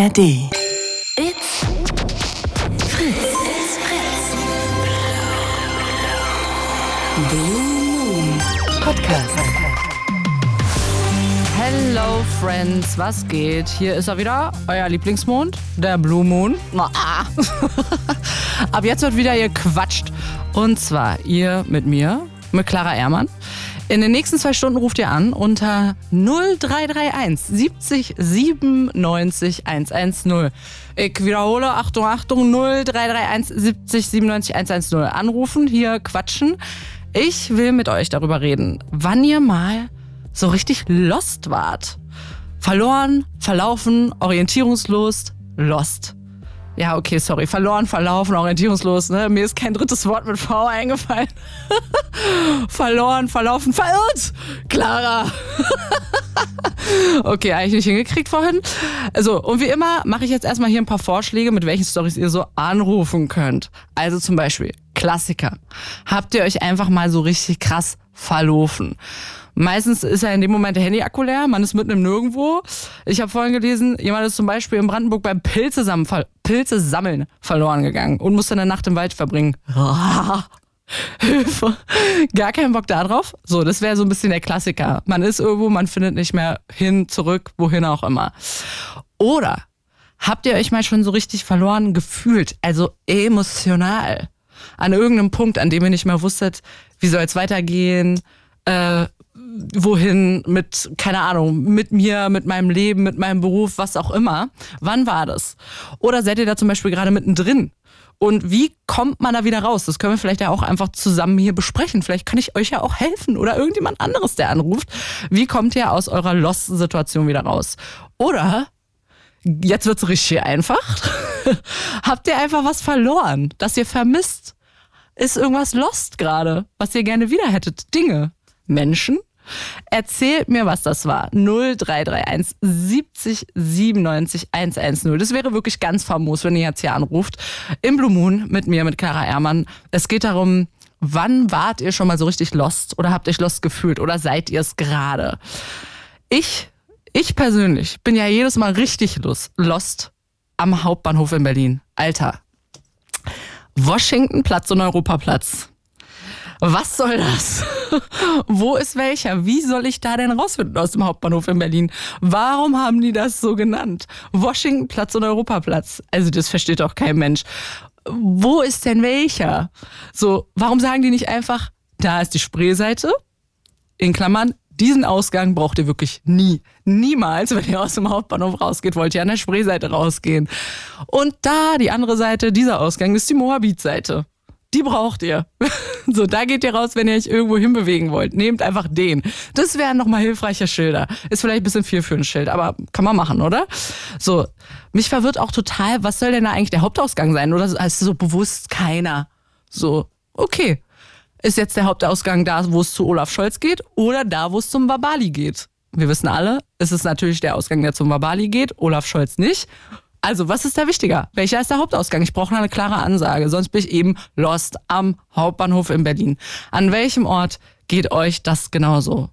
ARD. It's Fritz. It's Fritz. Blue Moon Podcast. Hello Friends, was geht? Hier ist er wieder, euer Lieblingsmond, der Blue Moon. Ab jetzt wird wieder ihr quatscht. Und zwar ihr mit mir, mit Clara Ehrmann. In den nächsten zwei Stunden ruft ihr an unter 0331 70 97 110. Ich wiederhole, Achtung, Achtung, 0331 70 97 110. Anrufen, hier quatschen. Ich will mit euch darüber reden, wann ihr mal so richtig lost wart. Verloren, verlaufen, orientierungslos, lost. Ja, okay, sorry. Verloren, verlaufen, orientierungslos. Ne? Mir ist kein drittes Wort mit V eingefallen. Verloren, verlaufen, verirrt. Clara. okay, eigentlich nicht hingekriegt vorhin. Also, und wie immer mache ich jetzt erstmal hier ein paar Vorschläge, mit welchen Stories ihr so anrufen könnt. Also zum Beispiel, Klassiker. Habt ihr euch einfach mal so richtig krass verlaufen? Meistens ist ja in dem Moment der Handy-Akku leer, man ist mitten im Nirgendwo. Ich habe vorhin gelesen, jemand ist zum Beispiel in Brandenburg beim Pilze, sammeln verloren gegangen und musste eine Nacht im Wald verbringen. Hilfe. Gar keinen Bock da drauf. So, das wäre so ein bisschen der Klassiker. Man ist irgendwo, man findet nicht mehr hin, zurück, wohin auch immer. Oder habt ihr euch mal schon so richtig verloren gefühlt, also emotional, an irgendeinem Punkt, an dem ihr nicht mehr wusstet, wie soll es weitergehen, äh, wohin mit, keine Ahnung, mit mir, mit meinem Leben, mit meinem Beruf, was auch immer. Wann war das? Oder seid ihr da zum Beispiel gerade mittendrin? Und wie kommt man da wieder raus? Das können wir vielleicht ja auch einfach zusammen hier besprechen. Vielleicht kann ich euch ja auch helfen oder irgendjemand anderes, der anruft. Wie kommt ihr aus eurer Lost-Situation wieder raus? Oder jetzt wird's richtig einfach. Habt ihr einfach was verloren, das ihr vermisst? Ist irgendwas lost gerade, was ihr gerne wieder hättet? Dinge, Menschen, Erzählt mir, was das war. 0331 70 97 110. Das wäre wirklich ganz famos, wenn ihr jetzt hier anruft. Im Blue Moon mit mir, mit Clara Ehrmann. Es geht darum, wann wart ihr schon mal so richtig lost oder habt euch lost gefühlt oder seid ihr es gerade? Ich, ich persönlich bin ja jedes Mal richtig lost am Hauptbahnhof in Berlin. Alter. Washingtonplatz und Europaplatz. Was soll das? Wo ist welcher? Wie soll ich da denn rausfinden aus dem Hauptbahnhof in Berlin? Warum haben die das so genannt? Washingtonplatz und Europaplatz. Also das versteht doch kein Mensch. Wo ist denn welcher? So, warum sagen die nicht einfach, da ist die Spreeseite? In Klammern, diesen Ausgang braucht ihr wirklich nie. Niemals, wenn ihr aus dem Hauptbahnhof rausgeht, wollt ihr an der Spreeseite rausgehen. Und da, die andere Seite, dieser Ausgang ist die Moabit-Seite die braucht ihr. So, da geht ihr raus, wenn ihr euch irgendwo hinbewegen wollt. Nehmt einfach den. Das wären nochmal hilfreiche Schilder. Ist vielleicht ein bisschen viel für ein Schild, aber kann man machen, oder? So, mich verwirrt auch total, was soll denn da eigentlich der Hauptausgang sein? Oder ist so bewusst keiner? So, okay. Ist jetzt der Hauptausgang da, wo es zu Olaf Scholz geht oder da, wo es zum Babali geht? Wir wissen alle, es ist natürlich der Ausgang, der zum Babali geht, Olaf Scholz nicht. Also, was ist da wichtiger? Welcher ist der Hauptausgang? Ich brauche eine klare Ansage, sonst bin ich eben lost am Hauptbahnhof in Berlin. An welchem Ort geht euch das genauso?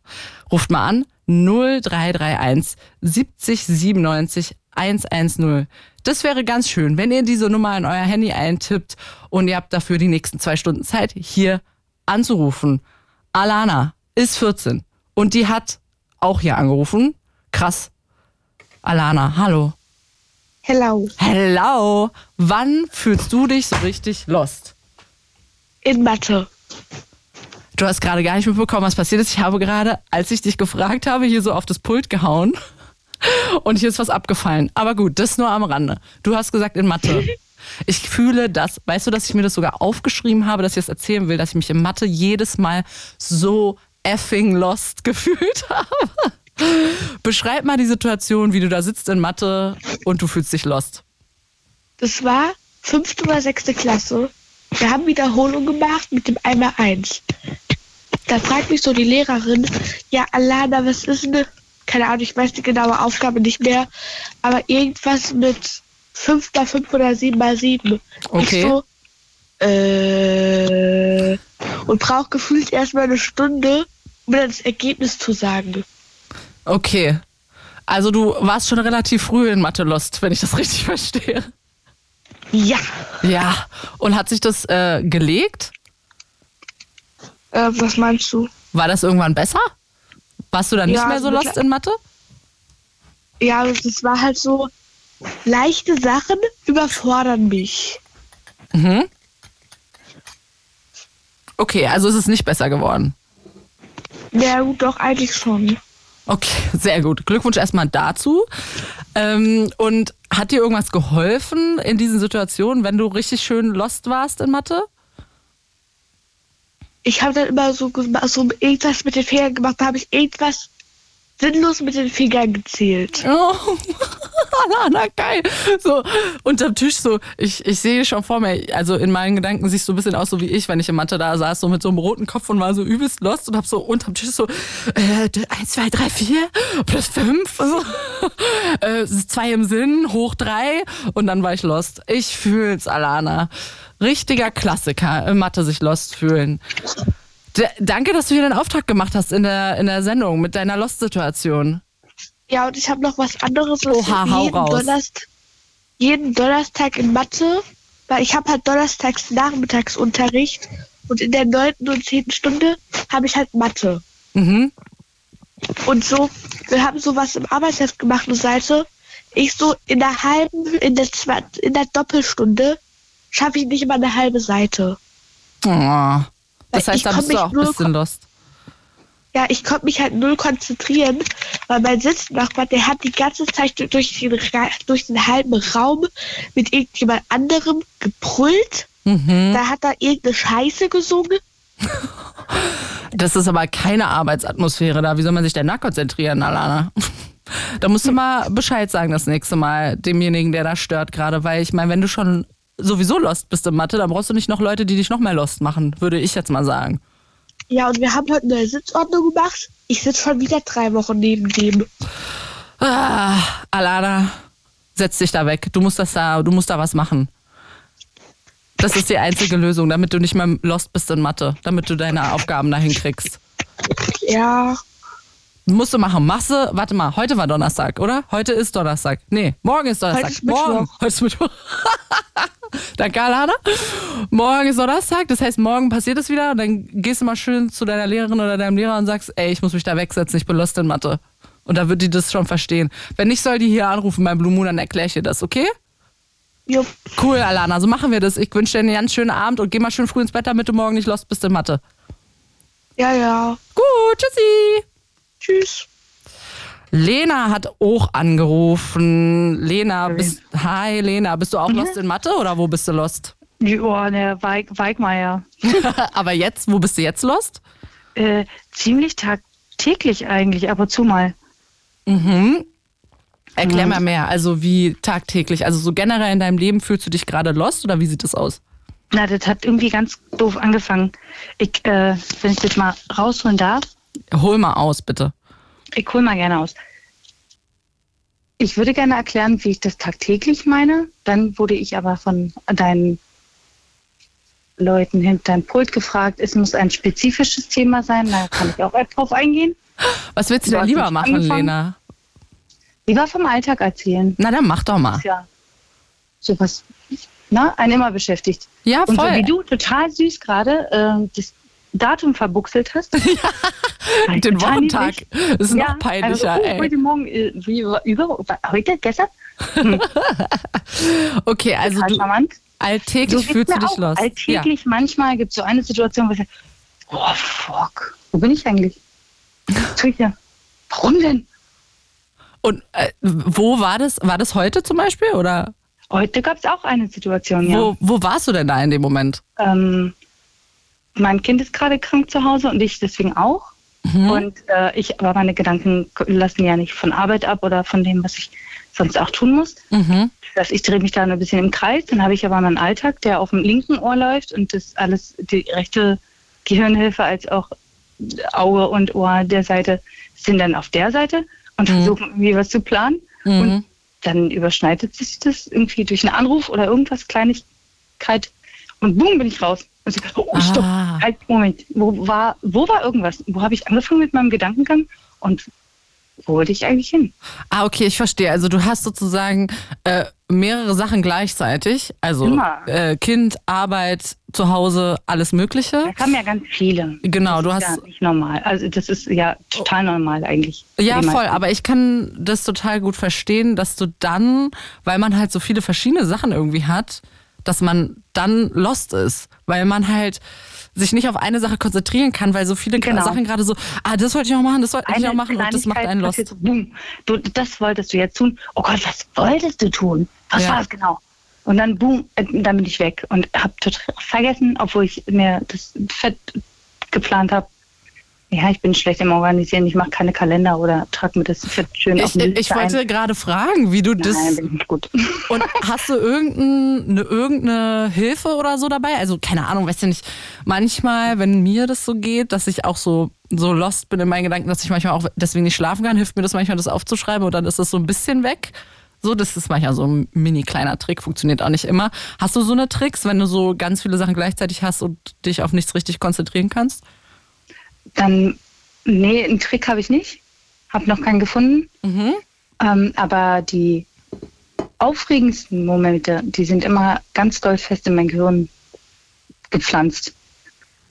Ruft mal an 0331 70 97 110. Das wäre ganz schön, wenn ihr diese Nummer in euer Handy eintippt und ihr habt dafür die nächsten zwei Stunden Zeit, hier anzurufen. Alana ist 14 und die hat auch hier angerufen. Krass. Alana, hallo. Hello. Hello. Wann fühlst du dich so richtig lost? In Mathe. Du hast gerade gar nicht mitbekommen, was passiert ist. Ich habe gerade, als ich dich gefragt habe, hier so auf das Pult gehauen. Und hier ist was abgefallen. Aber gut, das nur am Rande. Du hast gesagt in Mathe. Ich fühle das. Weißt du, dass ich mir das sogar aufgeschrieben habe, dass ich das erzählen will, dass ich mich in Mathe jedes Mal so effing lost gefühlt habe? Beschreib mal die Situation, wie du da sitzt in Mathe und du fühlst dich lost. Das war fünfte oder sechste Klasse. Wir haben Wiederholung gemacht mit dem einmal eins. Da fragt mich so die Lehrerin, ja Alana, was ist denn, keine Ahnung, ich weiß die genaue Aufgabe nicht mehr, aber irgendwas mit 5 mal 5 oder 7 mal 7. Okay. Ich so, äh, und brauche gefühlt erstmal eine Stunde, um mir das Ergebnis zu sagen. Okay. Also du warst schon relativ früh in Mathe lost, wenn ich das richtig verstehe. Ja. Ja. Und hat sich das äh, gelegt? Äh, was meinst du? War das irgendwann besser? Warst du dann nicht Ja, mehr so lost in Mathe? Ja, das war halt so, leichte Sachen überfordern mich. Mhm. Okay, also ist es nicht besser geworden. Ja, gut, doch, eigentlich schon. Okay, sehr gut. Glückwunsch erstmal dazu. Ähm, und hat dir irgendwas geholfen in diesen Situationen, wenn du richtig schön lost warst in Mathe? Ich habe dann immer so, so irgendwas mit den Fingern gemacht, da habe ich irgendwas sinnlos mit den Fingern gezählt. Oh, Alana, geil. So, unterm Tisch so, ich, ich sehe schon vor mir, also in meinen Gedanken siehst du ein bisschen aus so wie ich, wenn ich in Mathe da saß, so mit so einem roten Kopf und war so übelst lost und hab so unterm Tisch so, äh, 1, 2, 3, 4, plus 5, so, äh, zwei im Sinn, hoch drei und dann war ich lost. Ich fühl's, Alana. Richtiger Klassiker, in Mathe sich lost fühlen. Danke, dass du hier deinen Auftrag gemacht hast in der, in der Sendung mit deiner Lost-Situation. Ja, und ich habe noch was anderes. was Oha, ich hau jeden, raus. Donnerstag, jeden Donnerstag in Mathe, weil ich habe halt donnerstags Nachmittagsunterricht und in der neunten und zehnten Stunde habe ich halt Mathe. Mhm. Und so, wir haben sowas im Arbeitsheft gemacht, eine Seite. Ich so in der halben, in der, in der Doppelstunde schaffe ich nicht immer eine halbe Seite. Oh. Das heißt, da bist du auch ein bisschen lost. Ja, ich konnte mich halt null konzentrieren, weil mein Sitznachbar, der hat die ganze Zeit du- durch den, durch den halben Raum mit irgendjemand anderem gebrüllt. Mhm. Da hat er irgendeine Scheiße gesungen. Das ist aber keine Arbeitsatmosphäre da. Wie soll man sich denn da konzentrieren, Alana? Da musst du mal Bescheid sagen das nächste Mal demjenigen, der da stört gerade, weil ich meine, wenn du schon sowieso lost bist in Mathe, dann brauchst du nicht noch Leute, die dich noch mehr lost machen, würde ich jetzt mal sagen. Ja, und wir haben heute eine Sitzordnung gemacht. Ich sitze schon wieder drei Wochen neben dem. Ah, Alana, setz dich da weg. Du musst das da, du musst da was machen. Das ist die einzige Lösung, damit du nicht mehr lost bist in Mathe, damit du deine Aufgaben dahin kriegst. Ja, Musst du machen. Machst du, warte mal, heute war Donnerstag, oder? Heute ist Donnerstag. Nee, morgen ist Donnerstag. Heute ist Mittwoch. morgen. Heute ist Mittwoch. Danke, Alana. Morgen ist Donnerstag, das heißt, morgen passiert es wieder und dann gehst du mal schön zu deiner Lehrerin oder deinem Lehrer und sagst, ey, ich muss mich da wegsetzen, ich bin lost in Mathe. Und da wird die das schon verstehen. Wenn nicht, soll die hier anrufen beim Blue Moon, dann erkläre ich dir das, okay? jupp. Cool, Alana, so machen wir das. Ich wünsche dir einen ganz schönen Abend und geh mal schön früh ins Bett, damit du morgen nicht lost bist in Mathe. Ja, ja. Gut, tschüssi. Tschüss. Lena hat auch angerufen. Lena, bist, hi Lena, bist du auch lost in Mathe oder wo bist du lost? Ja, der Weig, Weigmeier. Aber jetzt, wo bist du jetzt lost? Äh, ziemlich tagtäglich eigentlich, ab und zu mal. Mhm. Erklär mal mehr. Also wie tagtäglich, also so generell in deinem Leben fühlst du dich gerade lost oder wie sieht das aus? Na, das hat irgendwie ganz doof angefangen. Ich, äh, wenn ich das mal rausholen darf, Hol mal aus, bitte. ich hol mal gerne aus. Ich würde gerne erklären, wie ich das tagtäglich meine. Dann wurde ich aber von deinen Leuten hinter deinem Pult gefragt, es muss ein spezifisches Thema sein, da kann ich auch drauf eingehen. Was willst du denn lieber machen, angefangen? Lena? Lieber vom Alltag erzählen. Na, dann mach doch mal. Ja. Sowas, na, einen immer beschäftigt. Ja, Und so voll. wie du total süß gerade äh, das Datum verbuchselt hast. Ich Den Wochentag. Das ist Ja, noch peinlicher, also, oh, ey. Heute Morgen, äh, wie, über, heute, gestern? Okay, also du, alltäglich geht's fühlst du dich auch. lost. Ja. Alltäglich, manchmal gibt es so eine Situation, wo ich sage, oh fuck, wo bin ich eigentlich? Was tue ich? Warum denn? Und äh, wo war das? War das heute zum Beispiel? Oder Heute gab es auch eine Situation, ja. wo, wo warst du denn da in dem Moment? Ähm, mein Kind ist gerade krank zu Hause und ich deswegen auch. Mhm. Und äh, ich, aber meine Gedanken lassen ja nicht von Arbeit ab oder von dem, was ich sonst auch tun muss. Mhm. Das heißt, ich drehe mich da ein bisschen im Kreis. Dann habe ich aber meinen Alltag, der auf dem linken Ohr läuft und das alles, die rechte Gehirnhilfe als auch Auge und Ohr der Seite sind dann auf der Seite und Mhm. versuchen irgendwie was zu planen. Mhm. Und dann überschneidet sich das irgendwie durch einen Anruf oder irgendwas, Kleinigkeit. Und boom, bin ich raus. Und so, oh, stopp, Ah. halt, Moment, wo war, wo war irgendwas? Wo habe ich angefangen mit meinem Gedankengang? Und wo wollte ich eigentlich hin? Ah, okay, ich verstehe. Also du hast sozusagen äh, mehrere Sachen gleichzeitig. Also äh, Kind, Arbeit, zu Hause, alles Mögliche. Da kamen ja ganz viele. Genau, du Das hast ist ja nicht normal. Also das ist ja total normal eigentlich. Ja, voll, aber ich kann das total gut verstehen, dass du dann, weil man halt so viele verschiedene Sachen irgendwie hat, dass man dann lost ist, weil man halt sich nicht auf eine Sache konzentrieren kann, weil so viele Genau. Sachen gerade so, ah, das wollte ich auch machen, das wollte ich auch machen und das macht einen lost. so, boom. Du, das wolltest du jetzt tun. Oh Gott, was wolltest du tun? Was Ja. war es genau? Und dann boom, äh, dann bin ich weg und habe total vergessen, obwohl ich mir das fett geplant habe. Ja, ich bin schlecht im Organisieren. Ich mache keine Kalender oder trage mir das schön auf Ich, eine ich Liste wollte ein. gerade fragen, wie du das. Nein, bin ich nicht gut. Und hast du irgendeine, irgendeine Hilfe oder so dabei? Also, keine Ahnung, weißt du nicht, manchmal, wenn mir das so geht, dass ich auch so, so lost bin in meinen Gedanken, dass ich manchmal auch deswegen nicht schlafen kann, hilft mir das manchmal, das aufzuschreiben und dann ist das so ein bisschen weg. So, das ist manchmal so ein mini kleiner Trick, funktioniert auch nicht immer. Hast du so eine Tricks, wenn du so ganz viele Sachen gleichzeitig hast und dich auf nichts richtig konzentrieren kannst? Dann, nee, einen Trick habe ich nicht. Habe noch keinen gefunden. Mhm. Ähm, aber die aufregendsten Momente, die sind immer ganz doll fest in mein Gehirn gepflanzt.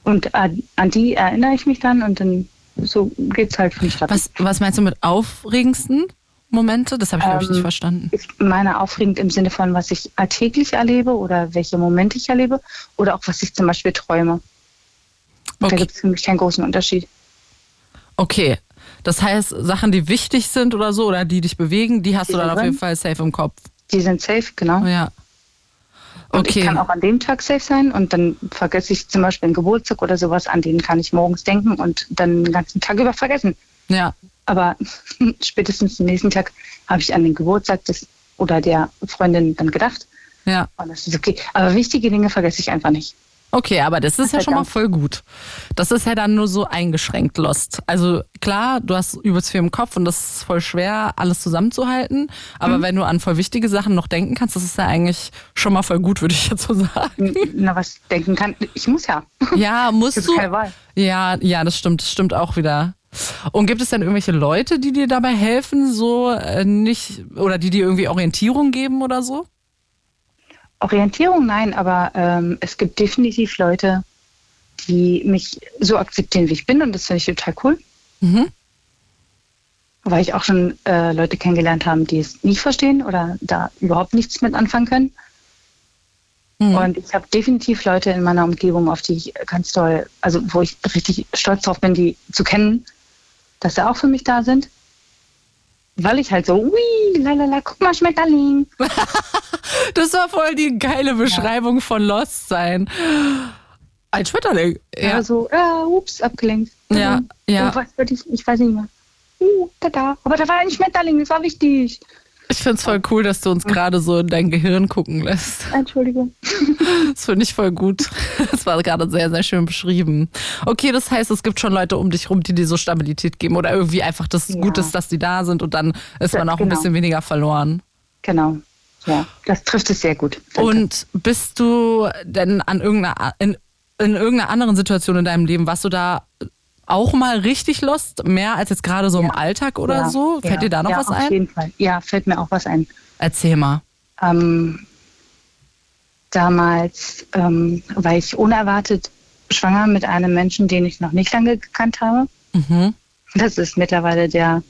Und an, an die erinnere ich mich dann und dann so geht's halt vonstatten. Was, was meinst du mit aufregendsten Momente? Das habe ich, glaube ich, Ähm, nicht verstanden. Ich meine aufregend im Sinne von, was ich alltäglich erlebe oder welche Momente ich erlebe oder auch was ich zum Beispiel träume. Und Da Okay. gibt es für mich keinen großen Unterschied. Okay. Das heißt, Sachen, die wichtig sind oder so, oder die dich bewegen, die hast Die du dann sind auf jeden drin. Fall safe im Kopf. Die sind safe, genau. Ja. Und ich Okay. kann auch an dem Tag safe sein und dann vergesse ich zum Beispiel einen Geburtstag oder sowas, an den kann ich morgens denken und dann den ganzen Tag über vergessen. Ja. Aber spätestens den nächsten Tag habe ich an den Geburtstag des oder der Freundin dann gedacht. Ja. Und das ist okay. Aber wichtige Dinge vergesse ich einfach nicht. Okay, aber das ist ja schon mal voll gut. Das ist ja dann nur so eingeschränkt lost. Also klar, du hast übelst viel im Kopf und das ist voll schwer, alles zusammenzuhalten. Mhm. Aber wenn du an voll wichtige Sachen noch denken kannst, das ist ja eigentlich schon mal voll gut, würde ich jetzt so sagen. Na, was ich denken kann. Ich muss ja. Ja, musst Gibt du. keine Wahl. Ja, ja, das stimmt, das stimmt auch wieder. Und gibt es denn irgendwelche Leute, die dir dabei helfen, so äh, nicht oder die dir irgendwie Orientierung geben oder so? Orientierung, nein, aber ähm, es gibt definitiv Leute, die mich so akzeptieren, wie ich bin und das finde ich total cool. Mhm. Weil ich auch schon äh, Leute kennengelernt habe, die es nicht verstehen oder da überhaupt nichts mit anfangen können. Mhm. Und ich habe definitiv Leute in meiner Umgebung, auf die ich ganz toll, also wo ich richtig stolz drauf bin, die zu kennen, dass sie auch für mich da sind. Weil ich halt so, ui, lalala, guck mal, Schmetterling. Das war voll die geile Beschreibung von Lost sein. Ein Schmetterling. Ja. Ja, so, ja, ups, abgelenkt. Ja, ja. Was würde ich, ich weiß nicht mehr. Uh, da, da. Aber da war ein Schmetterling, das war wichtig. ich finde es voll cool, dass du uns gerade so in dein Gehirn gucken lässt. Entschuldigung. Das finde ich voll gut. Das war gerade sehr, sehr schön beschrieben. Okay, das heißt, es gibt schon Leute um dich rum, die dir so Stabilität geben oder irgendwie einfach das Ja. Gut ist, dass die da sind und dann ist Ja, man auch ein genau. bisschen weniger verloren. Genau. Ja, das trifft es sehr gut. Danke. Und bist du denn an irgendeiner, in, in irgendeiner anderen Situation in deinem Leben, warst du da auch mal richtig lost? Mehr als jetzt gerade so im Ja. Alltag oder Ja, so? Fällt ja, dir da noch ja, was auf ein? jeden Fall. Ja, fällt mir auch was ein. Erzähl mal. Ähm, damals ähm, war ich unerwartet schwanger mit einem Menschen, den ich noch nicht lange gekannt habe. Mhm. Das ist mittlerweile der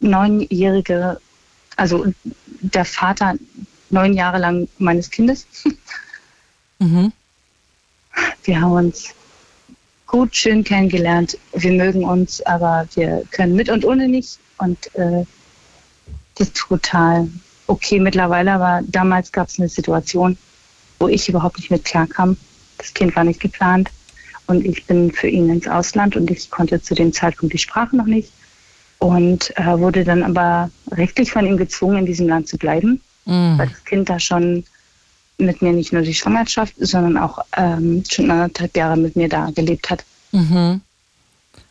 neunjährige, also der Vater neun Jahre lang meines Kindes. Mhm. Wir haben uns gut, schön kennengelernt. Wir mögen uns, aber wir können mit und ohne nicht. Und äh, das ist total okay mittlerweile. Aber damals gab es eine Situation, wo ich überhaupt nicht mit klarkam. Das Kind war nicht geplant. Und ich bin für ihn ins Ausland und ich konnte zu dem Zeitpunkt die Sprache noch nicht. Und äh, wurde dann aber rechtlich von ihm gezwungen, in diesem Land zu bleiben Mhm. weil das Kind da schon mit mir nicht nur die Schwangerschaft, sondern auch ähm, schon anderthalb Jahre mit mir da gelebt hat. Mhm.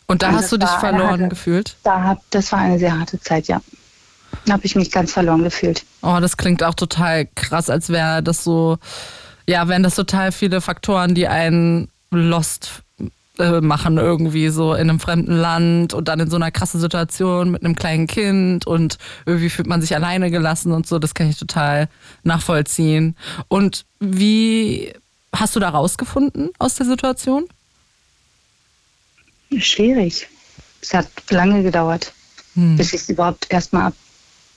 Und da Und hast du dich verloren harte- gefühlt? Da hab, das war eine sehr harte Zeit, ja. Da habe ich mich ganz verloren gefühlt. Oh, das klingt auch total krass, als wäre das so, ja, wären das total viele Faktoren, die einen lost äh, machen irgendwie so in einem fremden Land und dann in so einer krassen Situation mit einem kleinen Kind und irgendwie fühlt man sich alleine gelassen und so. Das kann ich total nachvollziehen. Und wie hast du da rausgefunden aus der Situation? Schwierig. Es hat lange gedauert, Hm. bis ich es überhaupt erstmal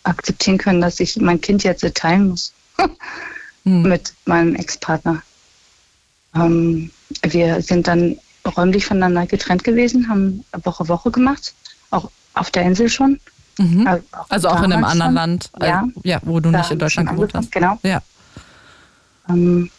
akzeptieren können, dass ich mein Kind jetzt teilen muss Hm. mit meinem Ex-Partner. Ähm, wir sind dann räumlich voneinander getrennt gewesen, haben Woche Woche gemacht, auch auf der Insel schon. Mhm. Äh, Also auch in einem anderen schon. Land, Ja. also, ja, wo du nicht in Deutschland gewohnt hast. Genau. Ja. Ähm,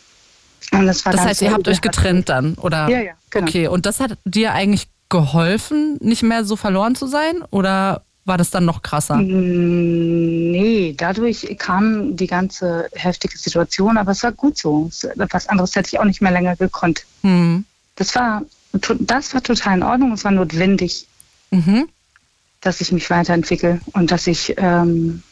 und das Das heißt, ihr habt euch getrennt dann, oder? Ja, ja, genau. Okay, und das hat dir eigentlich geholfen, nicht mehr so verloren zu sein? Oder war das dann noch krasser? Mm, Nee, dadurch kam die ganze heftige Situation, aber es war gut so. Was anderes hätte ich auch nicht mehr länger gekonnt. Hm. Das war, das war total in Ordnung. Es war notwendig, Mhm. dass ich mich weiterentwickle und dass ich ähm,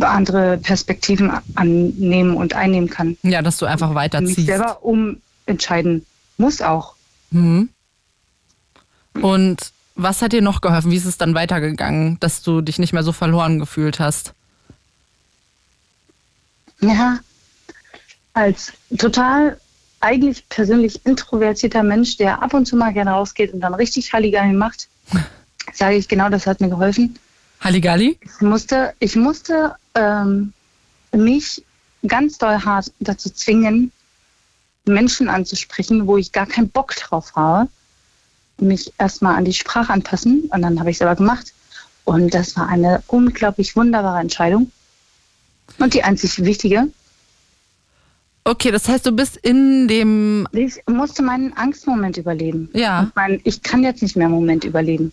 andere Perspektiven annehmen und einnehmen kann. Ja, dass du einfach Mich weiterziehst. selber umentscheiden muss auch. Mhm. Und was hat dir noch geholfen? Wie ist es dann weitergegangen, dass du dich nicht mehr so verloren gefühlt hast? Ja, als total eigentlich persönlich introvertierter Mensch, der ab und zu mal gerne rausgeht und dann richtig Halligalli macht, sage ich genau, das hat mir geholfen. Halligalli? Ich musste, ich musste ähm, mich ganz doll hart dazu zwingen, Menschen anzusprechen, wo ich gar keinen Bock drauf habe, mich erstmal an die Sprache anpassen und dann habe ich es aber gemacht. Und das war eine unglaublich wunderbare Entscheidung und die einzig wichtige. Okay, das heißt, du bist in dem. Ich musste meinen Angstmoment überleben. Ja. Und mein, ich kann jetzt nicht mehr einen Moment überleben.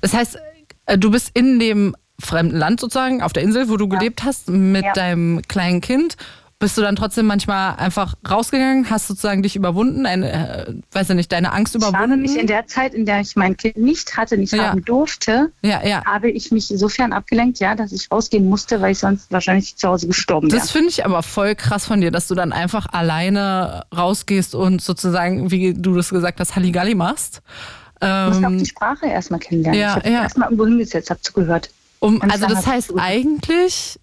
Das heißt, äh, du bist in dem fremden Land sozusagen, auf der Insel, wo du gelebt hast, mit Ja. deinem kleinen Kind. Bist du dann trotzdem manchmal einfach rausgegangen, hast sozusagen dich überwunden, eine, äh, weiß ja nicht, deine Angst Ich habe überwunden? mich in der Zeit, in der ich mein Kind nicht hatte, nicht Ja. haben durfte, ja, ja. habe ich mich insofern abgelenkt, ja, dass ich rausgehen musste, weil ich sonst wahrscheinlich zu Hause gestorben wäre. Das finde ich aber voll krass von dir, dass du dann einfach alleine rausgehst und sozusagen, wie du das gesagt hast, Halligalli machst. Ich musste auch Ähm, die Sprache erstmal kennenlernen. ja, ich habe ja. erstmal irgendwo hingesetzt, habe zugehört. um, also das heißt du- eigentlich,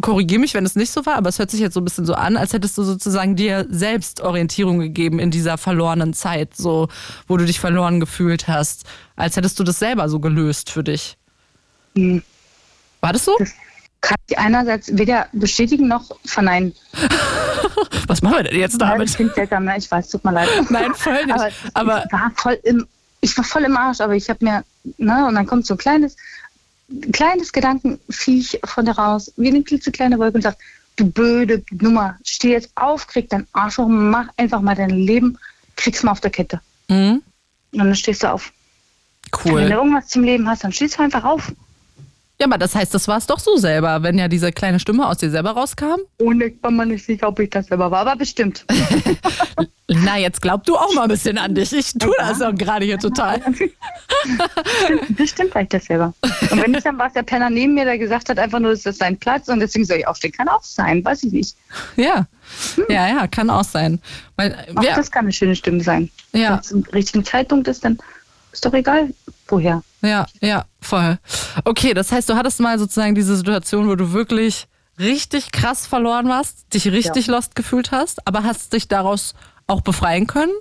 korrigier mich, wenn es nicht so war, aber es hört sich jetzt so ein bisschen so an, als hättest du sozusagen dir selbst Orientierung gegeben in dieser verlorenen Zeit, so wo du dich verloren gefühlt hast, als hättest du das selber so gelöst für dich. Hm. War das so? Das kann ich einerseits weder bestätigen noch verneinen. Was machen wir denn jetzt damit? Das klingt seltsam, ne? ich weiß, tut mir leid. Nein, voll nicht. Aber, Aber ich war voll im, ich war voll im Arsch, aber ich habe mir, ne, und dann kommt so ein kleines, kleines Gedankenviech von da raus, wie eine klitzekleine Wolke und sagt, du blöde Nummer, steh jetzt auf, krieg deinen Arsch hoch, mach einfach mal dein Leben, krieg's mal auf der Kette. Mhm. Und dann stehst du auf. Wenn du cool. irgendwas zum Leben hast, dann stehst du einfach auf. Ja, aber das heißt, das war es doch so selber, wenn ja diese kleine Stimme aus dir selber rauskam. Ohne ich bin mir nicht sicher, ob ich das selber war, aber bestimmt. Na, jetzt glaub du auch mal ein bisschen an dich. Ich tue das doch gerade hier total. bestimmt war ich das selber. Und wenn nicht, dann war es der Penner neben mir, der gesagt hat, einfach nur, das ist sein Platz und deswegen soll ich aufstehen. Kann auch sein, weiß ich nicht. Ja, ja, ja, kann auch sein. Weil, Auch ja, das kann eine schöne Stimme sein. Ja. Wenn es zum richtigen Zeitpunkt ist, dann ist doch egal, woher. Ja, ja, voll. Okay, das heißt, du hattest mal sozusagen diese Situation, wo du wirklich richtig krass verloren warst, dich richtig lost gefühlt hast, aber hast dich daraus auch befreien können,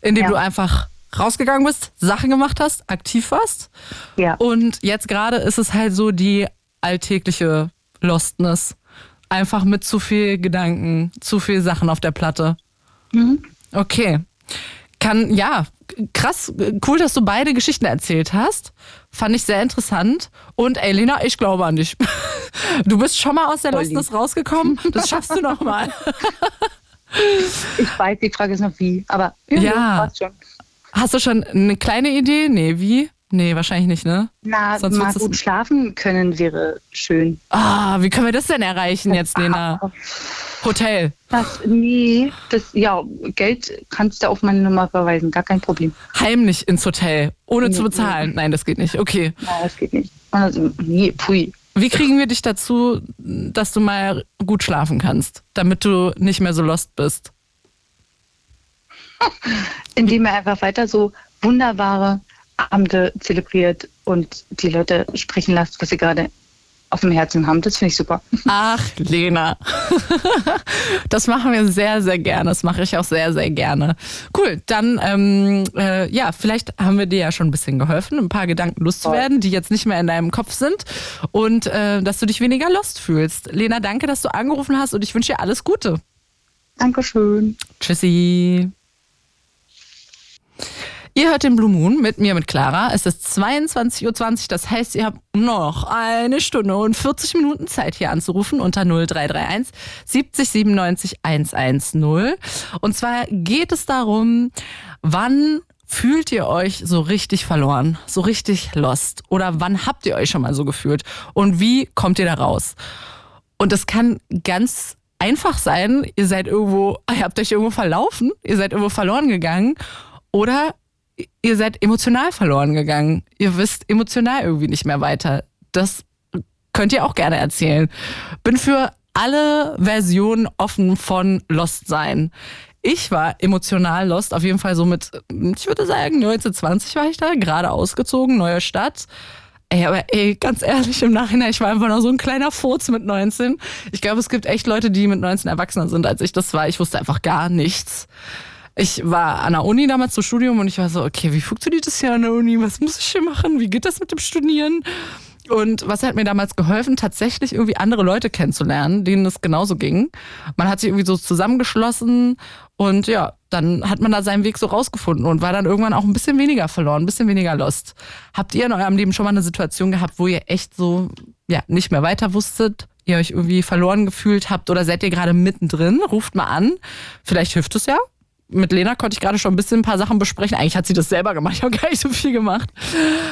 indem Ja. du einfach rausgegangen bist, Sachen gemacht hast, aktiv warst. Ja. Und jetzt gerade ist es halt so die alltägliche Lostness. Einfach mit zu viel Gedanken, zu viel Sachen auf der Platte. Mhm. Okay. Kann, ja, krass, cool, dass du beide Geschichten erzählt hast. Fand ich sehr interessant. Und ey, Lena, ich glaube an dich. Du bist schon mal aus der Lostness rausgekommen. Das schaffst du noch mal. Ich weiß, die Frage ist noch wie, aber ja, Ja. passt schon. Hast du schon eine kleine Idee? Nee, wie? Nee, wahrscheinlich nicht, ne? Na, Sonst mal gut schlafen können wäre schön. Ah, wie können wir das denn erreichen jetzt, Lena? Hotel. Das, nee, das, ja, Geld kannst du auf meine Nummer verweisen, gar kein Problem. Heimlich ins Hotel, ohne zu Nee, bezahlen. Nein, das geht nicht. Okay. Nein, das geht nicht. Also, nee, pui. Wie kriegen wir dich dazu, dass du mal gut schlafen kannst, damit du nicht mehr so lost bist? indem er einfach weiter so wunderbare Abende zelebriert und die Leute sprechen lässt, was sie gerade auf dem Herzen haben. Das finde ich super. Ach, Lena. Das machen wir sehr, sehr gerne. Das mache ich auch sehr, sehr gerne. Cool, dann, ähm, äh, ja, vielleicht haben wir dir ja schon ein bisschen geholfen, ein paar Gedanken loszuwerden, die jetzt nicht mehr in deinem Kopf sind und äh, dass du dich weniger lost fühlst. Lena, danke, dass du angerufen hast und ich wünsche dir alles Gute. Dankeschön. Tschüssi. Ihr hört den Blue Moon mit mir, mit Clara. Es ist 22.20 Uhr, das heißt, ihr habt noch eine Stunde und 40 Minuten Zeit hier anzurufen unter 0331 70 97 110. Und zwar geht es darum, wann fühlt ihr euch so richtig verloren, so richtig lost? Oder wann habt ihr euch schon mal so gefühlt? Und wie kommt ihr da raus? Und das kann ganz einfach sein, ihr seid irgendwo, ihr habt euch irgendwo verlaufen, ihr seid irgendwo verloren gegangen. Oder ihr seid emotional verloren gegangen. Ihr wisst emotional irgendwie nicht mehr weiter. Das könnt ihr auch gerne erzählen. Bin für alle Versionen offen von Lost sein. Ich war emotional lost, auf jeden Fall so mit, ich würde sagen, 1920 war ich da, gerade ausgezogen, neue Stadt. Ey, aber ey, ganz ehrlich, im Nachhinein, ich war einfach noch so ein kleiner Furz mit 19. Ich glaube, es gibt echt Leute, die mit 19 erwachsener sind, als ich das war. Ich wusste einfach gar nichts ich war an der Uni damals zum Studium und ich war so, okay, wie funktioniert das hier an der Uni? Was muss ich hier machen? Wie geht das mit dem Studieren? Und was hat mir damals geholfen, tatsächlich irgendwie andere Leute kennenzulernen, denen es genauso ging. Man hat sich irgendwie so zusammengeschlossen und ja, dann hat man da seinen Weg so rausgefunden und war dann irgendwann auch ein bisschen weniger verloren, ein bisschen weniger lost. Habt ihr in eurem Leben schon mal eine Situation gehabt, wo ihr echt so, ja, nicht mehr weiter wusstet? Ihr euch irgendwie verloren gefühlt habt oder seid ihr gerade mittendrin? Ruft mal an. Vielleicht hilft es ja mit Lena konnte ich gerade schon ein bisschen ein paar Sachen besprechen. Eigentlich hat sie das selber gemacht, ich habe gar nicht so viel gemacht.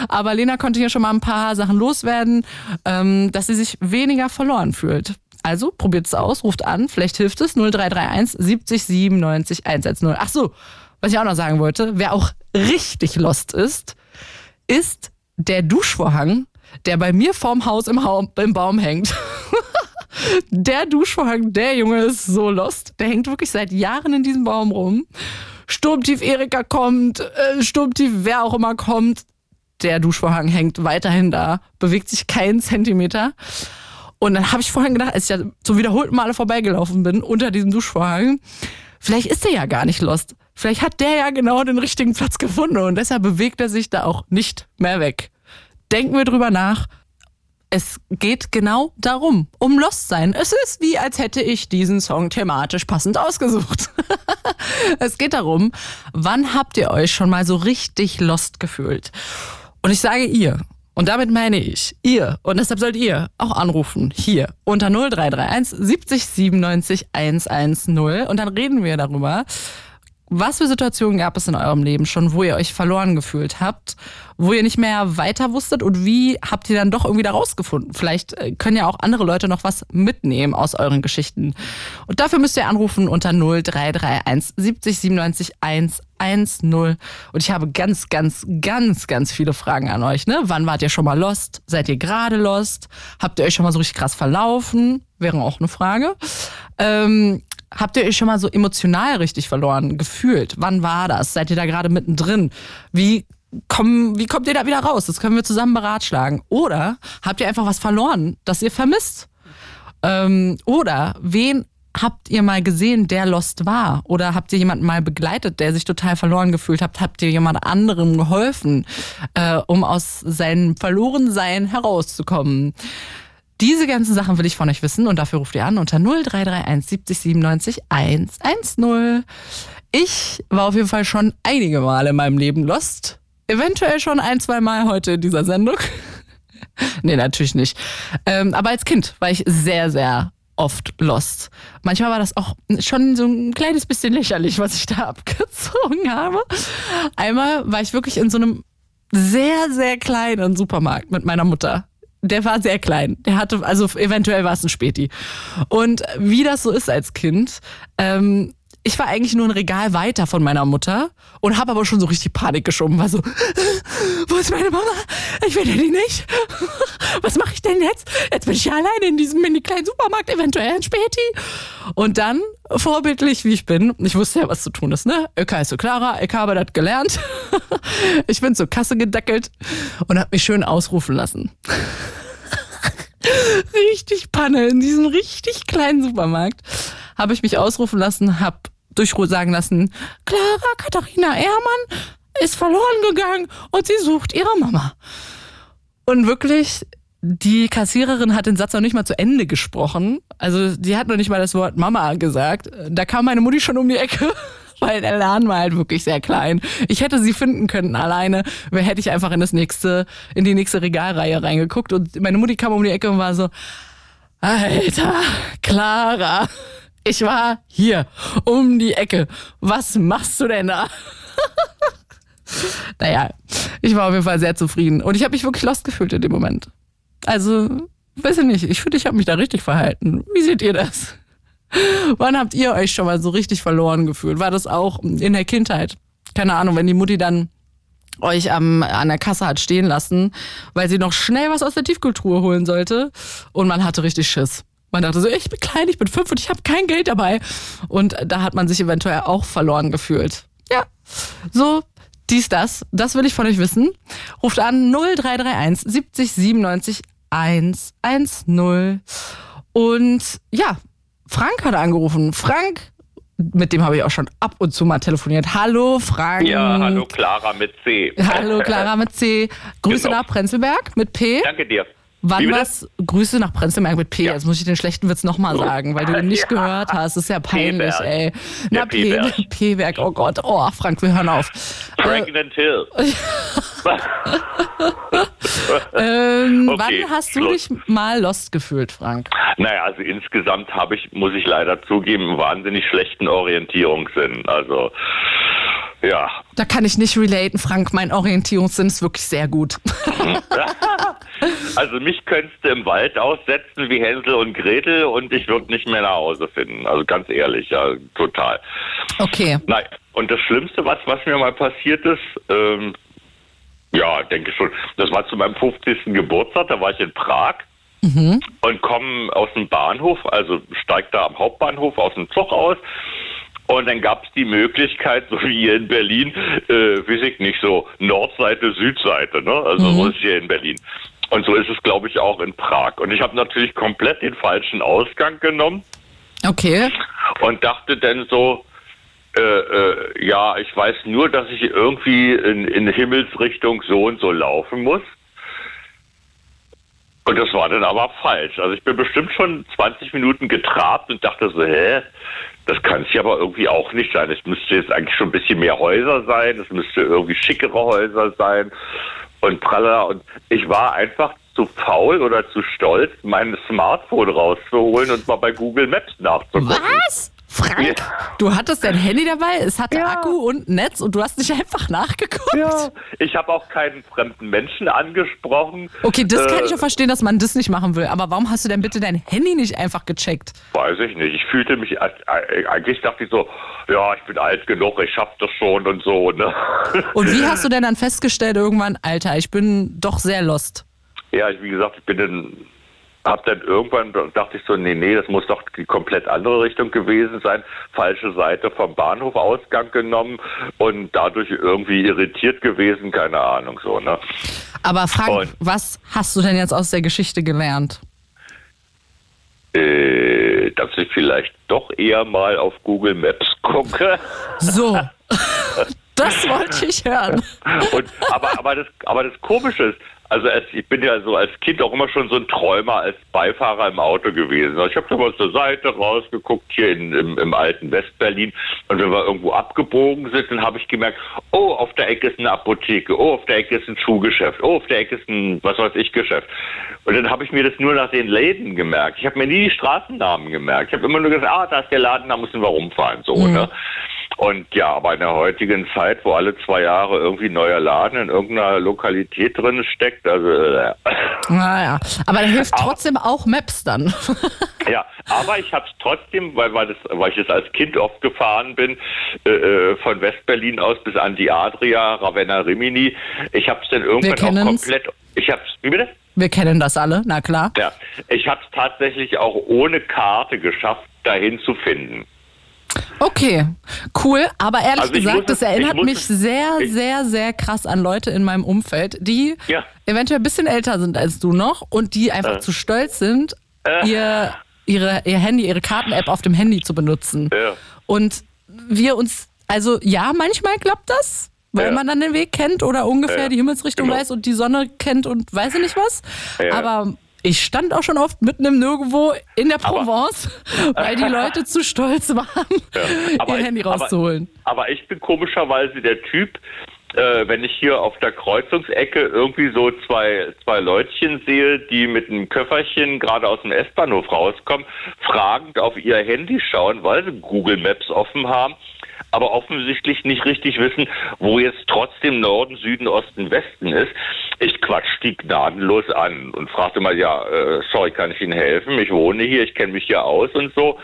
Aber Lena konnte hier schon mal ein paar Sachen loswerden, ähm, dass sie sich weniger verloren fühlt. Also probiert es aus, ruft an, vielleicht hilft es 0331 70 97 110. Ach so, was ich auch noch sagen wollte, wer auch richtig lost ist, ist der Duschvorhang, der bei mir vorm Haus im, ha im Baum hängt. Der Duschvorhang, der Junge ist so lost. Der hängt wirklich seit Jahren in diesem Baum rum. Sturmtief Erika kommt, äh, Sturmtief wer auch immer kommt. Der Duschvorhang hängt weiterhin da, bewegt sich keinen Zentimeter. Und dann habe ich vorhin gedacht, als ich ja zum wiederholten Male vorbeigelaufen bin unter diesem Duschvorhang, vielleicht ist er ja gar nicht lost. Vielleicht hat der ja genau den richtigen Platz gefunden und deshalb bewegt er sich da auch nicht mehr weg. Denken wir drüber nach es geht genau darum, um Lost sein. Es ist wie, als hätte ich diesen Song thematisch passend ausgesucht. es geht darum, wann habt ihr euch schon mal so richtig lost gefühlt? Und ich sage ihr. Und damit meine ich ihr. Und deshalb sollt ihr auch anrufen. Hier unter 0331 70 97 110. Und dann reden wir darüber, was für Situationen gab es in eurem Leben schon, wo ihr euch verloren gefühlt habt, wo ihr nicht mehr weiter wusstet und wie habt ihr dann doch irgendwie da rausgefunden? Vielleicht äh, können ja auch andere Leute noch was mitnehmen aus euren Geschichten. Und dafür müsst ihr anrufen unter 0331 70 97 110. Und ich habe ganz, ganz, ganz, ganz viele Fragen an euch. Ne? Wann wart ihr schon mal lost? Seid ihr gerade lost? Habt ihr euch schon mal so richtig krass verlaufen? Wäre auch eine Frage. Ähm, Habt ihr euch schon mal so emotional richtig verloren gefühlt? Wann war das? Seid ihr da gerade mittendrin? Wie kommen, wie kommt ihr da wieder raus? Das können wir zusammen beratschlagen. Oder habt ihr einfach was verloren, das ihr vermisst? Ähm, oder wen habt ihr mal gesehen, der lost war? Oder habt ihr jemanden mal begleitet, der sich total verloren gefühlt hat? Habt ihr jemand anderem geholfen, äh, um aus seinem Verlorensein herauszukommen? Diese ganzen Sachen will ich von euch wissen und dafür ruft ihr an unter 0331 70 97 110. Ich war auf jeden Fall schon einige Male in meinem Leben lost. Eventuell schon ein, zwei Mal heute in dieser Sendung. nee, natürlich nicht. Ähm, aber als Kind war ich sehr, sehr oft lost. Manchmal war das auch schon so ein kleines bisschen lächerlich, was ich da abgezogen habe. Einmal war ich wirklich in so einem sehr, sehr kleinen Supermarkt mit meiner Mutter der war sehr klein. Der hatte, also eventuell war es ein Späti. Und wie das so ist als Kind, ähm, ich war eigentlich nur ein Regal weiter von meiner Mutter und habe aber schon so richtig Panik geschoben. War so, wo ist meine Mama? Ich will die nicht. Was mache ich denn jetzt? Jetzt bin ich ja alleine in diesem mini kleinen Supermarkt, eventuell ein Späti. Und dann, vorbildlich wie ich bin, ich wusste ja, was zu tun ist, ne? Ist so Clara, ich habe das gelernt. Ich bin zur Kasse gedeckelt und habe mich schön ausrufen lassen. richtig Panne in diesem richtig kleinen Supermarkt habe ich mich ausrufen lassen, habe durchsagen lassen, Clara Katharina Ehrmann ist verloren gegangen und sie sucht ihre Mama. Und wirklich, die Kassiererin hat den Satz noch nicht mal zu Ende gesprochen. Also die hat noch nicht mal das Wort Mama gesagt. Da kam meine Mutti schon um die Ecke, weil der Laden war halt wirklich sehr klein. Ich hätte sie finden können alleine, hätte ich einfach in das nächste, in die nächste Regalreihe reingeguckt. Und meine Mutti kam um die Ecke und war so, Alter, Clara, ich war hier um die Ecke. Was machst du denn da? naja, ich war auf jeden Fall sehr zufrieden. Und ich habe mich wirklich lost gefühlt in dem Moment. Also, weiß ich nicht, ich finde, ich habe mich da richtig verhalten. Wie seht ihr das? Wann habt ihr euch schon mal so richtig verloren gefühlt? War das auch in der Kindheit? Keine Ahnung, wenn die Mutti dann euch am, an der Kasse hat stehen lassen, weil sie noch schnell was aus der Tiefkultur holen sollte und man hatte richtig Schiss. Man dachte so, ich bin klein, ich bin fünf und ich habe kein Geld dabei. Und da hat man sich eventuell auch verloren gefühlt. Ja, so dies, das. Das will ich von euch wissen. Ruft an 0331 70 97 110. Und ja, Frank hat angerufen. Frank, mit dem habe ich auch schon ab und zu mal telefoniert. Hallo Frank. Ja, hallo Clara mit C. Hallo Clara mit C. Grüße Genau. nach Prenzlberg mit P. Danke dir. Wann was? Grüße nach Prenzlberg mit P. Ja. Jetzt muss ich den schlechten Witz nochmal sagen, weil du ihn nicht Ja. gehört hast. Das ist ja peinlich, ey. Na. P-Werk, oh Gott. Oh, Frank, wir hören auf. Pregnant Hill. Ähm, Okay, wann hast du Schluss. dich mal lost gefühlt, Frank? Naja, also insgesamt habe ich, muss ich leider zugeben, einen wahnsinnig schlechten Orientierungssinn. Also, ja. Da kann ich nicht relaten, Frank. Mein Orientierungssinn ist wirklich sehr gut. Also mich könntest du im Wald aussetzen wie Hänsel und Gretel und ich würde nicht mehr nach Hause finden. Also ganz ehrlich, ja, total. Okay. Nein, und das Schlimmste, was, was mir mal passiert ist, ähm, ja, denke schon, das war zu meinem 50. Geburtstag, da war ich in Prag und komme aus dem Bahnhof, also steig da am Hauptbahnhof aus dem Zug aus. Und dann gab es die Möglichkeit, so wie hier in Berlin, äh, weiß ich nicht, so Nordseite, Südseite, ne? Also so ist hier in Berlin. Und so ist es, glaube ich, auch in Prag. Und ich habe natürlich komplett den falschen Ausgang genommen Okay. und dachte dann so, äh, äh, ja, ich weiß nur, dass ich irgendwie in, in Himmelsrichtung so und so laufen muss. Und das war dann aber falsch. Also ich bin bestimmt schon 20 Minuten getrabt und dachte so, hä, das kann es ja aber irgendwie auch nicht sein. Es müsste jetzt eigentlich schon ein bisschen mehr Häuser sein, es müsste irgendwie schickere Häuser sein und pralla. Und ich war einfach zu faul oder zu stolz, mein Smartphone rauszuholen und mal bei Google Maps nachzugucken. Was? Frank, Ja. du hattest dein Handy dabei, es hatte Ja. Akku und Netz und du hast nicht einfach nachgeguckt? Ja, ich habe auch keinen fremden Menschen angesprochen. Okay, das kann Äh, ich auch verstehen, dass man das nicht machen will. Aber warum hast du denn bitte dein Handy nicht einfach gecheckt? Weiß ich nicht. Ich fühlte mich, äh, eigentlich dachte ich so, ja, ich bin alt genug, ich schaff das schon und so, ne? Und wie hast du denn dann festgestellt irgendwann, Alter, ich bin doch sehr lost? Ja, ich, wie gesagt, ich bin dann, hab dann irgendwann, dachte ich so, nee, nee, das muss doch die komplett andere Richtung gewesen sein. Falsche Seite vom Bahnhofausgang genommen und dadurch irgendwie irritiert gewesen, keine Ahnung, so, ne? Aber Frank, Und- was hast du denn jetzt aus der Geschichte gelernt? Äh, dass ich vielleicht doch eher mal auf Google Maps gucke. So, das wollte ich hören. Und, aber, aber, das, aber das Komische ist, also als, ich bin ja so als Kind auch immer schon so ein Träumer als Beifahrer im Auto gewesen. Ich habe da mal zur Seite rausgeguckt hier in, im, im alten Westberlin und wenn wir irgendwo abgebogen sind, dann habe ich gemerkt, oh, auf der Ecke ist eine Apotheke, oh, auf der Ecke ist ein Schuhgeschäft, oh, auf der Ecke ist ein, was weiß ich, Geschäft. Und dann habe ich mir das nur nach den Läden gemerkt. Ich habe mir nie die Straßennamen gemerkt. Ich habe immer nur gesagt, ah, da ist der Laden, da müssen wir rumfahren, so, ne? Und ja, aber in der heutigen Zeit, wo alle zwei Jahre irgendwie ein neuer Laden in irgendeiner Lokalität drin steckt, also äh, Naja, aber da hilft trotzdem auch Maps dann. Ja, aber ich habe es trotzdem, weil, weil, das, weil ich es als Kind oft gefahren bin, äh, äh, von Westberlin aus bis an die Adria, Ravenna, Rimini. Ich habe es dann irgendwann auch komplett. Ich habe wie bitte? Wir kennen das alle, na klar. Ja, ich habe es tatsächlich auch ohne Karte geschafft, dahin zu finden. Okay, cool. Aber ehrlich Also gesagt, das erinnert mich sehr, sehr, sehr krass an Leute in meinem Umfeld, die Ja. eventuell ein bisschen älter sind als du noch und die einfach Äh. zu stolz sind, Äh. ihr, ihre, ihr Handy, ihre Karten-App auf dem Handy zu benutzen. Ja. Und wir uns, also ja, manchmal klappt das, weil Ja. man dann den Weg kennt oder ungefähr die Himmelsrichtung genau. weiß und die Sonne kennt und weiß ich nicht was. Aber ich stand auch schon oft mitten im Nirgendwo in der Provence, weil die Leute zu stolz waren, Aber ihr ich- Handy aber- rauszuholen. Aber ich bin komischerweise der Typ, äh, wenn ich hier auf der Kreuzungsecke irgendwie so zwei, zwei Leutchen sehe, die mit einem Köfferchen gerade aus dem S-Bahnhof rauskommen, fragend auf ihr Handy schauen, weil sie Google Maps offen haben, aber offensichtlich nicht richtig wissen, wo jetzt trotzdem Norden, Süden, Osten, Westen ist. Ich quatsch die gnadenlos an und fragte mal, ja, äh, sorry, kann ich Ihnen helfen? Ich wohne hier, ich kenne mich hier aus und so.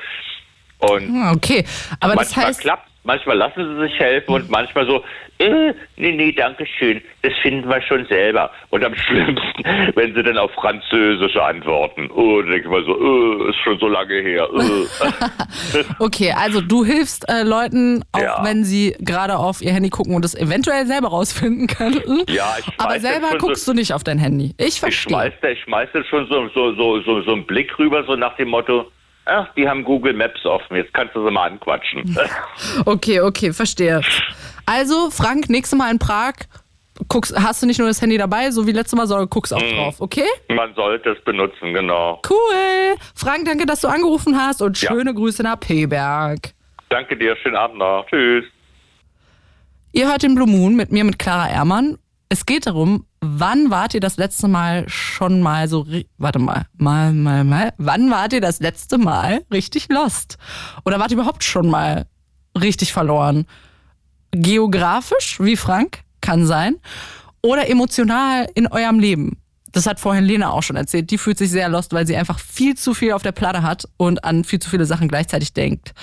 Und Ah, Okay, aber das heißt, klappt, manchmal lassen sie sich helfen und manchmal so, äh, nee, nee, danke schön, das finden wir schon selber. Und am schlimmsten, wenn sie dann auf Französisch antworten. Oh, dann denke ich mal so, äh, ist schon so lange her. Äh. okay, also du hilfst äh, Leuten, auch Ja. wenn sie gerade auf ihr Handy gucken und es eventuell selber rausfinden könnten. Ja, ich aber schmeiß selber schon so- guckst du nicht auf dein Handy. Ich Ich verstehe. schmeiß, ich schmeiß da schon so, so, so, so, so einen Blick rüber, so nach dem Motto, ach, die haben Google Maps offen, jetzt kannst du sie mal anquatschen. Okay, okay, verstehe. Also, Frank, nächstes Mal in Prag guckst, hast du nicht nur das Handy dabei, so wie letztes Mal, sondern guckst auch Mhm. drauf, okay? Man sollte es benutzen, genau. Cool. Frank, danke, dass du angerufen hast und Ja. schöne Grüße nach Peberg. Danke dir, schönen Abend noch. Tschüss. Ihr hört den Blue Moon mit mir, mit Clara Ehrmann. Es geht darum, wann wart ihr das letzte Mal schon mal so, warte mal, mal, mal, mal, wann wart ihr das letzte Mal richtig lost? Oder wart ihr überhaupt schon mal richtig verloren? Geografisch, wie Frank, kann sein. Oder emotional in eurem Leben. Das hat vorhin Lena auch schon erzählt. Die fühlt sich sehr lost, weil sie einfach viel zu viel auf der Platte hat und an viel zu viele Sachen gleichzeitig denkt.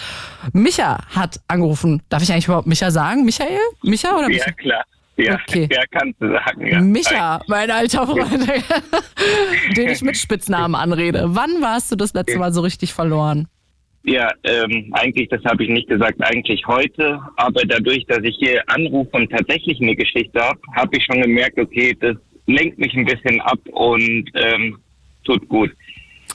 Micha hat angerufen. Darf ich eigentlich überhaupt Micha sagen? Michael? Micha oder Micha? Ja, klar. Ja, Okay. ja kannst du sagen. Ja. Micha, mein alter Freund, den ich mit Spitznamen anrede. Wann warst du das letzte Mal so richtig verloren? Ja, ähm, eigentlich, das habe ich nicht gesagt, eigentlich heute. Aber dadurch, dass ich hier anrufe und tatsächlich eine Geschichte habe, habe ich schon gemerkt, okay, das lenkt mich ein bisschen ab und ähm, tut gut.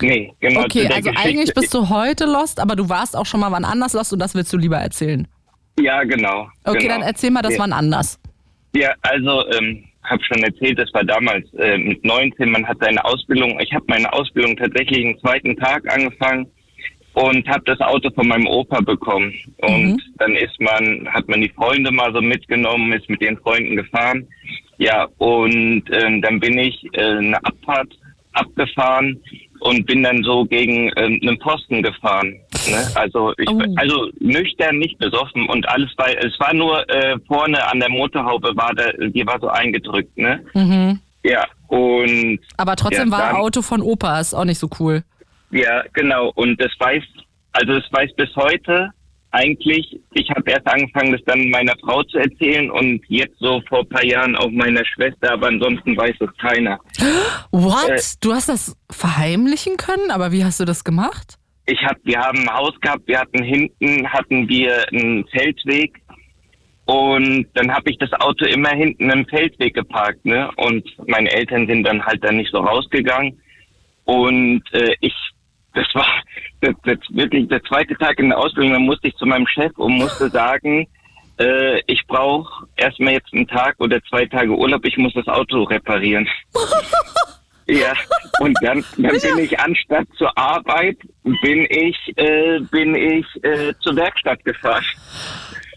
Nee, genau. Okay, also Geschichte. eigentlich bist du heute lost, aber du warst auch schon mal wann anders lost und das willst du lieber erzählen. Ja, genau. Okay, genau. dann erzähl mal das ja. wann anders. Ja, also ähm, habe schon erzählt, das war damals äh, mit 19, man hat seine Ausbildung, ich habe meine Ausbildung tatsächlich den zweiten Tag angefangen und habe das Auto von meinem Opa bekommen. Und Mhm. dann ist man, hat man die Freunde mal so mitgenommen, ist mit den Freunden gefahren. Ja, und ähm, dann bin ich äh, eine Abfahrt abgefahren und bin dann so gegen ähm, einen Posten gefahren. Ne? Also ich, Oh. also nüchtern, nicht besoffen und alles war, es war nur äh, vorne an der Motorhaube war da, die war so eingedrückt, ne? Mhm. Ja, und Aber trotzdem Ja, war dann- Auto von Opa, ist auch nicht so cool. ja, genau, und das weiß, also das weiß bis heute eigentlich, ich habe erst angefangen, das dann meiner Frau zu erzählen und jetzt so vor ein paar Jahren auch meiner Schwester, aber ansonsten weiß es keiner. What? Äh. du hast das verheimlichen können? Aber wie hast du das gemacht? Ich hab, wir haben ein Haus gehabt, wir hatten hinten hatten wir einen Feldweg und dann habe ich das Auto immer hinten im Feldweg geparkt, ne? Und meine Eltern sind dann halt dann nicht so rausgegangen und äh, ich, das war das, das wirklich der zweite Tag in der Ausbildung, dann musste ich zu meinem Chef und musste sagen, äh, ich brauche erstmal jetzt einen Tag oder zwei Tage Urlaub, ich muss das Auto reparieren. Ja, und dann, dann bin ich anstatt zur Arbeit, bin ich, äh, bin ich äh, zur Werkstatt gefahren.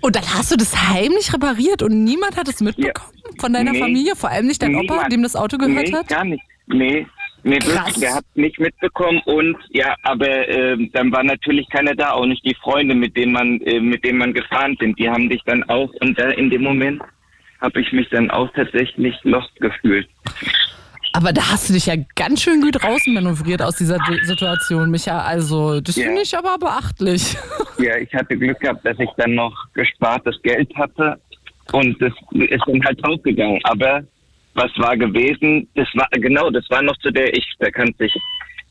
Und dann hast du das heimlich repariert und niemand hat es mitbekommen von deiner Nee. Familie? Vor allem nicht dein Opa, Niemand. dem das Auto gehört nee, hat? gar nicht. Nee, nee wirklich, der hat nicht mitbekommen und ja, aber ähm, dann war natürlich keiner da, auch nicht die Freunde, mit denen man, äh, mit denen man gefahren sind. Die haben dich dann auch und da in dem Moment habe ich mich dann auch tatsächlich lost gefühlt. Aber da hast du dich ja ganz schön gut rausmanövriert aus dieser D- Situation, Micha. Also, das Ja. finde ich aber beachtlich. Ja, ich hatte Glück gehabt, dass ich dann noch gespartes Geld hatte und das ist dann halt draufgegangen. Aber was war gewesen? Das war genau, das war noch zu der ich, da kann sich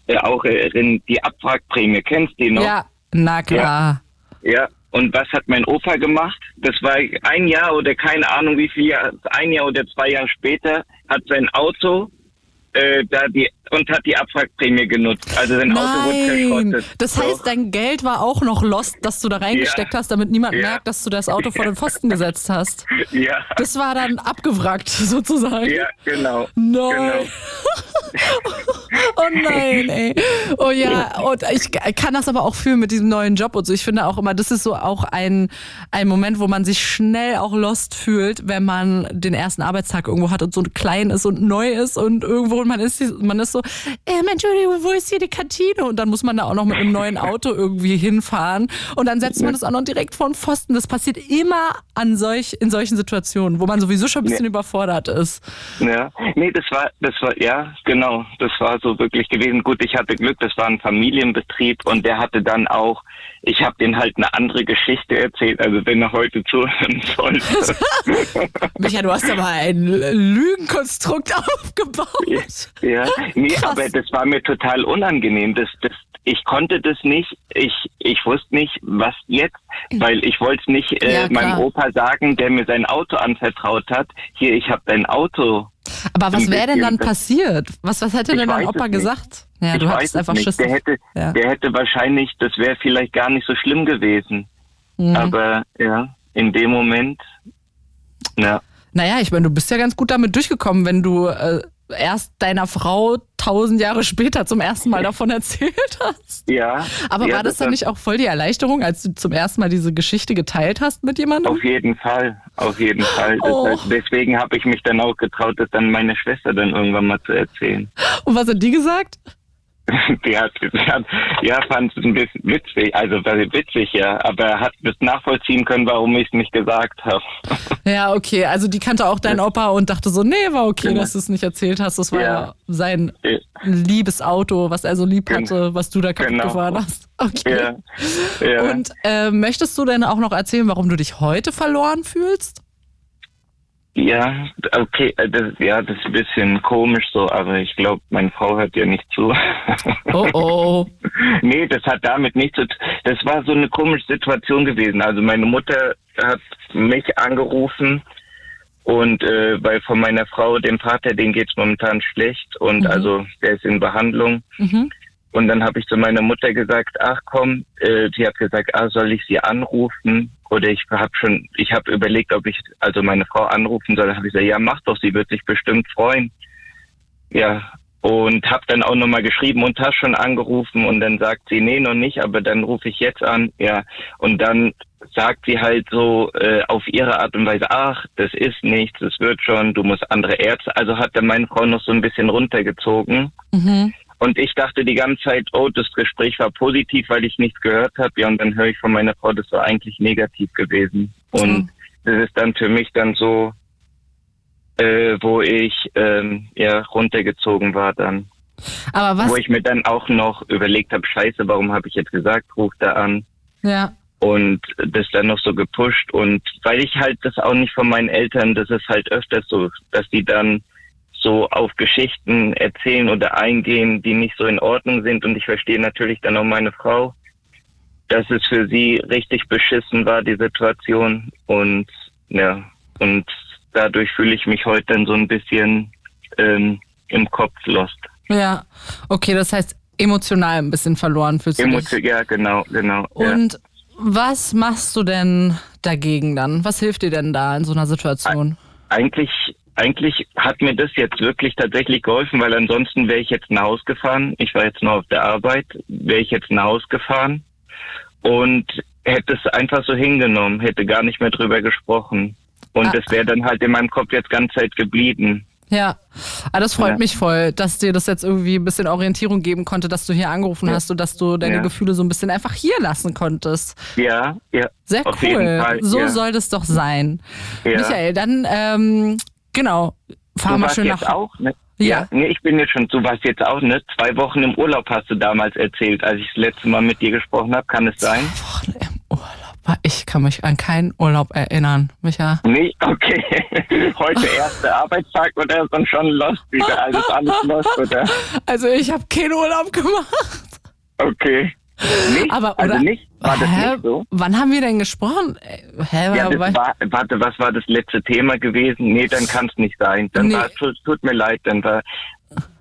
äh, auch erinnern, die Abwrackprämie. Kennst du die noch? Ja, na klar. Ja. Und was hat mein Opa gemacht? Das war ein Jahr oder keine Ahnung wie viel ein Jahr oder zwei Jahre später hat sein Auto äh, da die und hat die Abwrackprämie genutzt. Also sein Auto wurde Nein. verschrottet. Das So. heißt, dein Geld war auch noch lost, dass du da reingesteckt Ja. hast, damit niemand Ja. merkt, dass du das Auto vor den Pfosten gesetzt hast. ja, Das war dann abgewrackt, sozusagen. ja, genau. Nein. Genau. Oh nein, ey. Oh ja, und ich kann das aber auch fühlen mit diesem neuen Job und so. Ich finde auch immer, das ist so auch ein, ein Moment, wo man sich schnell auch lost fühlt, wenn man den ersten Arbeitstag irgendwo hat und so klein ist und neu ist und irgendwo und man ist, man ist so, ähm, Entschuldigung, wo ist hier die Kantine? Und dann muss man da auch noch mit einem neuen Auto irgendwie hinfahren und dann setzt man das auch noch direkt vor den Pfosten. Das passiert immer an solch, in solchen Situationen, wo man sowieso schon ein bisschen überfordert ist. Ja, nee, das war, das war, ja, genau, das war so wirklich gewesen. Gut, ich hatte Glück, das war ein Familienbetrieb und der hatte dann auch, ich habe den halt eine andere Geschichte erzählt, also wenn er heute zuhören sollte. Micha, du hast aber ein Lügenkonstrukt aufgebaut. ja, nee, Krass. aber das war mir total unangenehm. Das, das, ich konnte das nicht, ich, ich wusste nicht, was jetzt, weil ich wollte es nicht äh, Ja, meinem Opa sagen, der mir sein Auto anvertraut hat. Hier, ich habe dein Auto. Aber was wäre denn dann passiert? Was, was hätte denn dein Opa gesagt? Ja, ich du hattest es einfach nicht. Schiss. Der hätte, Ja. der hätte wahrscheinlich, das wäre vielleicht gar nicht so schlimm gewesen. Mhm. Aber ja, in dem Moment, ja, Naja, ich meine, du bist ja ganz gut damit durchgekommen, wenn du äh, erst deiner Frau tausend Jahre später zum ersten Mal davon erzählt hast. ja. Aber ja, war das dann war- nicht auch voll die Erleichterung, als du zum ersten Mal diese Geschichte geteilt hast mit jemandem? Auf jeden Fall, auf jeden Fall. Das Oh. heißt, deswegen habe ich mich dann auch getraut, das dann meiner Schwester dann irgendwann mal zu erzählen. Und was hat die gesagt? Die hat gesagt, ja, fand es ein bisschen witzig, also war witzig, ja, aber hat es nachvollziehen können, warum ich es nicht gesagt habe. Ja, okay, also die kannte auch deinen Opa und dachte so, nee, war okay, Genau. dass du es nicht erzählt hast. Das war ja, Ja. sein Ja. liebes Auto, was er so lieb Genau. hatte, was du da kaputt Genau. gefahren hast. Okay. Ja. Und äh, möchtest du denn auch noch erzählen, warum du dich heute verloren fühlst? Ja, okay, äh, das, ja, das ist ein bisschen komisch so, aber ich glaube, meine Frau hört ja nicht zu. Oh oh. nee, das hat damit nichts zu tun. Das war so eine komische Situation gewesen. Also meine Mutter hat mich angerufen und äh, weil von meiner Frau, dem Vater, den geht's momentan schlecht und Mhm. also der ist in Behandlung. Mhm. Und dann habe ich zu meiner Mutter gesagt, ach komm, äh, sie hat gesagt, ah, soll ich sie anrufen? Oder ich habe schon, ich habe überlegt, ob ich also meine Frau anrufen soll. habe ich gesagt, ja, mach doch, sie wird sich bestimmt freuen. Ja, und habe dann auch nochmal geschrieben und hast schon angerufen und dann sagt sie, nee, noch nicht, aber dann rufe ich jetzt an. Ja, und dann sagt sie halt so äh, auf ihre Art und Weise, ach, das ist nichts, das wird schon, du musst andere Ärzte. Also hat dann meine Frau noch so ein bisschen runtergezogen. Mhm. Und ich dachte die ganze Zeit, oh, das Gespräch war positiv, weil ich nichts gehört habe. Ja, und dann höre ich von meiner Frau, das war eigentlich negativ gewesen. Und das ist dann für mich dann so, äh, wo ich ähm, ja runtergezogen war dann. Aber was? Wo ich mir dann auch noch überlegt habe, scheiße, warum habe ich jetzt gesagt, ruf da an. ja. Und das dann noch so gepusht. Und weil ich halt das auch nicht von meinen Eltern, das ist halt öfters so, dass die dann so auf Geschichten erzählen oder eingehen, die nicht so in Ordnung sind. Und ich verstehe natürlich dann auch meine Frau, dass es für sie richtig beschissen war, die Situation. Und ja, und dadurch fühle ich mich heute dann so ein bisschen ähm, im Kopf lost. Ja. Okay, das heißt emotional ein bisschen verloren dich. Emotion, ja, genau, genau. ja. Und was machst du denn dagegen dann? Was hilft dir denn da in so einer Situation? eigentlich, eigentlich hat mir das jetzt wirklich tatsächlich geholfen, weil ansonsten wäre ich jetzt nach Haus gefahren. Ich war jetzt noch auf der Arbeit, wäre ich jetzt nach Haus gefahren und hätte es einfach so hingenommen, hätte gar nicht mehr drüber gesprochen. Und Ah. das wäre dann halt in meinem Kopf jetzt ganze Zeit geblieben. Ja, ah, das freut Ja. mich voll, dass dir das jetzt irgendwie ein bisschen Orientierung geben konnte, dass du hier angerufen Ja. hast und dass du deine Ja. Gefühle so ein bisschen einfach hier lassen konntest. Ja, ja. Sehr cool. so soll das doch sein. Michael, dann, ähm, genau, fahr du mal schön jetzt nach. auch, ne? Ja. Nee, ich bin jetzt schon, du warst jetzt auch, ne? Zwei Wochen im Urlaub hast du damals erzählt, als ich das letzte Mal mit dir gesprochen habe. Kann es sein? Wochen im Urlaub. Ich kann mich an keinen Urlaub erinnern, Micha. Nee, okay. Heute erster Arbeitstag oder ist dann schon lost wieder? Also ist alles lost, oder? Also ich habe keinen Urlaub gemacht. Okay. Nicht? Aber also oder, nicht? War das Hä? nicht so? Wann haben wir denn gesprochen? Äh, Hä, Ja, war, warte, was war das letzte Thema gewesen? Nee, dann kann es nicht sein. Dann Nee. war, tut, tut mir leid, dann war,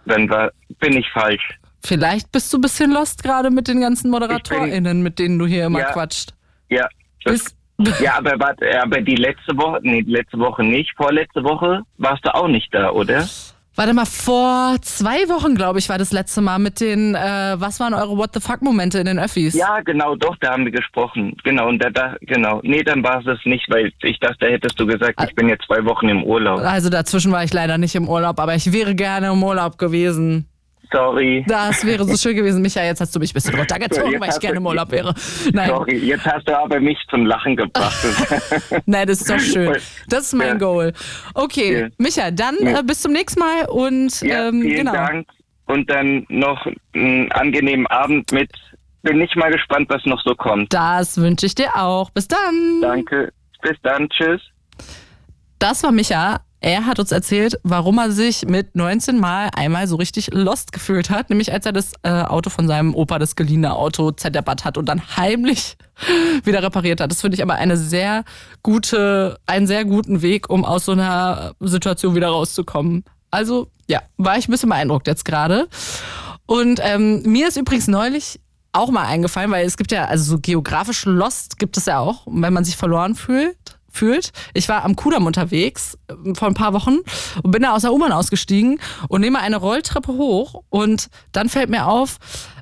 dann war, bin ich falsch. Vielleicht bist du ein bisschen lost gerade mit den ganzen ModeratorInnen, mit denen du hier immer Ja. quatscht. Ja. Das, ja, aber warte, aber die letzte Woche, nee, die letzte Woche nicht, vorletzte Woche warst du auch nicht da, oder? Warte mal, vor zwei Wochen, glaube ich, war das letzte Mal mit den, äh, was waren eure What the fuck-Momente in den Öffis? Ja, genau, doch, da haben wir gesprochen. Genau, und da, da genau. Nee, dann war es nicht, weil ich dachte, da hättest du gesagt, ich bin jetzt zwei Wochen im Urlaub. Also dazwischen war ich leider nicht im Urlaub, aber ich wäre gerne im Urlaub gewesen. Sorry. Das wäre so schön gewesen. Micha, jetzt hast du mich ein bisschen runtergezogen, Jetzt weil ich gerne im Urlaub wäre. Nein, Sorry, jetzt hast du aber mich zum Lachen gebracht. nein, das ist doch schön. Das ist mein Ja. Goal. Okay, Ja. Micha, dann Ja. äh, bis zum nächsten Mal und ähm, vielen genau. Dank. Und dann noch einen angenehmen Abend mit. Bin ich mal gespannt, was noch so kommt. Das wünsche ich dir auch. Bis dann. Danke. Bis dann. Tschüss. Das war Micha. Er hat uns erzählt, warum er sich mit 19 Mal einmal so richtig lost gefühlt hat. Nämlich als er das äh, Auto von seinem Opa, das geliehene Auto, zerdeppert hat und dann heimlich wieder repariert hat. Das finde ich aber eine sehr gute, einen sehr guten Weg, um aus so einer Situation wieder rauszukommen. Also, ja, war ich ein bisschen beeindruckt jetzt gerade. Und ähm, mir ist übrigens neulich auch mal eingefallen, weil es gibt ja, also so geografisch Lost gibt es ja auch, wenn man sich verloren fühlt. Fühlt. Ich war am Kudamm unterwegs äh, vor ein paar Wochen und bin da aus der U-Bahn ausgestiegen und nehme eine Rolltreppe hoch und dann fällt mir auf,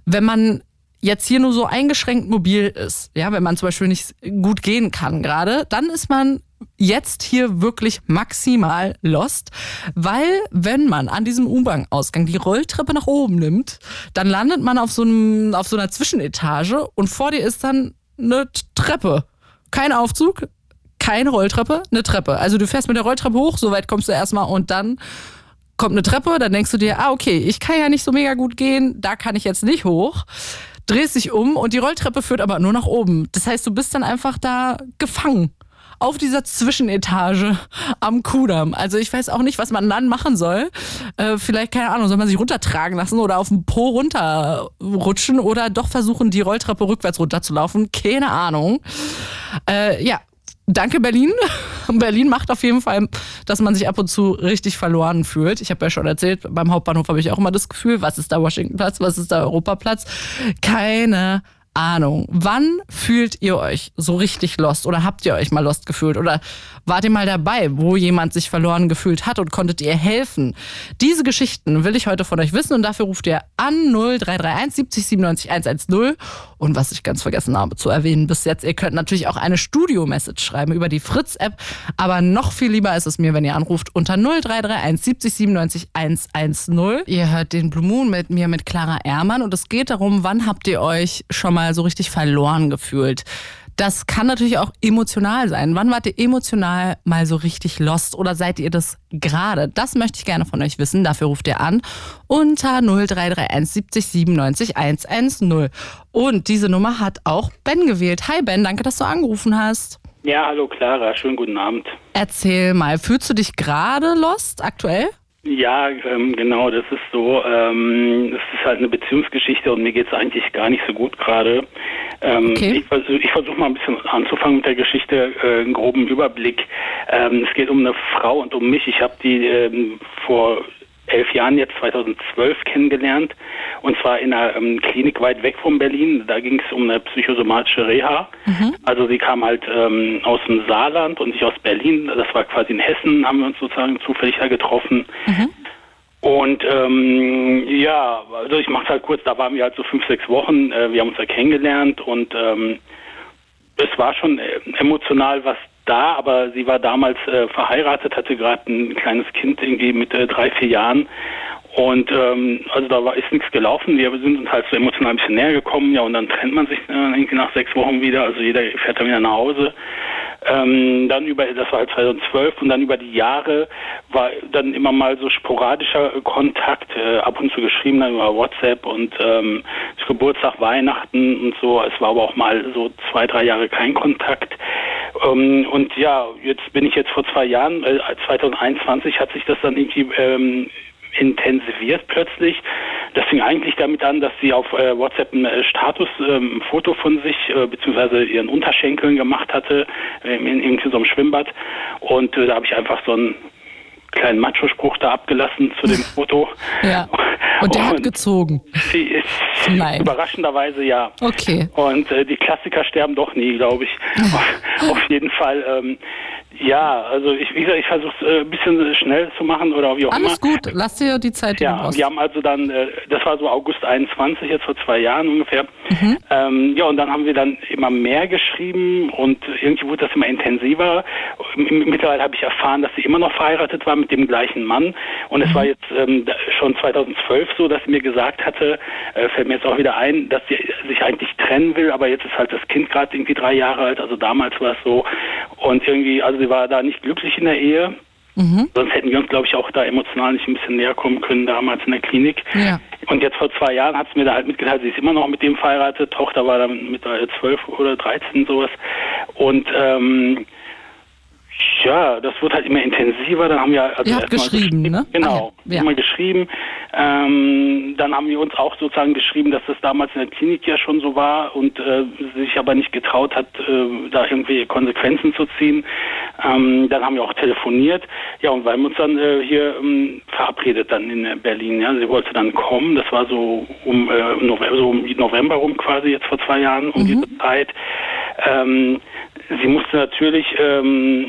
wenn man jetzt hier nur so eingeschränkt mobil ist, ja, wenn man zum Beispiel nicht gut gehen kann gerade, dann ist man jetzt hier wirklich maximal lost, weil wenn man an diesem U-Bahn-Ausgang die Rolltreppe nach oben nimmt, dann landet man auf so, einem, auf so einer Zwischenetage und vor dir ist dann eine Treppe. Kein Aufzug, keine Rolltreppe, eine Treppe. Also du fährst mit der Rolltreppe hoch, so weit kommst du erstmal und dann kommt eine Treppe, dann denkst du dir, ah, okay, ich kann ja nicht so mega gut gehen, da kann ich jetzt nicht hoch. Drehst dich um und die Rolltreppe führt aber nur nach oben. Das heißt, du bist dann einfach da gefangen. Auf dieser Zwischenetage am Kudamm. Also ich weiß auch nicht, was man dann machen soll. Äh, vielleicht, keine Ahnung, soll man sich runtertragen lassen oder auf dem Po runterrutschen oder doch versuchen, die Rolltreppe rückwärts runterzulaufen. Keine Ahnung. Äh, ja, danke Berlin. Berlin macht auf jeden Fall, dass man sich ab und zu richtig verloren fühlt. Ich habe ja schon erzählt, beim Hauptbahnhof habe ich auch immer das Gefühl, was ist da Washingtonplatz, was ist da Europaplatz? Keine Ahnung. Wann fühlt ihr euch so richtig lost oder habt ihr euch mal lost gefühlt oder wart ihr mal dabei, wo jemand sich verloren gefühlt hat und konntet ihr helfen? Diese Geschichten will ich heute von euch wissen und dafür ruft ihr an 0331 70 97 110 und was ich ganz vergessen habe zu erwähnen bis jetzt, ihr könnt natürlich auch eine Studio-Message schreiben über die Fritz-App, aber noch viel lieber ist es mir, wenn ihr anruft unter 0331 70 97 110. Ihr hört den Blue Moon mit mir, mit Clara Ehrmann und es geht darum, wann habt ihr euch schon mal so richtig verloren gefühlt? Das kann natürlich auch emotional sein. Wann wart ihr emotional mal so richtig lost oder seid ihr das gerade? Das möchte ich gerne von euch wissen. Dafür ruft ihr an unter 0331 70 97 110. Und diese Nummer hat auch Ben gewählt. Hi Ben, danke, dass du angerufen hast. Ja, hallo Clara, schönen guten Abend. Erzähl mal, fühlst du dich gerade lost aktuell? Ja, ähm, genau, das ist so. Ähm, es ist halt eine Beziehungsgeschichte und mir geht's eigentlich gar nicht so gut gerade. Ähm, Okay. Ich versuche ich versuch mal ein bisschen anzufangen mit der Geschichte, äh, einen groben Überblick. Ähm, es geht um eine Frau und um mich. Ich habe die ähm, vor elf Jahren jetzt 2012 kennengelernt und zwar in einer ähm, Klinik weit weg von Berlin. Da ging es um eine psychosomatische Reha. Also sie kam halt ähm, aus dem Saarland und ich aus Berlin. Das war quasi in Hessen, haben wir uns sozusagen zufällig da getroffen. Und ähm, ja, also ich mache halt kurz, da waren wir halt so fünf, sechs Wochen, äh, wir haben uns ja kennengelernt und ähm, es war schon äh, emotional was da, aber sie war damals äh, verheiratet, hatte gerade ein kleines Kind, irgendwie mit äh, drei, vier Jahren. Und ähm, also da war ist nichts gelaufen. Wir sind uns halt so emotional ein bisschen näher gekommen, ja, und dann trennt man sich äh, nach sechs Wochen wieder. Also jeder fährt dann wieder nach Hause. Ähm, dann über, das war halt 2012 und dann über die Jahre war dann immer mal so sporadischer Kontakt, äh, ab und zu geschrieben dann über WhatsApp und ähm, Geburtstag, Weihnachten und so. Es war aber auch mal so zwei, drei Jahre kein Kontakt. Ähm, und ja, jetzt bin ich jetzt vor zwei Jahren, äh, 2021 hat sich das dann irgendwie ähm, intensiviert plötzlich. Das fing eigentlich damit an, dass sie auf äh, WhatsApp ein äh, Status, ähm, Foto von sich äh, beziehungsweise ihren Unterschenkeln gemacht hatte äh, in, in so einem Schwimmbad und äh, da habe ich einfach so einen kleinen Macho-Spruch da abgelassen zu dem Foto. Ja. Und der hat gezogen. Sie ist Nein. überraschenderweise ja. Okay. Und äh, die Klassiker sterben doch nie, glaube ich. Auf jeden Fall. Ähm, ja, also ich, wie gesagt, ich versuche es äh, ein bisschen schnell zu machen oder wie auch Alles immer. gut, lass dir die Zeit, die du Ja, brauchst. wir haben also dann, äh, das war so August 21, jetzt vor zwei Jahren ungefähr. Mhm. Ähm, ja, und dann haben wir dann immer mehr geschrieben und irgendwie wurde das immer intensiver. Mittlerweile habe ich erfahren, dass sie immer noch verheiratet war mit dem gleichen Mann. Und es Mhm. war jetzt ähm, schon 2012 so, dass sie mir gesagt hatte, äh, fällt mir jetzt auch wieder ein, dass sie sich eigentlich trennen will, aber jetzt ist halt das Kind gerade irgendwie drei Jahre alt, also damals war es so. Und irgendwie, also sie war da nicht glücklich in der Ehe. Mhm. Sonst hätten wir uns, glaube ich, auch da emotional nicht ein bisschen näher kommen können, damals in der Klinik. Ja. Und jetzt vor zwei Jahren hat sie mir da halt mitgeteilt, sie ist immer noch mit dem verheiratet. Tochter war dann mit 12 oder 13 sowas. Und ähm, ja, das wird halt immer intensiver. Dann haben wir also Ihr habt erstmal geschrieben, ne? Genau, Ah, ja. Immer geschrieben. Ähm, dann haben wir uns auch sozusagen geschrieben, dass das damals in der Klinik ja schon so war und äh, sich aber nicht getraut hat, äh, da irgendwelche Konsequenzen zu ziehen. Ähm, dann haben wir auch telefoniert. Ja, und wir haben uns dann äh, hier ähm, verabredet dann in äh, Berlin. Ja, sie wollte dann kommen. Das war so um äh, November, so um November rum quasi jetzt vor zwei Jahren um diese Zeit. Ähm, sie musste natürlich ähm,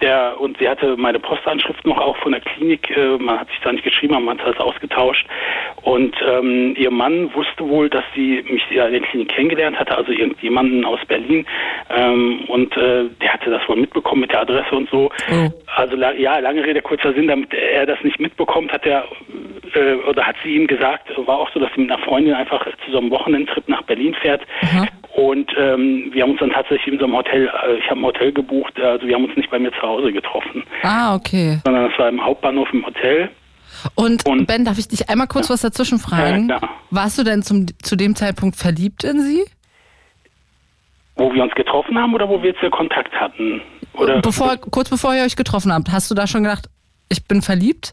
der und sie hatte meine Postanschrift noch auch von der Klinik. Äh, man hat sich da nicht geschrieben, aber man hat das ausgetauscht. Und ähm, ihr Mann wusste wohl, dass sie mich ja in der Klinik kennengelernt hatte, also irgendjemanden aus Berlin. Ähm, und äh, der hatte das wohl mitbekommen mit der Adresse und so. Oh. Also ja, lange Rede kurzer Sinn, damit er das nicht mitbekommt, hat er äh, oder hat sie ihm gesagt, war auch so, dass sie mit einer Freundin einfach zu so einem Wochenendtrip nach Berlin fährt. Und ähm, wir haben uns dann tatsächlich in so einem Hotel, äh, ich habe ein Hotel gebucht, also wir haben uns nicht bei mir zu Hause getroffen, Ah, okay. sondern es war im Hauptbahnhof im Hotel. Und, Und- Ben, darf ich dich einmal kurz was dazwischen fragen? Ja, klar. Warst du denn zum, zu dem Zeitpunkt verliebt in sie? Wo wir uns getroffen haben oder wo wir jetzt den Kontakt hatten? Oder Bevor, kurz bevor ihr euch getroffen habt, hast du da schon gedacht, ich bin verliebt?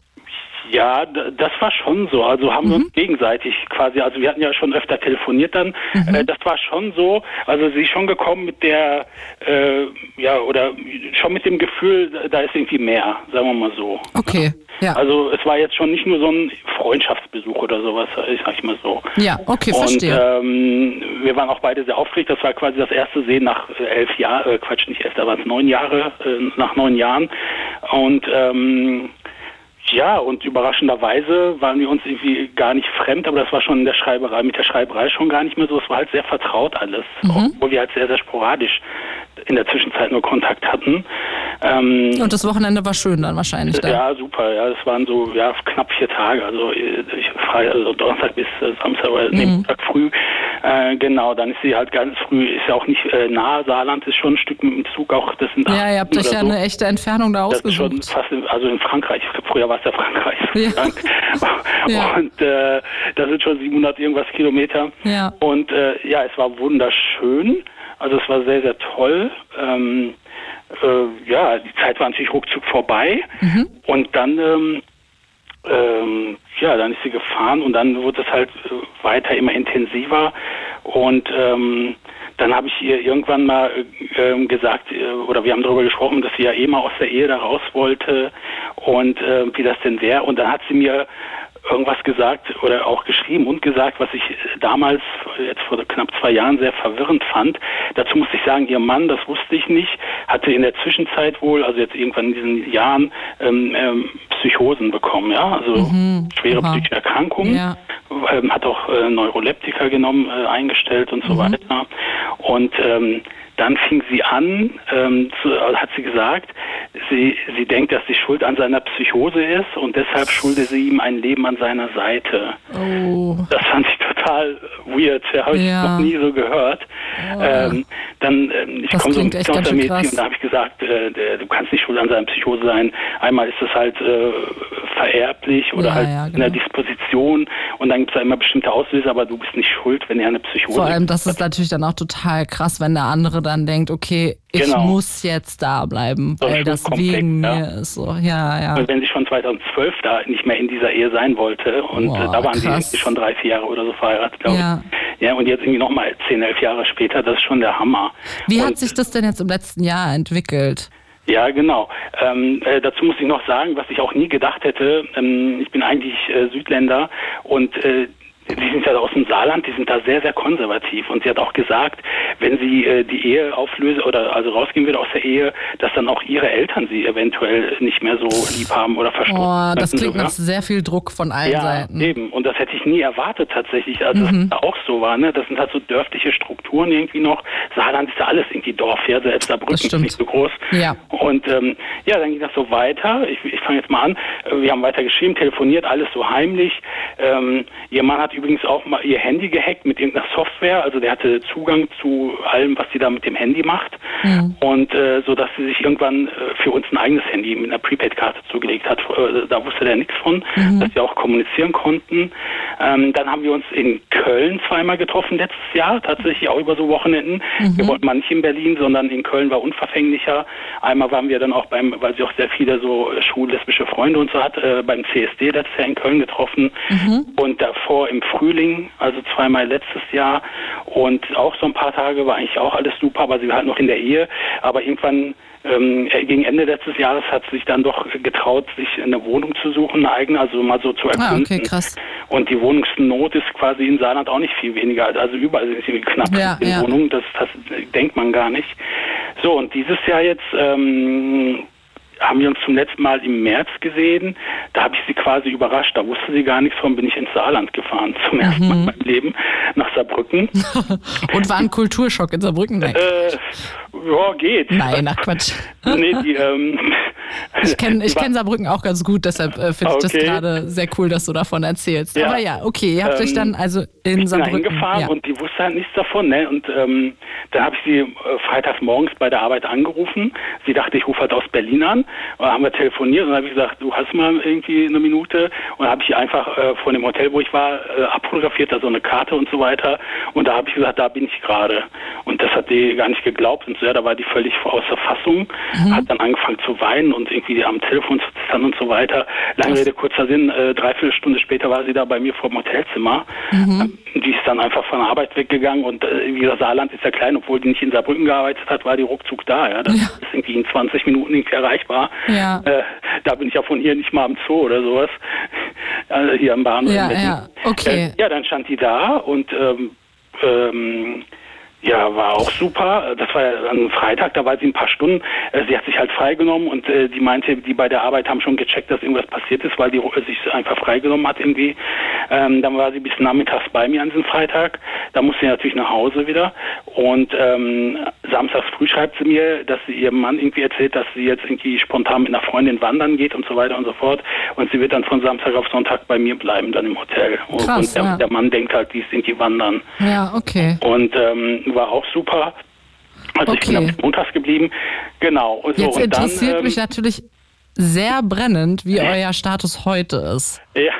Ja, das war schon so. Also haben wir uns gegenseitig quasi, also wir hatten ja schon öfter telefoniert dann. Äh, das war schon so. Also sie ist schon gekommen mit der, äh, ja, oder schon mit dem Gefühl, da ist irgendwie mehr, sagen wir mal so. Okay, ja. Also es war jetzt schon nicht nur so ein Freundschaftsbesuch oder sowas, ich sag ich mal so. Ja, okay, Und verstehe. ähm, wir waren auch beide sehr aufgeregt. Das war quasi das erste Sehen nach äh, elf Jahren, äh, Quatsch, nicht elf, da waren es neun Jahre, äh, nach neun Jahren. Und ähm, ja, und überraschenderweise waren wir uns irgendwie gar nicht fremd, aber das war schon in der Schreiberei, mit der Schreiberei schon gar nicht mehr so. Es war halt sehr vertraut alles, obwohl wir halt sehr, sehr sporadisch in der Zwischenzeit nur Kontakt hatten. Ähm, Und das Wochenende war schön dann wahrscheinlich. Dann. ja, super. Ja, das waren so ja, knapp vier Tage. Also frei, also Donnerstag bis äh, Samstag oder nee, Mhm. Montag früh. Äh, genau, dann ist sie halt ganz früh, ist ja auch nicht äh, nahe. Saarland ist schon ein Stück mit dem Zug auch. Das sind Ja, ihr habt euch ja so. eine echte Entfernung da Das ist schon ausgesucht. fast, in, also in Frankreich. Früher war es ja Frankreich. Ja. Ja. Und äh, das sind schon 700 irgendwas Kilometer. Ja. Und äh, ja, es war wunderschön. Also es war sehr, sehr toll. Ähm, äh, ja, die Zeit war natürlich ruckzuck vorbei. Mhm. Und dann, ähm, ähm, ja, dann ist sie gefahren und dann wurde es halt äh, weiter immer intensiver. Und ähm, dann habe ich ihr irgendwann mal äh, gesagt, äh, oder wir haben darüber gesprochen, dass sie ja eh mal aus der Ehe da raus wollte und äh, wie das denn wäre. Und dann hat sie mir irgendwas gesagt oder auch geschrieben und gesagt, was ich damals, jetzt vor knapp zwei Jahren, sehr verwirrend fand. Dazu muss ich sagen, ihr Mann, das wusste ich nicht, hatte in der Zwischenzeit wohl, also jetzt irgendwann in diesen Jahren, ähm, ähm, Psychosen bekommen, ja, also schwere Aha. psychische Erkrankungen Ja. ähm, hat auch äh, Neuroleptika genommen, äh, eingestellt und so weiter. Und ähm, dann fing sie an, ähm, zu, also hat sie gesagt, sie, sie denkt, dass sie schuld an seiner Psychose ist und deshalb schulde sie ihm ein Leben an seiner Seite. Oh. Das fand ich total weird, ja, habe ich Ja. noch nie so gehört. Ähm, dann, ähm, ich komme so ein bisschen aus der Medizin und da habe ich gesagt, äh, der, du kannst nicht schuld an seiner Psychose sein. Einmal ist es halt äh, vererblich oder Ja, halt ja, in der genau. Disposition und dann gibt es da immer bestimmte Auslöser, aber du bist nicht schuld, wenn er eine Psychose Vor allem, das ist natürlich dann auch total krass, wenn der andere dann denkt, okay, ich Genau. muss jetzt da bleiben, weil das Schuldkomplex, wegen ja. mir ist. So, ja, ja. Und wenn sie schon 2012 da nicht mehr in dieser Ehe sein wollte und Boah, äh, da waren sie krass. irgendwie schon drei, vier Jahre oder so verheiratet, glaube Ja. ich. Ja, und jetzt irgendwie nochmal 10, 11 Jahre später, das ist schon der Hammer. Wie und, hat sich das denn jetzt im letzten Jahr entwickelt? Ja, genau. Ähm, äh, dazu muss ich noch sagen, was ich auch nie gedacht hätte. Ähm, ich bin eigentlich äh, Südländer und äh, Sie sind ja aus dem Saarland, die sind da sehr, sehr konservativ. Und sie hat auch gesagt, wenn sie äh, die Ehe auflöse oder also rausgehen würde aus der Ehe, dass dann auch ihre Eltern sie eventuell nicht mehr so lieb haben oder verstoßen. Oh, das klingt sogar. nach sehr viel Druck von allen Ja, Seiten. eben. Und das hätte ich nie erwartet tatsächlich, also dass es da auch so war. Ne? Das sind halt so dörfliche Strukturen irgendwie noch. Saarland ist ja alles irgendwie Dorf, ja, selbst Saarbrücken ist nicht so groß. Ja. Und ähm, ja, dann ging das so weiter. Ich, ich fange jetzt mal an. Wir haben weiter geschrieben, telefoniert, alles so heimlich. Ähm, ihr Mann hat übrigens auch mal ihr Handy gehackt mit irgendeiner Software. Also der hatte Zugang zu allem, was sie da mit dem Handy macht. Und äh, so, dass sie sich irgendwann äh, für uns ein eigenes Handy mit einer Prepaid-Karte zugelegt hat. Äh, da wusste der nichts von, dass wir auch kommunizieren konnten. Ähm, dann haben wir uns in Köln zweimal getroffen letztes Jahr, tatsächlich auch über so Wochenenden. Wir wollten mal nicht in Berlin, sondern in Köln war unverfänglicher. Einmal waren wir dann auch beim, weil sie auch sehr viele so schwul-lesbische Freunde und so hat, äh, beim CSD letztes Jahr in Köln getroffen. Und davor im Frühling, also zweimal letztes Jahr. Und auch so ein paar Tage war eigentlich auch alles super, aber sie war halt noch in der Ehe. Aber irgendwann ähm, äh, gegen Ende letztes Jahres hat sie sich dann doch getraut, sich eine Wohnung zu suchen, eine eigene, also mal so zu Ah, erkunden. okay, krass. Und die Wohnungsnot ist quasi in Saarland auch nicht viel weniger. Also überall sind sie knapp Ja, in ja. Wohnungen. Das, das denkt man gar nicht. So, und dieses Jahr jetzt ähm, haben wir uns zum letzten Mal im März gesehen. Da habe ich sie quasi überrascht. Da wusste sie gar nichts von, bin ich ins Saarland gefahren. Zum ersten Mhm. Mal in meinem Leben nach Saarbrücken. Und war ein Kulturschock in Saarbrücken? Nein, äh, ja, geht. Nein ach Quatsch. Nee, die, ähm, Ich kenne ich kenn Saarbrücken auch ganz gut, deshalb äh, finde ich das Okay. gerade sehr cool, dass du davon erzählst. Ja. Aber ja, okay, ihr habt euch Ähm, dann also in ich bin Saarbrücken... hingefahren ja. und die wusste halt nichts davon. Ne? Und ähm, dann habe ich sie äh, freitags morgens bei der Arbeit angerufen. Sie dachte, ich rufe halt aus Berlin an. Und dann haben wir telefoniert und dann habe ich gesagt, du hast mal irgendwie eine Minute. Und dann habe ich einfach äh, von dem Hotel, wo ich war, äh, abfotografiert, da so eine Karte und so weiter. Und da habe ich gesagt, da bin ich gerade. Und das hat die gar nicht geglaubt. Und so, ja, da war die völlig außer Fassung. Hat dann angefangen zu weinen und irgendwie am Telefon zu zittern und so weiter. Lange Rede, kurzer Sinn, äh, dreiviertel Stunde später war sie da bei mir vor dem Hotelzimmer. Ähm, Die ist dann einfach von der Arbeit weggegangen und äh, wie gesagt, Saarland ist ja klein, obwohl die nicht in Saarbrücken gearbeitet hat, war die ruckzuck da. Ja? Das Ja. ist irgendwie in 20 Minuten irgendwie erreichbar. Ja. Äh, da bin ich ja von hier nicht mal am Zoo oder sowas. Also hier am Bahnhof. Ja, ja, okay. Äh, ja, dann stand die da und ähm, ähm, ja, war auch super. Das war ja am Freitag, da war sie ein paar Stunden. Äh, Sie hat sich halt freigenommen und äh, die meinte, die bei der Arbeit haben schon gecheckt, dass irgendwas passiert ist, weil die sich einfach freigenommen hat irgendwie. Ähm, dann war sie bis nachmittags bei mir an diesem Freitag. Da musste sie natürlich nach Hause wieder. Und ähm, samstags früh schreibt sie mir, dass sie ihrem Mann irgendwie erzählt, dass sie jetzt irgendwie spontan mit einer Freundin wandern geht und so weiter und so fort. Und sie wird dann von Samstag auf Sonntag bei mir bleiben, dann im Hotel. Und, Krass, und der, ja. der Mann denkt halt, die ist irgendwie wandern. ja, okay. Und ähm, war auch super. Also ich bin Okay. bis montags geblieben. Genau. So, Jetzt und dann, interessiert ähm, mich natürlich sehr brennend, wie euer Status heute ist. Ja.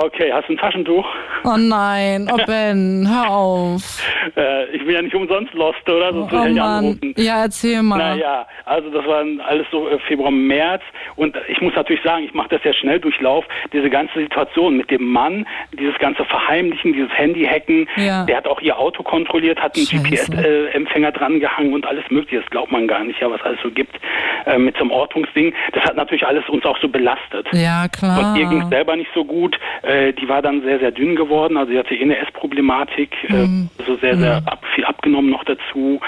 Okay, hast du ein Taschentuch? Oh nein, oh Ben, hör auf. Äh, ich bin ja nicht umsonst lost, oder? Sonst Oh ich anrufen. Ja, erzähl mal. Naja, also das war alles so äh, Februar, März und ich muss natürlich sagen, ich mache das ja schnell durchlauf, diese ganze Situation mit dem Mann, dieses ganze Verheimlichen, dieses Handy-Hacken, Ja. der hat auch ihr Auto kontrolliert, hat einen. GPS-Empfänger dran gehangen und alles mögliche, das glaubt man gar nicht, ja, was alles so gibt äh, mit so einem Ortungsding. Das hat natürlich alles uns auch so belastet. Ja, klar. Und ihr ging es selber nicht so gut. Äh, die war dann sehr, sehr dünn geworden. Also sie hatte eh eine Essproblematik. Mhm. Äh, so sehr, sehr ab, viel abgenommen noch dazu.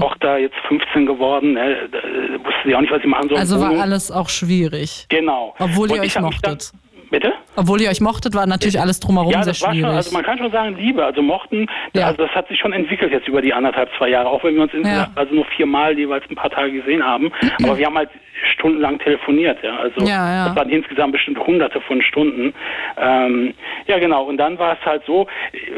Tochter jetzt 15 geworden. Ne? Äh, wusste sie auch nicht, was sie machen soll. Also war alles auch schwierig. Genau. Obwohl ihr Und ich euch mochtet. Dann, Bitte? Obwohl ihr euch mochtet, war natürlich alles drumherum Ja, sehr schwierig. schon, also man kann schon sagen Liebe, also mochten, Ja. also das hat sich schon entwickelt jetzt über die anderthalb, zwei Jahre, auch wenn wir uns insgesamt also nur viermal jeweils ein paar Tage gesehen haben, aber wir haben halt stundenlang telefoniert, ja, also Ja, ja. das waren insgesamt bestimmt hunderte von Stunden. Ähm, ja, genau, und dann war es halt so,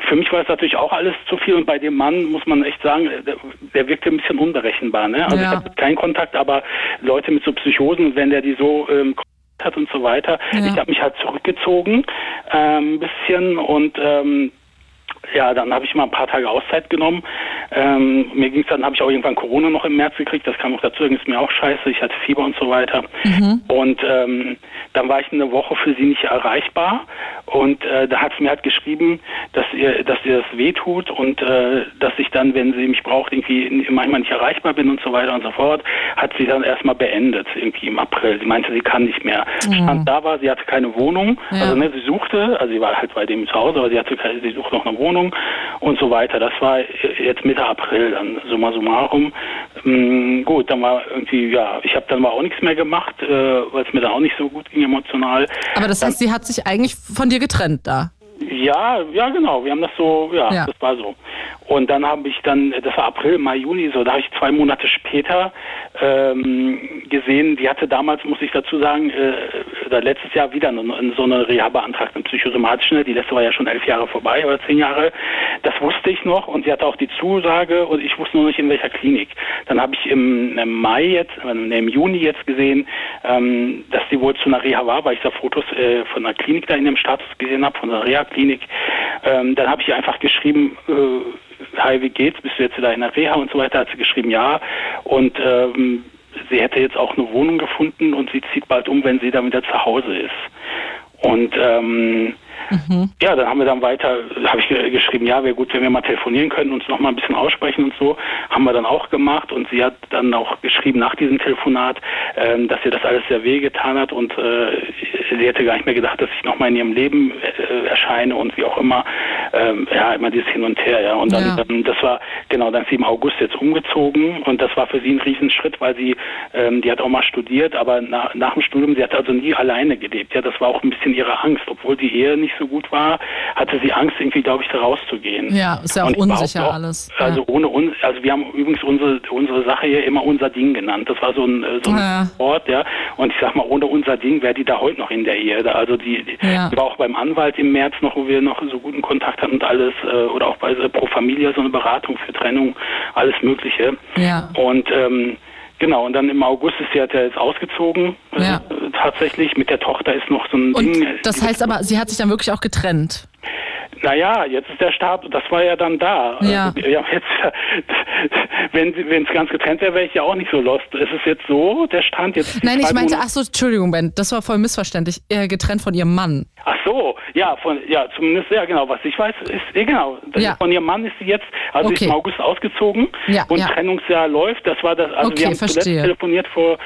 für mich war es natürlich auch alles zu viel und bei dem Mann muss man echt sagen, der, der wirkte ein bisschen unberechenbar, ne, also Ja. ich hatte keinen Kontakt, aber Leute mit so Psychosen, wenn der die so ähm, hat und so weiter. Ja. Ich habe mich halt zurückgezogen ähm, ein bisschen und ähm, ja, dann habe ich mal ein paar Tage Auszeit genommen. Ähm, mir ging es dann, habe ich auch irgendwann Corona noch im März gekriegt, das kam noch dazu, ging es mir auch scheiße, ich hatte Fieber und so weiter. Und ähm, dann war ich eine Woche für sie nicht erreichbar und äh, da hat sie mir halt geschrieben, dass ihr, dass ihr das wehtut und äh, dass ich dann, wenn sie mich braucht, irgendwie manchmal nicht erreichbar bin und so weiter und so fort, hat sie dann erstmal beendet, irgendwie im April. Sie meinte, sie kann nicht mehr. Stand da war, sie hatte keine Wohnung, Ja. also ne, sie suchte, also sie war halt bei dem zu Hause, aber sie hatte keine, sie suchte noch eine Wohnung und so weiter. Das war jetzt Mitte April, dann summa summarum. Mm, gut, dann war irgendwie, ja, ich habe dann mal auch nichts mehr gemacht, äh, weil es mir dann auch nicht so gut ging emotional. Aber das heißt, sie hat sich eigentlich von dir getrennt da. Ja, ja, genau. Wir haben das so, ja, Ja. das war so. Und dann habe ich dann, das war April, Mai, Juni, so, da habe ich zwei Monate später ähm, gesehen, die hatte damals, muss ich dazu sagen, äh, letztes Jahr wieder eine, so eine Reha beantragt, eine psychosomatische, die letzte war ja schon elf Jahre vorbei oder zehn Jahre. Das wusste ich noch und sie hatte auch die Zusage und ich wusste nur nicht in welcher Klinik. Dann habe ich im, im Mai jetzt, äh, im Juni jetzt gesehen, ähm, dass sie wohl zu einer Reha war, weil ich da Fotos äh, von einer Klinik da in dem Status gesehen habe, von einer Reha-Klinik. Ähm, dann habe ich ihr einfach geschrieben, äh, hi, wie geht's? Bist du jetzt da in der Reha und so weiter? Hat sie geschrieben, ja. Und ähm, sie hätte jetzt auch eine Wohnung gefunden und sie zieht bald um, wenn sie dann wieder zu Hause ist. Und ähm, ja, dann haben wir dann weiter, habe ich ge- geschrieben, ja, wäre gut, wenn wir mal telefonieren können, uns noch mal ein bisschen aussprechen und so. Haben wir dann auch gemacht und sie hat dann auch geschrieben nach diesem Telefonat, ähm, dass ihr das alles sehr weh getan hat und äh, sie hätte gar nicht mehr gedacht, dass ich noch mal in ihrem Leben äh, erscheine und wie auch immer, ähm, ja, immer dieses Hin und Her, ja. Und dann, Ja. ähm, das war, genau, dann ist sie im August jetzt umgezogen und das war für sie ein Riesenschritt, weil sie, ähm, die hat auch mal studiert, aber nach, nach dem Studium, sie hat also nie alleine gelebt, ja, das war auch ein bisschen ihre Angst, obwohl die Ehe nicht so gut war, hatte sie Angst, irgendwie, glaube ich, da rauszugehen. Ja, ist ja auch unsicher auch, alles. Also ohne uns, also wir haben übrigens unsere unsere Sache hier immer unser Ding genannt. Das war so ein äh, so ein Ja. Wort, ja. Und ich sag mal, ohne unser Ding wäre die da heute noch in der Ehe. Also die, die Ja. die war auch beim Anwalt im März noch, wo wir noch so guten Kontakt hatten und alles, äh, oder auch bei äh, Pro Familia so eine Beratung für Trennung, alles Mögliche. Ja. Und ähm, Genau, und dann im August ist sie hat ja jetzt ausgezogen. äh, Ja. Äh, tatsächlich mit der Tochter ist noch so ein Und Ding. das heißt aber, sie hat sich dann wirklich auch getrennt. Naja, jetzt ist der Start, das war ja dann da. Ja. Also, ja jetzt, wenn es ganz getrennt wäre, wäre ich ja auch nicht so lost. Es ist jetzt so, der Stand jetzt. Nein, ich meinte, ach so, Entschuldigung, Ben, das war voll missverständlich. Äh, getrennt von ihrem Mann. Ach so, ja, von, ja, zumindest, ja, genau. Was ich weiß, ist, ja, genau. Ja. Von ihrem Mann ist sie jetzt, also sie ist Okay. im August ausgezogen Ja, und ja. Trennungsjahr läuft. Das war das, also Okay, wir haben verstehe. zuletzt telefoniert vor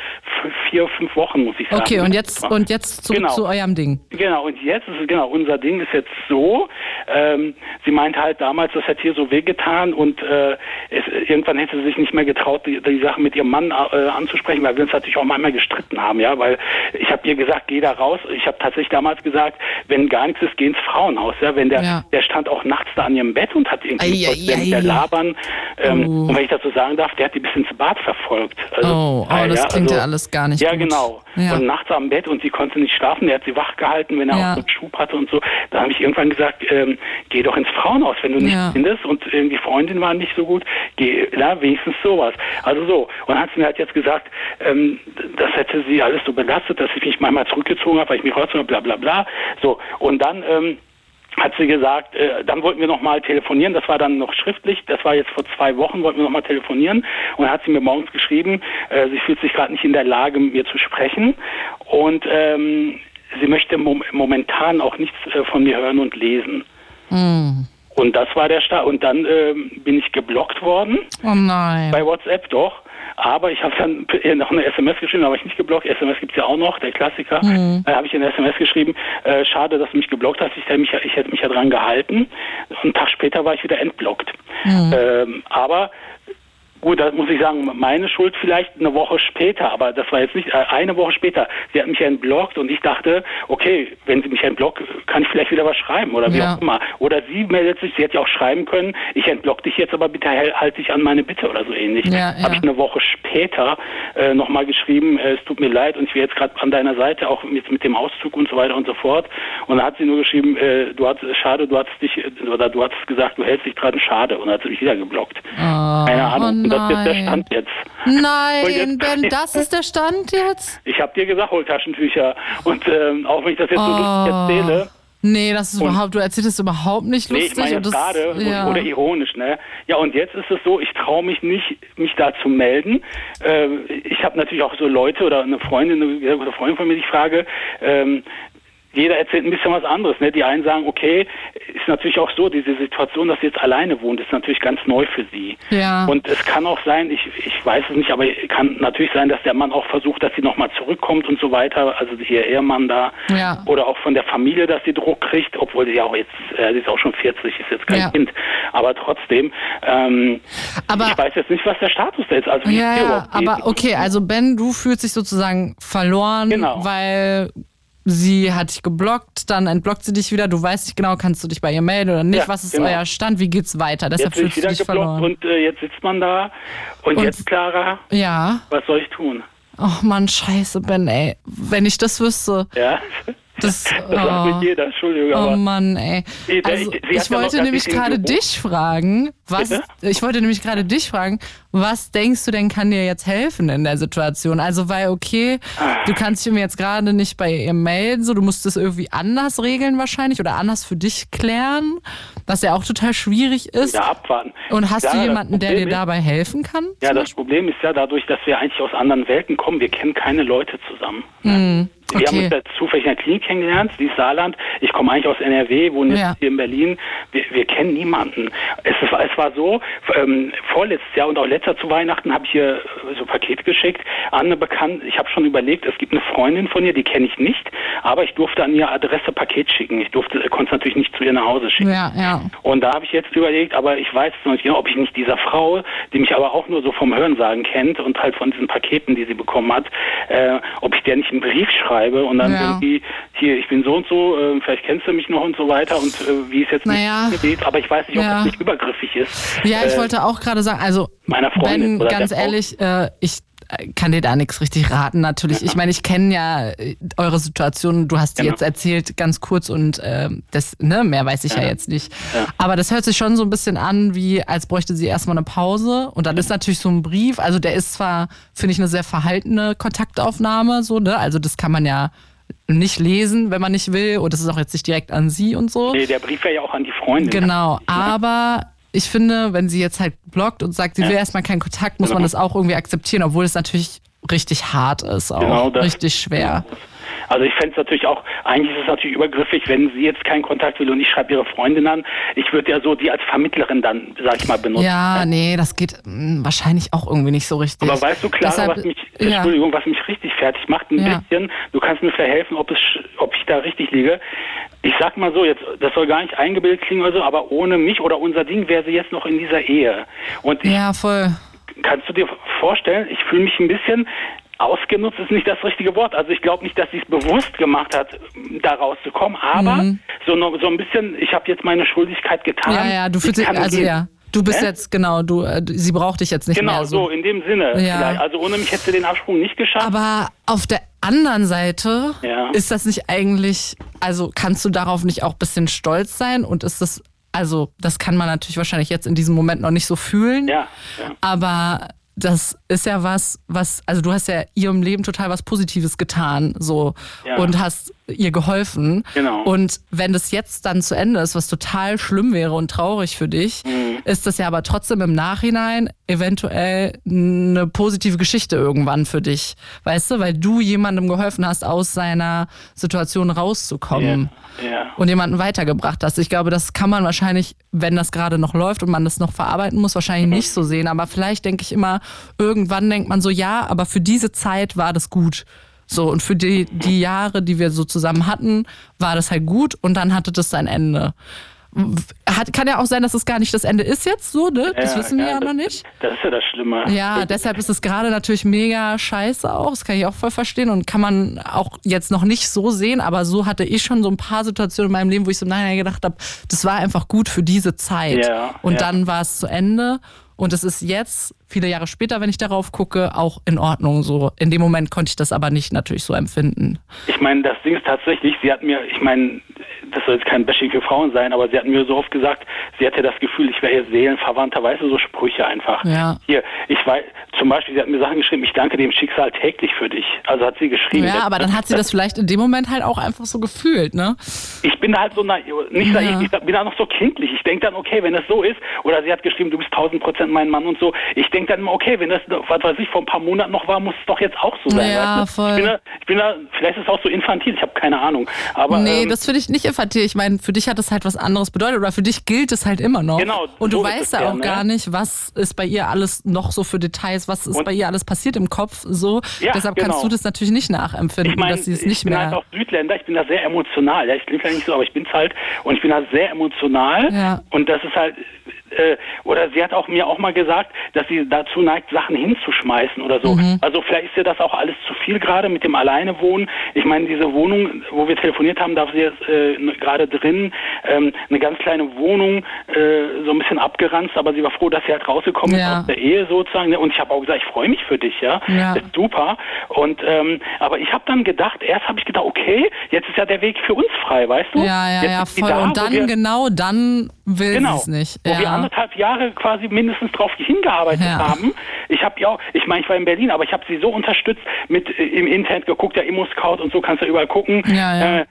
vier, fünf Wochen, muss ich sagen. Okay, und jetzt, und jetzt zurück Genau. zu eurem Ding. Genau, und jetzt ist es, genau, unser Ding ist jetzt so, ähm, sie meinte halt damals, das hat hier so wehgetan und äh, es, irgendwann hätte sie sich nicht mehr getraut, die, die Sache mit ihrem Mann äh, anzusprechen, weil wir uns natürlich auch manchmal gestritten haben, ja, weil ich habe ihr gesagt, geh da raus. Ich habe tatsächlich damals gesagt, wenn gar nichts ist, geh ins Frauenhaus, ja, wenn der, Ja. der stand auch nachts da an ihrem Bett und hat irgendwie Ei, ei, während der labern, ähm, Oh. und wenn ich dazu sagen darf, der hat die bis ins Bad verfolgt. Also, Oh, oh, das klingt ja alles gar nicht Ja, gut. genau. Ja. Und nachts am Bett und sie konnte nicht schlafen. Der hat sie wach gehalten, wenn er Ja. auch so einen Schub hatte und so. Da habe ich irgendwann gesagt, ähm, geh doch ins Frauenhaus, wenn du nichts Ja. findest und irgendwie Freundin war nicht so gut, geh, na, wenigstens sowas. Also so. Und hat sie mir halt jetzt gesagt, ähm, das hätte sie alles so belastet, dass ich mich manchmal zurückgezogen habe, weil ich mich habe, bla bla bla. So. Und dann, ähm, hat sie gesagt, äh, dann wollten wir nochmal telefonieren, das war dann noch schriftlich, das war jetzt vor zwei Wochen, wollten wir nochmal telefonieren und hat sie mir morgens geschrieben, äh, sie fühlt sich gerade nicht in der Lage, mit mir zu sprechen und ähm, sie möchte mom momentan auch nichts äh, von mir hören und lesen. Hm. Und das war der Start. Und dann ähm, bin ich geblockt worden Oh nein. bei WhatsApp doch. Aber ich habe dann noch eine SMS geschrieben, aber ich nicht geblockt. SMS gibt's ja auch noch, der Klassiker. Mhm. Da habe ich eine SMS geschrieben, äh, schade, dass du mich geblockt hast. Ich hätte mich, ich hätte mich ja dran gehalten. Und einen Tag später war ich wieder entblockt. Mhm. Ähm, aber Gut, da muss ich sagen, meine Schuld vielleicht eine Woche später, aber das war jetzt nicht äh, eine Woche später. Sie hat mich entblockt und ich dachte, okay, wenn sie mich entblockt, kann ich vielleicht wieder was schreiben oder wie Ja. auch immer. Oder sie meldet sich, sie hätte ja auch schreiben können, ich entblock dich jetzt, aber bitte hal- halt dich an meine Bitte oder so ähnlich. Ja, ja. Habe ich eine Woche später äh, nochmal geschrieben, äh, es tut mir leid und ich wäre jetzt gerade an deiner Seite, auch jetzt mit dem Auszug und so weiter und so fort. Und dann hat sie nur geschrieben, äh, du hast schade, du hast dich äh, oder du hast gesagt, du hältst dich dran schade und dann hat sie mich wieder geblockt. Keine Ahnung. oh das ist jetzt der nein. Stand jetzt. Nein, jetzt- Ben, das ist der Stand jetzt? Ich habe dir gesagt, hol Taschentücher. Und ähm, auch wenn ich das jetzt so Oh. lustig erzähle, Nee, das ist Und- überhaupt, du erzählst es überhaupt nicht nee, lustig. ich meine und jetzt das, gerade ja. oder ironisch, ne? Ja, und jetzt ist es so, ich traue mich nicht, mich da zu melden. Äh, ich habe natürlich auch so Leute oder eine Freundin eine, oder Freundin von mir, die ich frage, ähm, jeder erzählt ein bisschen was anderes. Ne? Die einen sagen, okay, ist natürlich auch so, diese Situation, dass sie jetzt alleine wohnt, ist natürlich ganz neu für sie. Ja. Und es kann auch sein, ich, ich weiß es nicht, aber kann natürlich sein, dass der Mann auch versucht, dass sie nochmal zurückkommt und so weiter. Also ihr Ehemann da. Ja. Oder auch von der Familie, dass sie Druck kriegt, obwohl sie ja auch jetzt, äh, sie ist auch schon 40, ist jetzt kein Ja. Kind. Aber trotzdem, ähm, Aber- ich weiß jetzt nicht, was der Status da ist. Also Ja, ja, aber okay, also Ben, du fühlst dich sozusagen verloren, Genau. weil sie hat dich geblockt, dann entblockt sie dich wieder, du weißt nicht genau, kannst du dich bei ihr melden oder nicht, Ja, was ist genau. euer Stand, wie geht's weiter? Deshalb Jetzt bin ich wieder geblockt verloren. und äh, jetzt sitzt man da. Und, Und- jetzt, Clara, ja, was soll ich tun? ach man, scheiße, Ben, ey, wenn ich das wüsste, Ja, das, das sagt nicht oh, jeder, Entschuldigung, oh Mann, ey. Also, ich wollte nämlich gerade dich fragen, was, Bitte? ich wollte nämlich gerade dich fragen, was denkst du denn kann dir jetzt helfen in der Situation? Also, weil, okay, Ah. du kannst dich mir jetzt gerade nicht bei ihr melden, so, du musst es irgendwie anders regeln wahrscheinlich oder anders für dich klären, was ja auch total schwierig ist. ja, abwarten. Und hast Ja, du jemanden, der dir dabei helfen kann? Ja, das Problem ist ja dadurch, dass wir eigentlich aus anderen Welten kommen. Wir kennen keine Leute zusammen. Ne? Wir haben okay. uns ja zufällig in der Klinik kennengelernt, die ist Saarland. Ich komme eigentlich aus NRW, wohne jetzt Ja. hier in Berlin. Wir, wir kennen niemanden. Es, ist, es war so, ähm, vorletztes Jahr und auch letzter zu Weihnachten habe ich hier so Pakete geschickt an eine Bekannte. Ich habe schon überlegt, es gibt eine Freundin von ihr, die kenne ich nicht, aber ich durfte an ihre Adresse Paket schicken. Ich durfte, konnte es natürlich nicht zu ihr nach Hause schicken. Ja, ja. Und da habe ich jetzt überlegt, aber ich weiß noch nicht genau, ob ich nicht dieser Frau, die mich aber auch nur so vom Hörensagen kennt und halt von diesen Paketen, die sie bekommen hat, äh, ob ich der nicht einen Brief schreibe und dann Ja. irgendwie, hier, ich bin so und so, äh, vielleicht kennst du mich noch und so weiter und äh, wie es jetzt Naja. mit aber ich weiß nicht, ob Ja. das nicht übergriffig ist. Ja, ich Äh, wollte auch gerade sagen, also meiner Freundin Ben, ganz ehrlich, äh, ich kann dir da nichts richtig raten, natürlich. Ich meine, ich kenne ja äh, eure Situation, du hast die Genau. jetzt erzählt, ganz kurz und äh, das, ne, mehr weiß ich ja, jetzt nicht. Aber das hört sich schon so ein bisschen an, wie als bräuchte sie erstmal eine Pause. Und dann ist natürlich so ein Brief, also der ist zwar, finde ich, eine sehr verhaltene Kontaktaufnahme, so, ne? Also das kann man ja nicht lesen, wenn man nicht will. Und das ist auch jetzt nicht direkt an sie und so. Nee, der Brief wäre ja auch an die Freundin. Genau, aber ich finde, wenn sie jetzt halt blockt und sagt, sie Ja. will erstmal keinen Kontakt, muss man Genau. das auch irgendwie akzeptieren, obwohl es natürlich richtig hart ist, auch Genau richtig schwer. Also ich fände es natürlich auch, eigentlich ist es natürlich übergriffig, wenn sie jetzt keinen Kontakt will und ich schreibe ihre Freundin an. Ich würde ja so die als Vermittlerin dann, sag ich mal, benutzen. Ja, nee, das geht mh, wahrscheinlich auch irgendwie nicht so richtig. Aber weißt du, Clara, Deshalb- was mich, ja. Entschuldigung, was mich richtig fertig macht, ein Ja. bisschen, du kannst mir vielleicht helfen, ob, es, ob ich da richtig liege. Ich sag mal so, jetzt, das soll gar nicht eingebildet klingen oder so, aber ohne mich oder unser Ding wäre sie jetzt noch in dieser Ehe. Und ich, Ja, voll. kannst du dir vorstellen, ich fühle mich ein bisschen ausgenutzt ist nicht das richtige Wort. Also ich glaube nicht, dass sie es bewusst gemacht hat, da rauszukommen, aber Mhm. so, so ein bisschen, ich habe jetzt meine Schuldigkeit getan. Ja, ja, du fühlst dich, also gehen. ja, du bist Hä? jetzt, genau, du, äh, sie braucht dich jetzt nicht Genau, mehr so. in dem Sinne. Ja. Vielleicht. Also ohne mich hätte sie den Absprung nicht geschafft. Aber auf der anderen Seite Ja. ist das nicht eigentlich, also kannst du darauf nicht auch ein bisschen stolz sein und ist das, also das kann man natürlich wahrscheinlich jetzt in diesem Moment noch nicht so fühlen, ja, ja. aber das ist ja was, was, also du hast ja ihrem Leben total was Positives getan, so Ja. und hast ihr geholfen. Genau. Und wenn das jetzt dann zu Ende ist, was total schlimm wäre und traurig für dich, Mhm. ist das ja aber trotzdem im Nachhinein eventuell eine positive Geschichte irgendwann für dich. Weißt du, weil du jemandem geholfen hast, aus seiner Situation rauszukommen Ja, ja. und jemanden weitergebracht hast. Ich glaube, das kann man wahrscheinlich, wenn das gerade noch läuft und man das noch verarbeiten muss, wahrscheinlich nicht so sehen. Aber vielleicht denke ich immer, irgendwann denkt man so, ja, aber für diese Zeit war das gut. So, und für die, die Jahre, die wir so zusammen hatten, war das halt gut und dann hatte das sein Ende. Hat, kann ja auch sein, dass es gar nicht das Ende ist jetzt so, ne? Das Ja, wissen wir ja, das- noch nicht. Das ist ja das Schlimme. Ja, deshalb ist es gerade natürlich mega scheiße auch. Das kann ich auch voll verstehen und kann man auch jetzt noch nicht so sehen, aber so hatte ich schon so ein paar Situationen in meinem Leben, wo ich so im Nachhinein gedacht habe, das war einfach gut für diese Zeit. Ja, und ja. dann war es zu Ende. Und es ist jetzt, viele Jahre später, wenn ich darauf gucke, auch in Ordnung so. In dem Moment konnte ich das aber nicht natürlich so empfinden. Ich meine, das Ding ist tatsächlich, sie hat mir, ich meine, das soll jetzt kein Bashing für Frauen sein, aber sie hat mir so oft gesagt, sie hatte das Gefühl, ich wäre ihr Seelenverwandter, weißt du, so Sprüche einfach. Ja. Hier, ich weiß, zum Beispiel, sie hat mir Sachen geschrieben, ich danke dem Schicksal täglich für dich. Also hat sie geschrieben. Ja, aber dann hat sie das vielleicht in dem Moment halt auch einfach so gefühlt, ne? ich bin da halt so naiv, nicht Ja. naiv, ich bin da noch so kindlich. Ich denke dann, okay, wenn das so ist, oder sie hat geschrieben, du bist 1000 Prozent mein Mann und so. Ich denke dann immer, okay, wenn das, was weiß ich, vor ein paar Monaten noch war, muss es doch jetzt auch so sein. Ja, weißt du? voll. Ich bin, da, ich bin da, vielleicht ist es auch so infantil, ich habe keine Ahnung. Aber nee, ähm, das finde ich nicht infantil. Ich meine, für dich hat es halt was anderes bedeutet oder für dich gilt es halt immer noch. Genau, Und du so weißt es ja auch ne? gar nicht, was ist bei ihr alles noch so für Details, was ist Und- bei ihr alles passiert im Kopf so. Ja, Deshalb genau. kannst du das natürlich nicht nachempfinden, ich meine, dass sie es ich nicht bin mehr. halt auch Südländer, ich bin da sehr emotional. Ja, ich klinge vielleicht nicht so, aber ich bin's halt und ich bin da sehr emotional. Ja. Und das ist halt, äh, oder sie hat auch mir auch mal gesagt, dass sie dazu neigt, Sachen hinzuschmeißen oder so. Mhm. Also vielleicht ist ihr das auch alles zu viel gerade mit dem Alleinewohnen. Ich meine, diese Wohnung, wo wir telefoniert haben, da sie jetzt äh, gerade drin, ähm, eine ganz kleine Wohnung, äh, so ein bisschen abgeranzt, aber sie war froh, dass sie halt rausgekommen Ja. ist aus der Ehe sozusagen. ne? Und ich habe auch gesagt, ich freue mich für dich, ja. Ja. Ist super. Und ähm, aber ich habe dann gedacht, erst habe ich gedacht, okay, jetzt ist ja der Weg für uns frei, weißt du? ja, ja, jetzt ja, voll. da, Und dann, genau dann will Genau, sie es nicht. Ja. Anderthalb Jahre quasi mindestens drauf hingearbeitet Ja. haben. Ich habe ja auch, ich meine, ich war in Berlin, aber ich habe sie so unterstützt mit äh, im Internet geguckt, ja Immo Scout und so kannst du überall gucken. Ja, ja. Äh,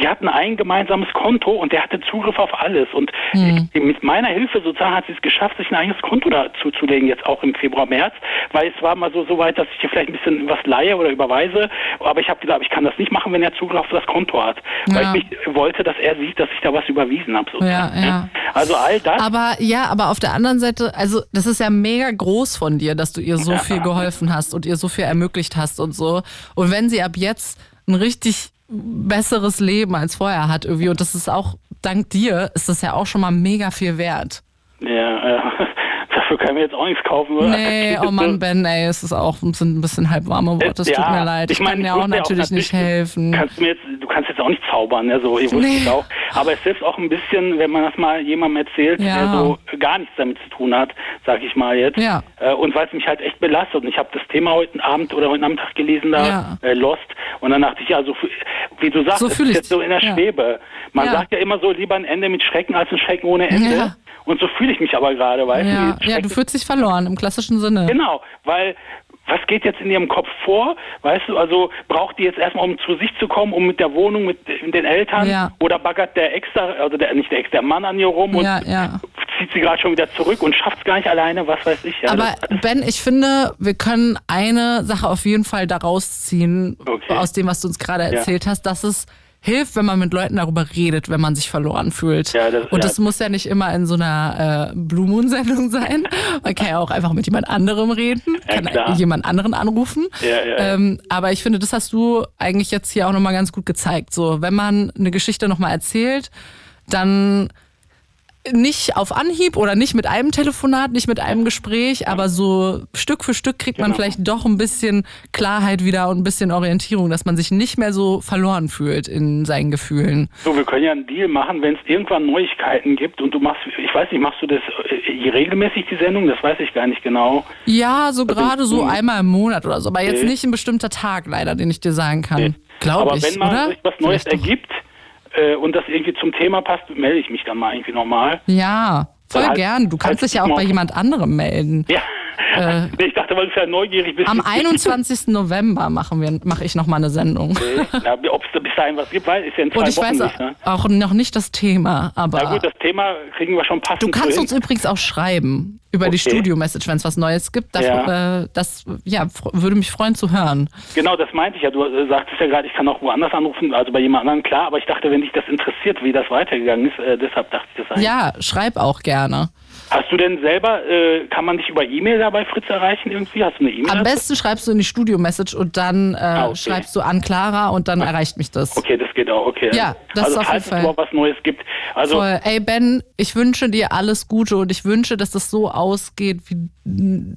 sie hatten ein gemeinsames Konto und der hatte Zugriff auf alles und Hm. äh, mit meiner Hilfe sozusagen hat sie es geschafft, sich ein eigenes Konto dazu zu legen jetzt auch im Februar, März, weil es war mal so so weit, dass ich ihr vielleicht ein bisschen was leihe oder überweise, aber ich habe gedacht, ich kann das nicht machen, wenn er Zugriff auf das Konto hat, weil ich mich wollte, dass er sieht, dass ich da was überwiesen habe. Ja, ja. Also all das. Aber ja, aber auf der anderen Seite, also das ist ja mega groß von dir, dass du ihr so viel geholfen hast und ihr so viel ermöglicht hast und so. Und wenn sie ab jetzt ein richtig besseres Leben als vorher hat irgendwie und das ist auch dank dir, ist das ja auch schon mal mega viel wert. Ja, ja. Dafür können wir jetzt auch nichts kaufen, oder? Nee, oh Mann, Ben, ey, es ist auch ein bisschen, ein bisschen halb warme Worte, es tut Ja, mir leid. Ich, meine, kann ich auch natürlich nicht helfen. Du kannst, mir jetzt, du kannst jetzt auch nicht zaubern, ne? so, ich wusste Nee. es auch. Aber es hilft auch ein bisschen, wenn man das mal jemandem erzählt, Ja. der so gar nichts damit zu tun hat, sag ich mal jetzt. Ja. Äh, und weil es mich halt echt belastet. Und ich habe das Thema heute Abend oder heute Nachmittag gelesen da, Ja. äh, Lost. Und dann dachte ich, ja, so wie du sagst, So es ist ich jetzt so in der ja. Schwebe. Man Ja. sagt ja immer so, lieber ein Ende mit Schrecken als ein Schrecken ohne Ende. Und so fühle ich mich aber gerade, weißt Ja, du? ja, du fühlst dich verloren im klassischen Sinne. Genau, weil was geht jetzt in ihrem Kopf vor? Weißt du, also braucht die jetzt erstmal, um zu sich zu kommen, um mit der Wohnung, mit den Eltern Ja. oder baggert der Ex, also der, nicht der Ex, der Mann an ihr rum und Ja, ja. zieht sie gerade schon wieder zurück und schafft es gar nicht alleine, was weiß ich. Ja, Aber Ben, ich finde, wir können eine Sache auf jeden Fall daraus ziehen, Okay. aus dem, was du uns gerade erzählt hast, dass es hilft, wenn man mit Leuten darüber redet, wenn man sich verloren fühlt. Ja, das- Und ja. das muss ja nicht immer in so einer äh, Blue Moon Sendung sein. Man kann ja auch einfach mit jemand anderem reden, Ja, kann klar. jemand anderen anrufen. Ja, ja, ja. Ähm, aber ich finde, das hast du eigentlich jetzt hier auch nochmal ganz gut gezeigt. So, wenn man eine Geschichte nochmal erzählt, dann nicht auf Anhieb oder nicht mit einem Telefonat, nicht mit einem Gespräch, aber so Stück für Stück kriegt man Genau. vielleicht doch ein bisschen Klarheit wieder und ein bisschen Orientierung, dass man sich nicht mehr so verloren fühlt in seinen Gefühlen. so, wir können ja einen Deal machen, wenn es irgendwann Neuigkeiten gibt und du machst, ich weiß nicht, machst du das äh, regelmäßig, die Sendung? Das weiß ich gar nicht genau. Ja, so gerade so mhm. einmal im Monat oder so, aber jetzt nicht ein bestimmter Tag leider, den ich dir sagen kann. Glaube Aber ich, wenn mal oder? sich was Neues ergibt äh, und das irgendwie zum Thema passt, melde ich mich dann mal irgendwie nochmal. Ja, voll Dann halt- gern. Du kannst halt dich ja auch bei jemand anderem melden. Ja. Nee, ich dachte, weil du ja neugierig bist. Äh. Am 21. November machen wir, mache ich nochmal eine Sendung. Ja, Ob es bis dahin was gibt, weil ist ja in zwei Und ich Wochen weiß nicht. Ne? auch noch nicht das Thema, aber Na gut, das Thema kriegen wir schon passend du kannst uns übrigens auch schreiben über die Okay. Studio-Message, wenn es was Neues gibt. Das, Ja. äh, das ja, würde mich freuen zu hören. Genau, das meinte ich ja. Du äh, sagtest ja gerade, ich kann auch woanders anrufen, also bei jemand anderem, klar, aber ich dachte, wenn dich das interessiert, wie das weitergegangen ist, äh, deshalb dachte ich das eigentlich. Ja, schreib auch gerne. Hast du denn selber, äh, kann man dich über E-Mail dabei bei Fritz erreichen irgendwie? Hast du eine E-Mail? Am besten schreibst du in die Studio-Message und dann äh, Ah, okay. schreibst du an Clara und dann erreicht mich das. Okay, das geht auch, okay. Ja, das also, auf jeden falls es Fall. überhaupt was Neues gibt. Also, Voll. Ey Ben, ich wünsche dir alles Gute und ich wünsche, dass das so ausgeht, wie,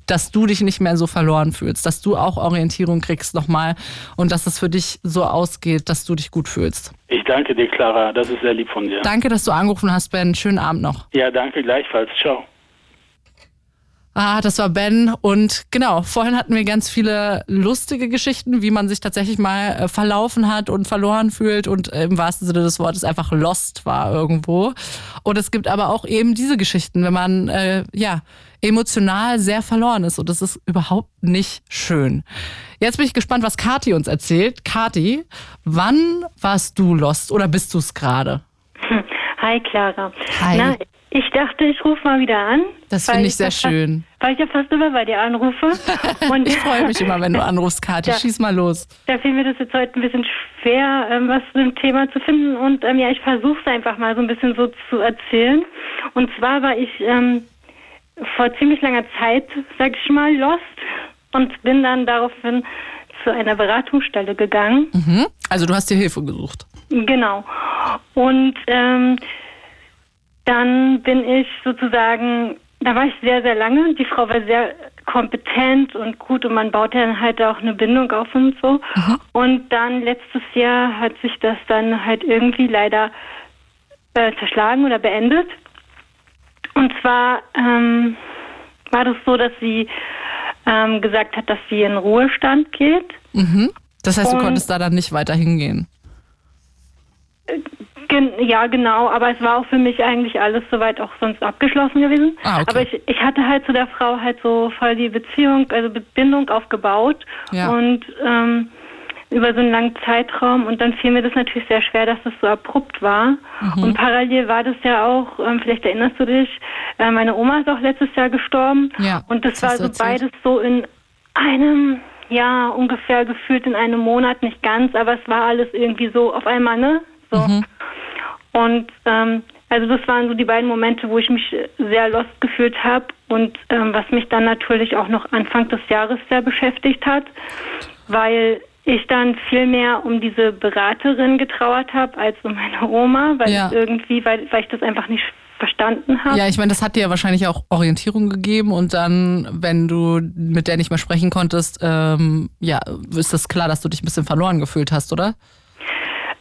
dass du dich nicht mehr so verloren fühlst, dass du auch Orientierung kriegst nochmal und dass es für dich so ausgeht, dass du dich gut fühlst. Ich danke dir, Clara. Das ist sehr lieb von dir. Danke, dass du angerufen hast, Ben. Schönen Abend noch. Ja, danke gleichfalls. Ciao. Ah, das war Ben und genau, vorhin hatten wir ganz viele lustige Geschichten, wie man sich tatsächlich mal äh, verlaufen hat und verloren fühlt und äh, im wahrsten Sinne des Wortes einfach lost war irgendwo. Und es gibt aber auch eben diese Geschichten, wenn man äh, ja emotional sehr verloren ist und das ist überhaupt nicht schön. Jetzt bin ich gespannt, was Kati uns erzählt. Kati, wann warst du lost oder bist du es gerade? Hi Clara. Hi. Na, ich dachte, ich rufe mal wieder an. Das finde ich sehr fast- schön. Weil ich ja fast immer bei dir anrufe. Und Ich freue mich immer, wenn du anrufst, Kati. Ja. Schieß mal los. Da fiel mir das jetzt heute ein bisschen schwer, ähm, was zu dem Thema zu finden. Und ähm, ja, ich versuche es einfach mal so ein bisschen so zu erzählen. Und zwar war ich ähm, vor ziemlich langer Zeit, sag ich mal, lost und bin dann daraufhin zu einer Beratungsstelle gegangen. Mhm. Also du hast dir Hilfe gesucht. Genau. Und ähm, dann bin ich sozusagen, da war ich sehr, sehr lange. Die Frau war sehr kompetent und gut und man baut dann halt auch eine Bindung auf und so. Und dann letztes Jahr hat sich das dann halt irgendwie leider äh, zerschlagen oder beendet. Und zwar ähm, war das so, dass sie ähm, gesagt hat, dass sie in Ruhestand geht. Mhm. Das heißt, du Und- konntest da dann nicht weiter hingehen. Gen ja, genau, aber es war auch für mich eigentlich alles soweit auch sonst abgeschlossen gewesen. Ah, okay. Aber ich, ich hatte halt zu der Frau halt so voll die Beziehung, also Bindung aufgebaut Ja. und ähm, über so einen langen Zeitraum und dann fiel mir das natürlich sehr schwer, dass das so abrupt war. Mhm. Und parallel war das ja auch, ähm, vielleicht erinnerst du dich, äh, meine Oma ist auch letztes Jahr gestorben Ja, und das, das war so erzählt. beides so in einem, ja, ungefähr gefühlt in einem Monat, nicht ganz, aber es war alles irgendwie so auf einmal, ne? So. Mhm. Und ähm, also das waren so die beiden Momente, wo ich mich sehr lost gefühlt habe und ähm, was mich dann natürlich auch noch Anfang des Jahres sehr beschäftigt hat, weil ich dann viel mehr um diese Beraterin getrauert habe als um meine Oma, weil Ja. ich irgendwie, weil, weil ich das einfach nicht verstanden habe. Ja, ich meine, das hat dir ja wahrscheinlich auch Orientierung gegeben und dann, wenn du mit der nicht mehr sprechen konntest, ähm, ja, ist das klar, dass du dich ein bisschen verloren gefühlt hast, oder?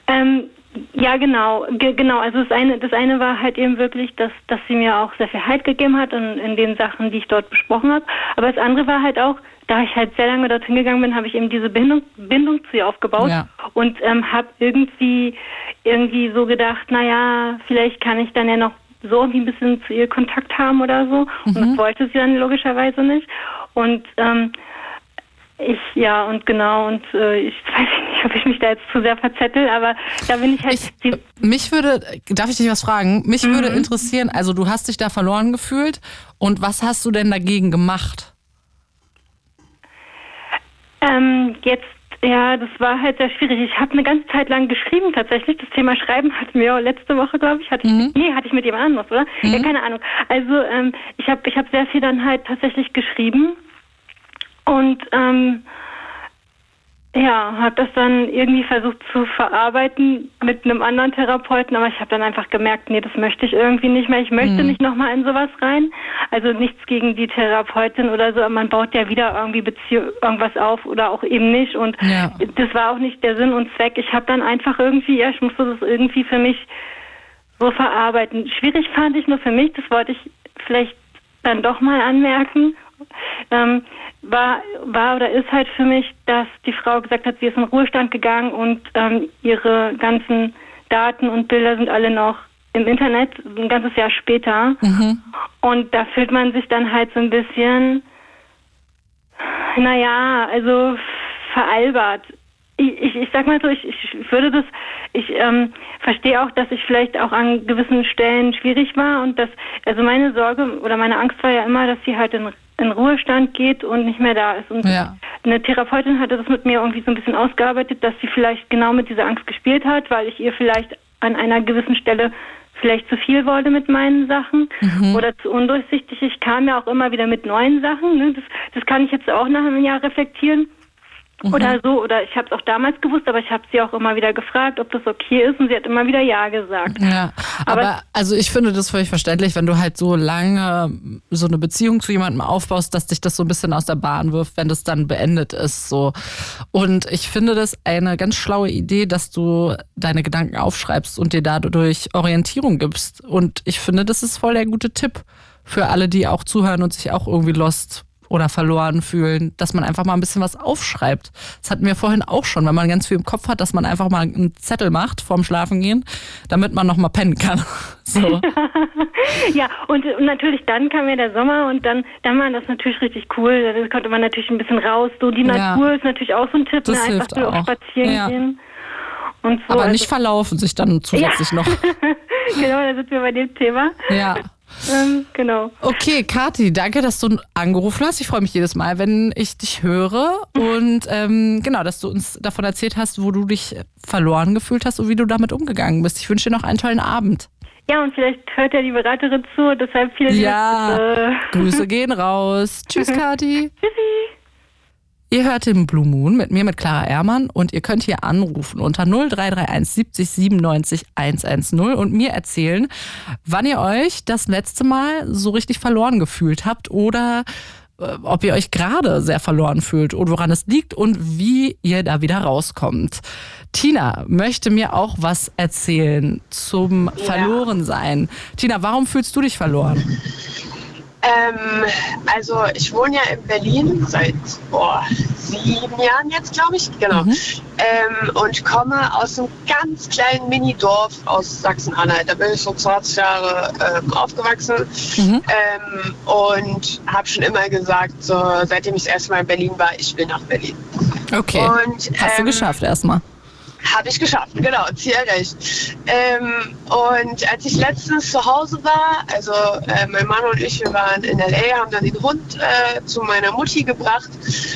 Ähm, ja, genau, Ge genau. Also das eine, das eine war halt eben wirklich, dass, dass sie mir auch sehr viel Halt gegeben hat in, in den Sachen, die ich dort besprochen habe. Aber das andere war halt auch, da ich halt sehr lange dorthin gegangen bin, habe ich eben diese Bindung, Bindung zu ihr aufgebaut Ja. und ähm, habe irgendwie, irgendwie so gedacht, naja, vielleicht kann ich dann ja noch so irgendwie ein bisschen zu ihr Kontakt haben oder so. Und das wollte sie dann logischerweise nicht. Und ähm, ich, ja, und genau, und äh, ich weiß nicht, ob ich mich da jetzt zu sehr verzettel, aber da bin ich halt. Ich, sie, mich würde, darf ich dich was fragen? Mich würde interessieren, also du hast dich da verloren gefühlt und was hast du denn dagegen gemacht? ähm, jetzt, ja, das war halt sehr schwierig. Ich habe eine ganze Zeit lang geschrieben tatsächlich. Das Thema Schreiben hatten wir auch letzte Woche, glaube ich. Hatte ich nee, hatte ich mit jemand anderes, oder? Ja, keine Ahnung. Also ähm, ich habe ich hab sehr viel dann halt tatsächlich geschrieben und ähm, ja, habe das dann irgendwie versucht zu verarbeiten mit einem anderen Therapeuten, aber ich habe dann einfach gemerkt, nee, das möchte ich irgendwie nicht mehr. Ich möchte nicht nochmal in sowas rein. Also nichts gegen die Therapeutin oder so, aber man baut ja wieder irgendwie Beziehung, irgendwas auf oder auch eben nicht. Und Ja. das war auch nicht der Sinn und Zweck. Ich habe dann einfach irgendwie, ja, ich musste das irgendwie für mich so verarbeiten. Schwierig fand ich nur für mich, das wollte ich vielleicht dann doch mal anmerken, ähm, war, war oder ist halt für mich, dass die Frau gesagt hat, sie ist in Ruhestand gegangen und ähm, ihre ganzen Daten und Bilder sind alle noch im Internet, ein ganzes Jahr später. Und da fühlt man sich dann halt so ein bisschen, naja, also veralbert. Ich, ich, ich sag mal so, ich, ich würde das, ich ähm, verstehe auch, dass ich vielleicht auch an gewissen Stellen schwierig war und dass, also meine Sorge oder meine Angst war ja immer, dass sie halt in, in Ruhestand geht und nicht mehr da ist. Und Ja. eine Therapeutin hatte das mit mir irgendwie so ein bisschen ausgearbeitet, dass sie vielleicht genau mit dieser Angst gespielt hat, weil ich ihr vielleicht an einer gewissen Stelle vielleicht zu viel wollte mit meinen Sachen oder zu undurchsichtig. Ich kam ja auch immer wieder mit neuen Sachen. Ne? Das, das kann ich jetzt auch nach einem Jahr reflektieren. Oder so, oder ich habe es auch damals gewusst, aber ich habe sie auch immer wieder gefragt, ob das okay ist und sie hat immer wieder Ja gesagt. Ja, aber, Aber- also ich finde das völlig verständlich, wenn du halt so lange so eine Beziehung zu jemandem aufbaust, dass dich das so ein bisschen aus der Bahn wirft, wenn das dann beendet ist. So. Und ich finde das eine ganz schlaue Idee, dass du deine Gedanken aufschreibst und dir dadurch Orientierung gibst. Und ich finde, das ist voll der gute Tipp für alle, die auch zuhören und sich auch irgendwie lost oder verloren fühlen, dass man einfach mal ein bisschen was aufschreibt. Das hatten wir vorhin auch schon, wenn man ganz viel im Kopf hat, dass man einfach mal einen Zettel macht vorm Schlafengehen, damit man noch mal pennen kann. So. Ja, und, und natürlich dann kam ja der Sommer und dann, dann war das natürlich richtig cool. Da konnte man natürlich ein bisschen raus. So die Ja. Natur ist natürlich auch so ein Tipp, Das ne? einfach so auch. spazieren Ja. gehen. So. Aber also- nicht verlaufen sich dann zusätzlich noch. genau, da sind wir bei dem Thema. Ja. Ähm, genau. Okay, Kathi, danke, dass du angerufen hast. Ich freue mich jedes Mal, wenn ich dich höre. Und ähm, genau, dass du uns davon erzählt hast, wo du dich verloren gefühlt hast und wie du damit umgegangen bist. Ich wünsche dir noch einen tollen Abend. Ja, und vielleicht hört ja die Beraterin zu, deshalb viele liebe Ja, Grüße. Grüße gehen raus. Tschüss, Kathi. Tschüssi. Ihr hört den Blue Moon mit mir, mit Clara Ehrmann und ihr könnt hier anrufen unter 0331 70 97 110 und mir erzählen, wann ihr euch das letzte Mal so richtig verloren gefühlt habt oder äh, ob ihr euch gerade sehr verloren fühlt und woran es liegt und wie ihr da wieder rauskommt. Tina möchte mir auch was erzählen zum Verlorensein. Tina, warum fühlst du dich verloren? Ähm, also ich wohne ja in Berlin seit boah, sieben Jahren jetzt, glaube ich, genau. Ähm, und komme aus einem ganz kleinen Minidorf aus Sachsen-Anhalt. Da bin ich so 20 Jahre ähm, aufgewachsen ähm, und habe schon immer gesagt, so, seitdem ich das erste Mal in Berlin war, ich will nach Berlin. Okay, Und, hast du ähm, geschafft erstmal. Habe ich geschafft, genau, Ziel erreicht. Ähm, und als ich letztens zu Hause war, also äh, mein Mann und ich, wir waren in L.A., haben dann den Hund äh, zu meiner Mutti gebracht.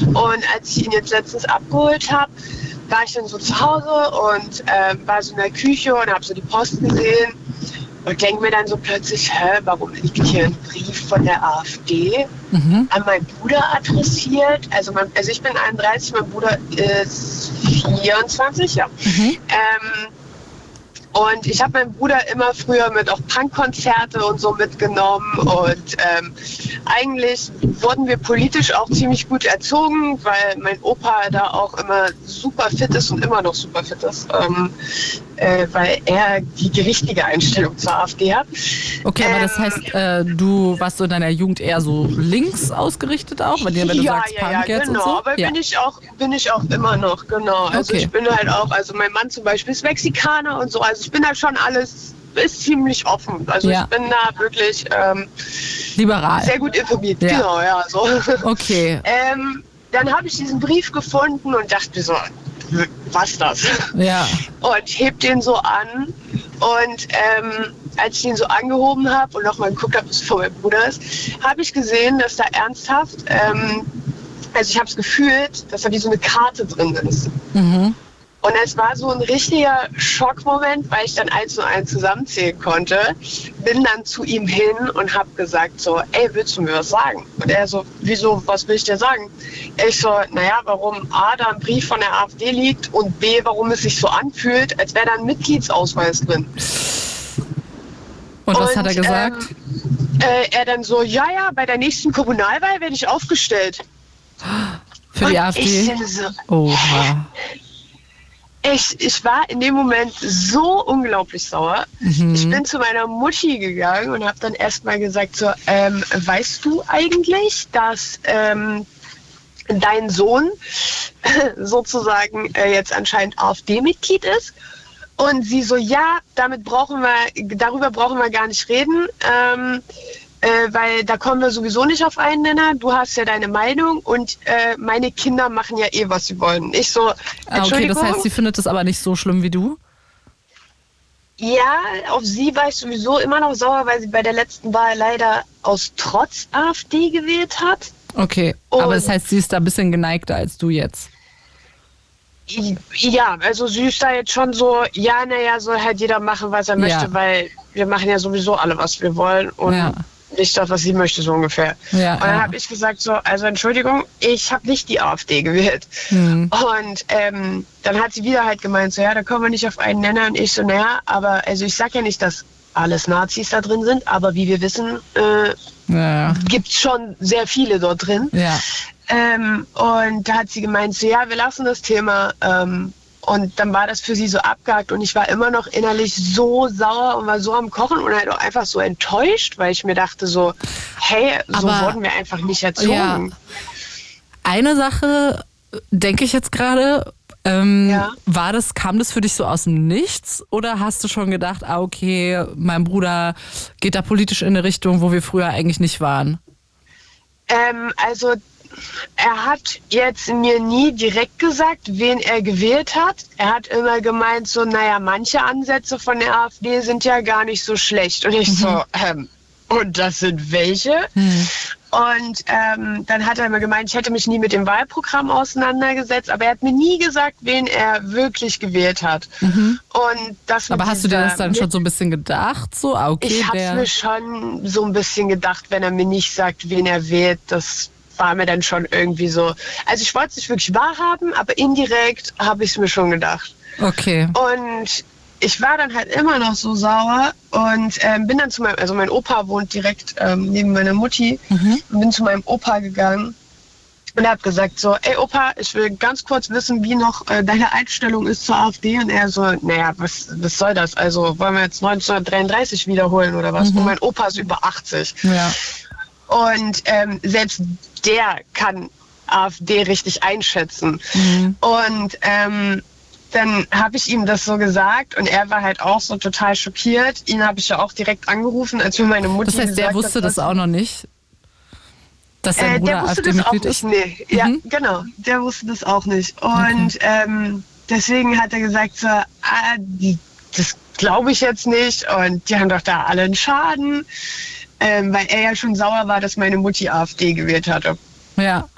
Und als ich ihn jetzt letztens abgeholt habe, war ich dann so zu Hause und äh, war so in der Küche und habe so die Post gesehen und denke mir dann so plötzlich, hä, warum liegt hier ein Brief von der AfD an meinen Bruder adressiert? Also, mein, also ich bin 31, mein Bruder ist 24, ja. Ähm, und ich habe meinen Bruder immer früher mit auf Punkkonzerte und so mitgenommen. Und ähm, eigentlich wurden wir politisch auch ziemlich gut erzogen, weil mein Opa da auch immer super fit ist und immer noch super fit ist, ähm, äh, weil er die richtige Einstellung zur AfD hat. Okay, aber das Ähm, heißt, äh, du warst so in deiner Jugend eher so links ausgerichtet auch, wenn, wenn du ja, sagst ja, Punk ja, jetzt genau. und so? Aber ja. bin ich auch, bin ich auch immer noch, genau. Also Okay. ich bin halt auch, also mein Mann zum Beispiel ist Mexikaner und so. Also ich bin da schon alles, ist ziemlich offen. Also Ja. ich bin da wirklich ähm, Liberal. sehr gut informiert. Ja. Genau, ja, so. Okay, ähm, dann habe ich diesen Brief gefunden und dachte mir so, was das? ja. und heb den so an. Und ähm, als ich den so angehoben habe und nochmal geguckt habe, was von meinem Bruder ist, habe ich gesehen, dass da ernsthaft, ähm, also ich habe es gefühlt, dass da wie so eine Karte drin ist. Und es war so ein richtiger Schockmoment, weil ich dann eins und eins zusammenzählen konnte. Bin dann zu ihm hin und habe gesagt so, ey, willst du mir was sagen? Und er so, wieso, was will ich dir sagen? Ich so, naja, warum A, da ein Brief von der AfD liegt und B, warum es sich so anfühlt, als wäre da ein Mitgliedsausweis drin. Und was Und, hat er gesagt? Ähm, äh, er dann so, ja, ja, bei der nächsten Kommunalwahl werde ich aufgestellt. Für die und AfD? Ich, so, Oha. Ich, ich war in dem Moment so unglaublich sauer. Mhm. Ich bin zu meiner Mutti gegangen und habe dann erstmal gesagt, so, ähm, weißt du eigentlich, dass ähm, dein Sohn sozusagen äh, jetzt anscheinend AfD-Mitglied ist? Und sie so, ja, damit brauchen wir, darüber brauchen wir gar nicht reden. Ähm, äh, weil da kommen wir sowieso nicht auf einen Nenner. Du hast ja deine Meinung und äh, meine Kinder machen ja eh, was sie wollen. Ich so, Ah, okay, das heißt, sie findet es aber nicht so schlimm wie du? Ja, auf sie war ich sowieso immer noch sauer, weil sie bei der letzten Wahl leider aus Trotz AfD gewählt hat. Okay, Und- aber das heißt, sie ist da ein bisschen geneigter als du jetzt. Ja, also sie ist da jetzt schon so, ja, naja, soll halt jeder machen, was er möchte, Ja. weil wir machen ja sowieso alle, was wir wollen und Ja. Nicht das, was sie möchte, so ungefähr. Ja, und dann ja. habe ich gesagt so, also Entschuldigung, ich habe nicht die AfD gewählt. Hm. Und ähm, dann hat sie wieder halt gemeint, so ja, da kommen wir nicht auf einen Nenner und ich so, naja, aber also ich sag ja nicht, dass alles Nazis da drin sind, aber wie wir wissen, äh, Ja, gibt es schon sehr viele dort drin. ja. Ähm, und da hat sie gemeint, so, ja, wir lassen das Thema. Ähm, und dann war das für sie so abgehakt und ich war immer noch innerlich so sauer und war so am Kochen und halt auch einfach so enttäuscht, weil ich mir dachte so, hey, so Aber- wurden wir einfach nicht erzogen. Eine Sache äh, denke ich jetzt gerade. Ähm, Ja. War das, kam das für dich so aus dem Nichts oder hast du schon gedacht, ah, okay, mein Bruder geht da politisch in eine Richtung, wo wir früher eigentlich nicht waren? Ähm, also er hat jetzt mir nie direkt gesagt, wen er gewählt hat. Er hat immer gemeint, so, naja, manche Ansätze von der AfD sind ja gar nicht so schlecht. Und ich so, ähm, und das sind welche? Und ähm, dann hat er immer gemeint, ich hätte mich nie mit dem Wahlprogramm auseinandergesetzt, aber er hat mir nie gesagt, wen er wirklich gewählt hat. Und das Aber hast du dir das dann schon so ein bisschen gedacht? So, ah, okay, ich habe der. mir schon so ein bisschen gedacht, wenn er mir nicht sagt, wen er wählt, das war mir dann schon irgendwie so. Also ich wollte es nicht wirklich wahrhaben, aber indirekt habe ich es mir schon gedacht. Okay. Und ich war dann halt immer noch so sauer und ähm, bin dann zu meinem, also mein Opa wohnt direkt ähm, neben meiner Mutti und bin zu meinem Opa gegangen und habe gesagt so, ey Opa, ich will ganz kurz wissen, wie noch äh, deine Einstellung ist zur AfD und er so, naja, was, was soll das? Also wollen wir jetzt 1933 wiederholen oder was? Und mein Opa ist über 80 Ja. Und ähm, selbst der kann AfD richtig einschätzen. Und ähm, dann habe ich ihm das so gesagt und er war halt auch so total schockiert. Ihn habe ich ja auch direkt angerufen, als mir meine Mutter Das heißt, der wusste hat, das auch noch nicht, dass sein äh, Bruder der wusste das auch nicht. ist? Nee. Ja, Mhm. genau. Der wusste das auch nicht. Und ähm, deswegen hat er gesagt, so, ah, die, das glaube ich jetzt nicht. Und die haben doch da alle einen Schaden. Ähm, weil er ja schon sauer war, dass meine Mutti AfD gewählt hatte. Ja.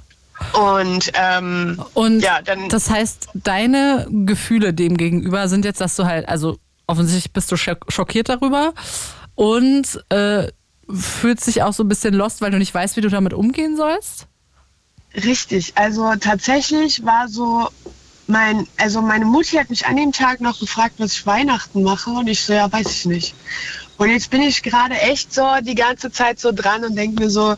Und ähm, Und ja, dann das heißt, deine Gefühle dem gegenüber sind jetzt, dass du halt, also offensichtlich bist du schock- schockiert darüber und äh, fühlst dich auch so ein bisschen lost, weil du nicht weißt, wie du damit umgehen sollst? Richtig, also tatsächlich war so mein, also meine Mutti hat mich an dem Tag noch gefragt, was ich Weihnachten mache und ich so, ja, weiß ich nicht. Und jetzt bin ich gerade echt so die ganze Zeit so dran und denke mir so,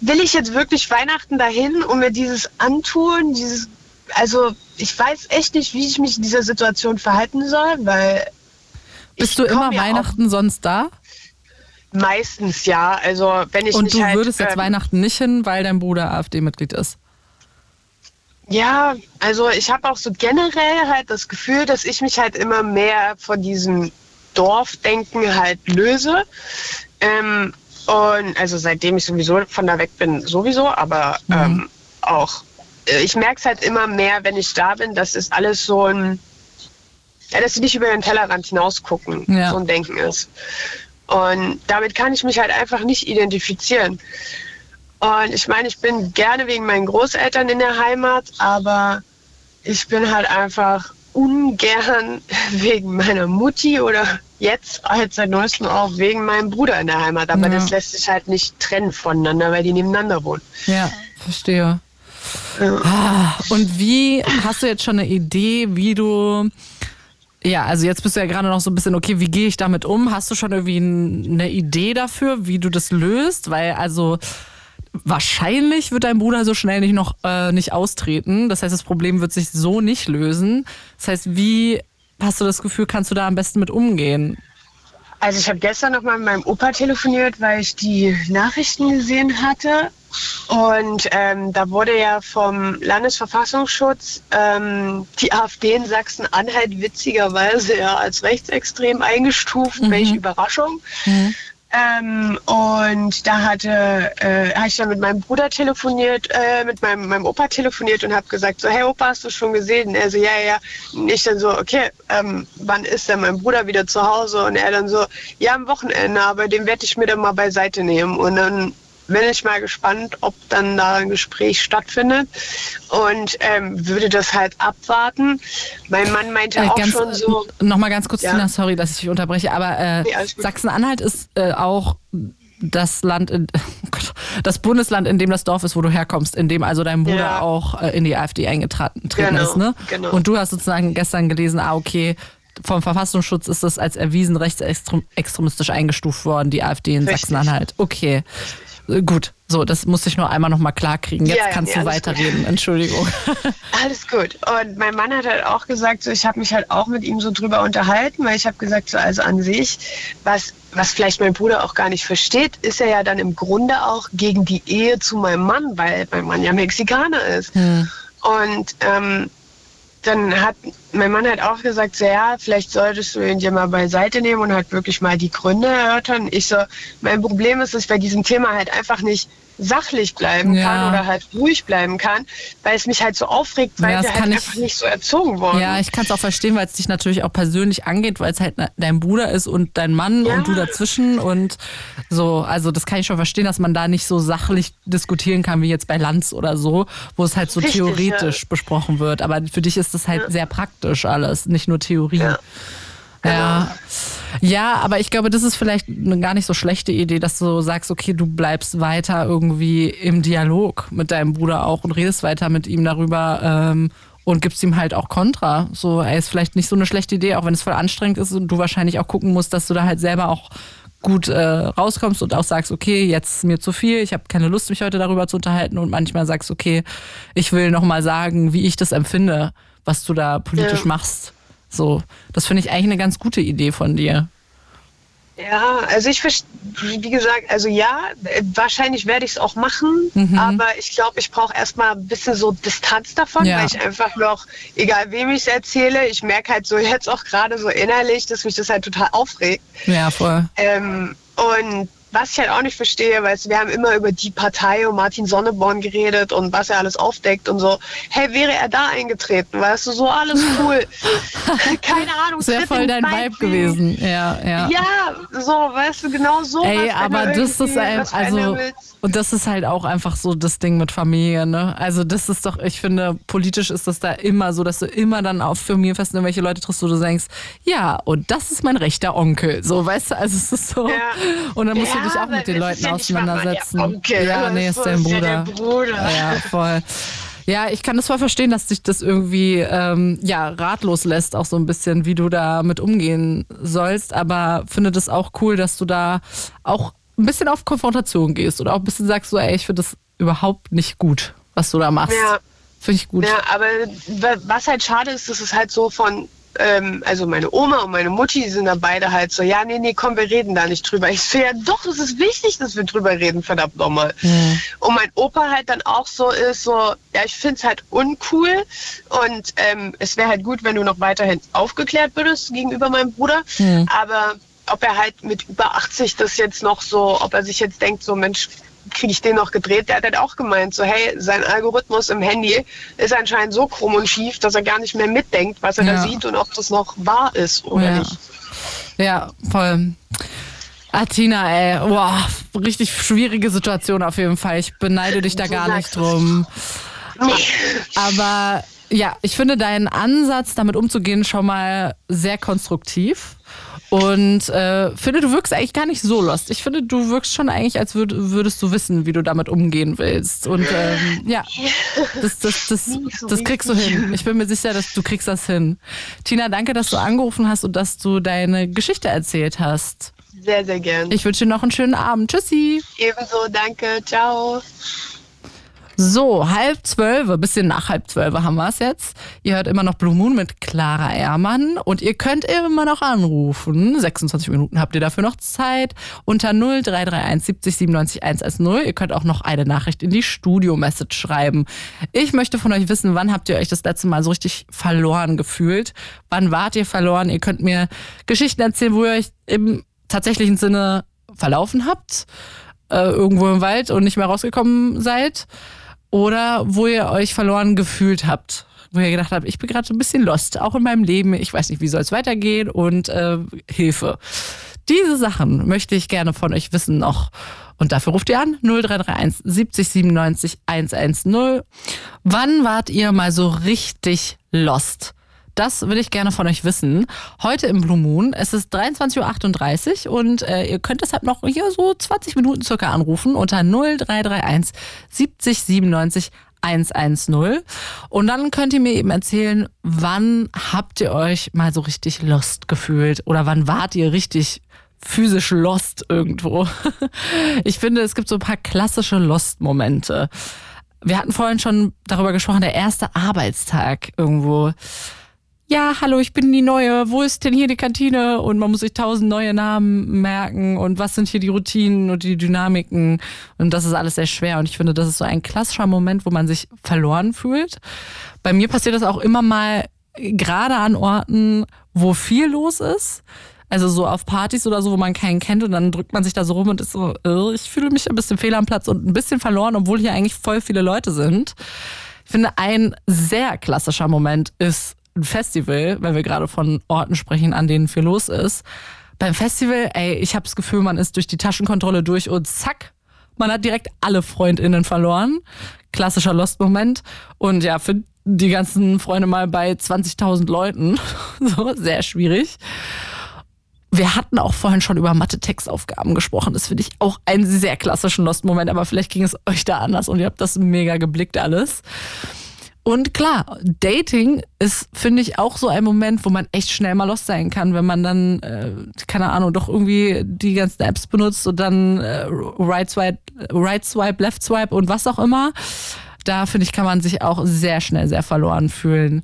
will ich jetzt wirklich Weihnachten dahin und mir dieses antun, dieses, also ich weiß echt nicht, wie ich mich in dieser Situation verhalten soll, weil Bist du immer Weihnachten sonst da? Meistens ja, also wenn ich Und du halt, würdest jetzt ähm, Weihnachten nicht hin, weil dein Bruder AfD-Mitglied ist. Ja, also ich habe auch so generell halt das Gefühl, dass ich mich halt immer mehr von diesem Dorfdenken halt löse. Ähm, und also seitdem ich sowieso von da weg bin, sowieso, aber ähm, auch. äh, Ich merke es halt immer mehr, wenn ich da bin, dass es alles so ein, ja, dass sie nicht über den Tellerrand hinausgucken, Ja. so ein Denken ist. Und damit kann ich mich halt einfach nicht identifizieren. Und ich meine, ich bin gerne wegen meinen Großeltern in der Heimat, aber ich bin halt einfach ungern wegen meiner Mutti oder jetzt halt seit neuestem auch wegen meinem Bruder in der Heimat. Aber Ja. das lässt sich halt nicht trennen voneinander, weil die nebeneinander wohnen. Ja, verstehe. Ah, Und wie hast du jetzt schon eine Idee, wie du ja, also jetzt bist du ja gerade noch so ein bisschen, okay, wie gehe ich damit um? Hast du schon irgendwie eine Idee dafür, wie du das löst? Weil also wahrscheinlich wird dein Bruder so schnell nicht noch äh, nicht austreten. Das heißt, das Problem wird sich so nicht lösen. Das heißt, wie hast du das Gefühl, kannst du da am besten mit umgehen? Also ich habe gestern noch mal mit meinem Opa telefoniert, weil ich die Nachrichten gesehen hatte. Und ähm, da wurde ja vom Landesverfassungsschutz ähm, die AfD in Sachsen-Anhalt witzigerweise ja als rechtsextrem eingestuft. Welche Überraschung. Ähm, und da hatte, äh, habe ich dann mit meinem Bruder telefoniert, äh, mit meinem, meinem Opa telefoniert und habe gesagt, so, hey Opa, hast du schon gesehen? Und er so, ja, ja. Und ich dann so, okay, ähm, wann ist denn mein Bruder wieder zu Hause? Und er dann so, ja, am Wochenende, aber den werde ich mir dann mal beiseite nehmen. Und dann bin ich mal gespannt, ob dann da ein Gespräch stattfindet und ähm, würde das halt abwarten. Mein Mann meinte Äh, auch ganz, schon so. Nochmal ganz kurz, Ja. Tina, sorry, dass ich dich unterbreche, aber äh, Nee. Sachsen-Anhalt ist äh, auch das Land, in, oh Gott, das Bundesland, in dem das Dorf ist, wo du herkommst, in dem also dein Bruder Ja. auch äh, in die AfD eingetreten treten Genau, ist, ne? genau. Und du hast sozusagen gestern gelesen, ah, okay, vom Verfassungsschutz ist das als erwiesen rechtsextremistisch eingestuft worden, die AfD in Richtig. Sachsen-Anhalt. Okay. Äh, Gut, so, das musste ich nur einmal nochmal klarkriegen. Jetzt Ja, ja, kannst nee, du alles gut. weiterreden. Entschuldigung. Alles gut. Und mein Mann hat halt auch gesagt, so, ich habe mich halt auch mit ihm so drüber unterhalten, weil ich habe gesagt, so, also an sich, was, was vielleicht mein Bruder auch gar nicht versteht, ist er ja dann im Grunde auch gegen die Ehe zu meinem Mann, weil mein Mann ja Mexikaner ist. Und ähm, dann hat mein Mann hat auch gesagt, so, ja, vielleicht solltest du ihn dir mal beiseite nehmen und halt wirklich mal die Gründe erörtern. Ich so, mein Problem ist, dass ich bei diesem Thema halt einfach nicht sachlich bleiben Ja. kann oder halt ruhig bleiben kann, weil es mich halt so aufregt, weil Ja, wir halt ich- einfach nicht so erzogen wurden. Ja, ich kann es auch verstehen, weil es dich natürlich auch persönlich angeht, weil es halt ne- dein Bruder ist und dein Mann Ja. und du dazwischen und so. Also das kann ich schon verstehen, dass man da nicht so sachlich diskutieren kann wie jetzt bei Lanz oder so, wo es halt so Richtig, theoretisch besprochen wird. Aber für dich ist das halt sehr praktisch alles, nicht nur Theorie. Ja. Ja. ja, aber ich glaube, das ist vielleicht eine gar nicht so schlechte Idee, dass du sagst, okay, du bleibst weiter irgendwie im Dialog mit deinem Bruder auch und redest weiter mit ihm darüber ähm, und gibst ihm halt auch Kontra. So, ey, ist vielleicht nicht so eine schlechte Idee, auch wenn es voll anstrengend ist und du wahrscheinlich auch gucken musst, dass du da halt selber auch gut äh, rauskommst und auch sagst, okay, jetzt ist mir zu viel, ich habe keine Lust, mich heute darüber zu unterhalten und manchmal sagst, okay, ich will nochmal sagen, wie ich das empfinde, was du da politisch Ja. machst. So, das finde ich eigentlich eine ganz gute Idee von dir. Ja, also ich verstehe, wie gesagt, also ja, wahrscheinlich werde ich es auch machen, Mhm. aber ich glaube, ich brauche erstmal ein bisschen so Distanz davon, Ja. weil ich einfach noch, egal wem ich es erzähle, ich merke halt so jetzt auch gerade so innerlich, dass mich das halt total aufregt. Ja, voll. Ähm, und was ich halt auch nicht verstehe, weil wir haben immer über die Partei und Martin Sonneborn geredet und was er alles aufdeckt und so. Hey, wäre er da eingetreten? Weißt du, so alles cool. Keine Ahnung. Tritt voll in dein Vibe gewesen. Ja, ja. Ja, so, weißt du, genau so. Ey, aber das ist ein, also und das ist halt auch einfach so das Ding mit Familie, ne? Also das ist doch, ich finde, politisch ist das da immer so, dass du immer dann auf Familienfesten irgendwelche Leute triffst, wo du denkst, ja, und das ist mein rechter Onkel. So, weißt du, also es ist so. Ja. Und dann musst Ja, du dich auch mit den Leuten ja auseinandersetzen. Onkel, ja, das nee, ist dein ja Bruder. der Bruder. Ja, voll. Ja, ich kann das voll verstehen, dass dich das irgendwie ähm, ja, ratlos lässt, auch so ein bisschen, wie du da mit umgehen sollst. Aber finde das auch cool, dass du da auch ein bisschen auf Konfrontation gehst oder auch ein bisschen sagst, so, ey, ich finde das überhaupt nicht gut, was du da machst. Ja. Finde ich gut. Ja, aber wa- was halt schade ist, dass es halt so von, ähm, also meine Oma und meine Mutti sind da beide halt so, ja, nee, nee, komm, wir reden da nicht drüber. Ich so, ja doch, es ist wichtig, dass wir drüber reden, verdammt nochmal. Und mein Opa halt dann auch so ist, so, ja, ich find's halt uncool und ähm, es wäre halt gut, wenn du noch weiterhin aufgeklärt würdest gegenüber meinem Bruder, aber ob er halt mit über 80 das jetzt noch so, ob er sich jetzt denkt, so Mensch, kriege ich den noch gedreht, der hat halt auch gemeint, so hey, sein Algorithmus im Handy ist anscheinend so krumm und schief, dass er gar nicht mehr mitdenkt, was er Ja. da sieht und ob das noch wahr ist oder Ja. nicht. Ja, voll. Tina, ey, boah, richtig schwierige Situation auf jeden Fall. Ich beneide dich da Du gar nicht drum. Aber ja, ich finde deinen Ansatz, damit umzugehen, schon mal sehr konstruktiv. Und äh, finde, du wirkst eigentlich gar nicht so lost. Ich finde, du wirkst schon eigentlich, als würd, würdest du wissen, wie du damit umgehen willst. Und ähm, ja, das, das, das, so das kriegst du hin. Ich bin mir sicher, dass du kriegst das hin. Tina, danke, dass du angerufen hast und dass du deine Geschichte erzählt hast. Sehr, sehr gern. Ich wünsche dir noch einen schönen Abend. Tschüssi. Ebenso, danke, ciao. So, halb zwölf, bisschen nach halb zwölf haben wir es jetzt. Ihr hört immer noch Blue Moon mit Clara Ehrmann und ihr könnt immer noch anrufen. 26 Minuten habt ihr dafür noch Zeit. Unter 0331 70 97 110. Ihr könnt auch noch eine Nachricht in die Studio-Message schreiben. Ich möchte von euch wissen, wann habt ihr euch das letzte Mal so richtig verloren gefühlt? Wann wart ihr verloren? Ihr könnt mir Geschichten erzählen, wo ihr euch im tatsächlichen Sinne verlaufen habt. Äh, irgendwo im Wald und nicht mehr rausgekommen seid oder wo ihr euch verloren gefühlt habt. Wo ihr gedacht habt, ich bin gerade so ein bisschen lost, auch in meinem Leben. Ich weiß nicht, wie soll es weitergehen und äh, Hilfe. Diese Sachen möchte ich gerne von euch wissen noch. Und dafür ruft ihr an 0331 70 97 110. Wann wart ihr mal so richtig lost? Das will ich gerne von euch wissen. Heute im Blue Moon. Es ist 23.38 Uhr und äh, ihr könnt deshalb noch hier so 20 Minuten circa anrufen unter 0331 70 97 110. Und dann könnt ihr mir eben erzählen, wann habt ihr euch mal so richtig lost gefühlt oder wann wart ihr richtig physisch lost irgendwo. Ich finde, es gibt so ein paar klassische Lost-Momente. Wir hatten vorhin schon darüber gesprochen, der erste Arbeitstag irgendwo. Ja, hallo, ich bin die Neue. Wo ist denn hier die Kantine? Und man muss sich tausend neue Namen merken. Und was sind hier die Routinen und die Dynamiken? Und das ist alles sehr schwer. Und ich finde, das ist so ein klassischer Moment, wo man sich verloren fühlt. Bei mir passiert das auch immer mal gerade an Orten, wo viel los ist. Also so auf Partys oder so, wo man keinen kennt und dann drückt man sich da so rum und ist so, ich fühle mich ein bisschen fehl am Platz und ein bisschen verloren, obwohl hier eigentlich voll viele Leute sind. Ich finde, ein sehr klassischer Moment ist ein Festival, wenn wir gerade von Orten sprechen, an denen viel los ist. Beim Festival, ey, ich habe das Gefühl, man ist durch die Taschenkontrolle durch und zack, man hat direkt alle FreundInnen verloren. Klassischer Lost-Moment. Und ja, für die ganzen Freunde mal bei 20.000 Leuten. so, sehr schwierig. Wir hatten auch vorhin schon über Mathe-Textaufgaben gesprochen. Das finde ich auch einen sehr klassischen Lost-Moment, aber vielleicht ging es euch da anders und ihr habt das mega geblickt alles. Und klar, Dating ist, finde ich, auch so ein Moment, wo man echt schnell mal lost sein kann, wenn man dann, äh, keine Ahnung, doch irgendwie die ganzen Apps benutzt und dann äh, right, swipe, right Swipe, Left Swipe und was auch immer. Da, finde ich, kann man sich auch sehr schnell sehr verloren fühlen.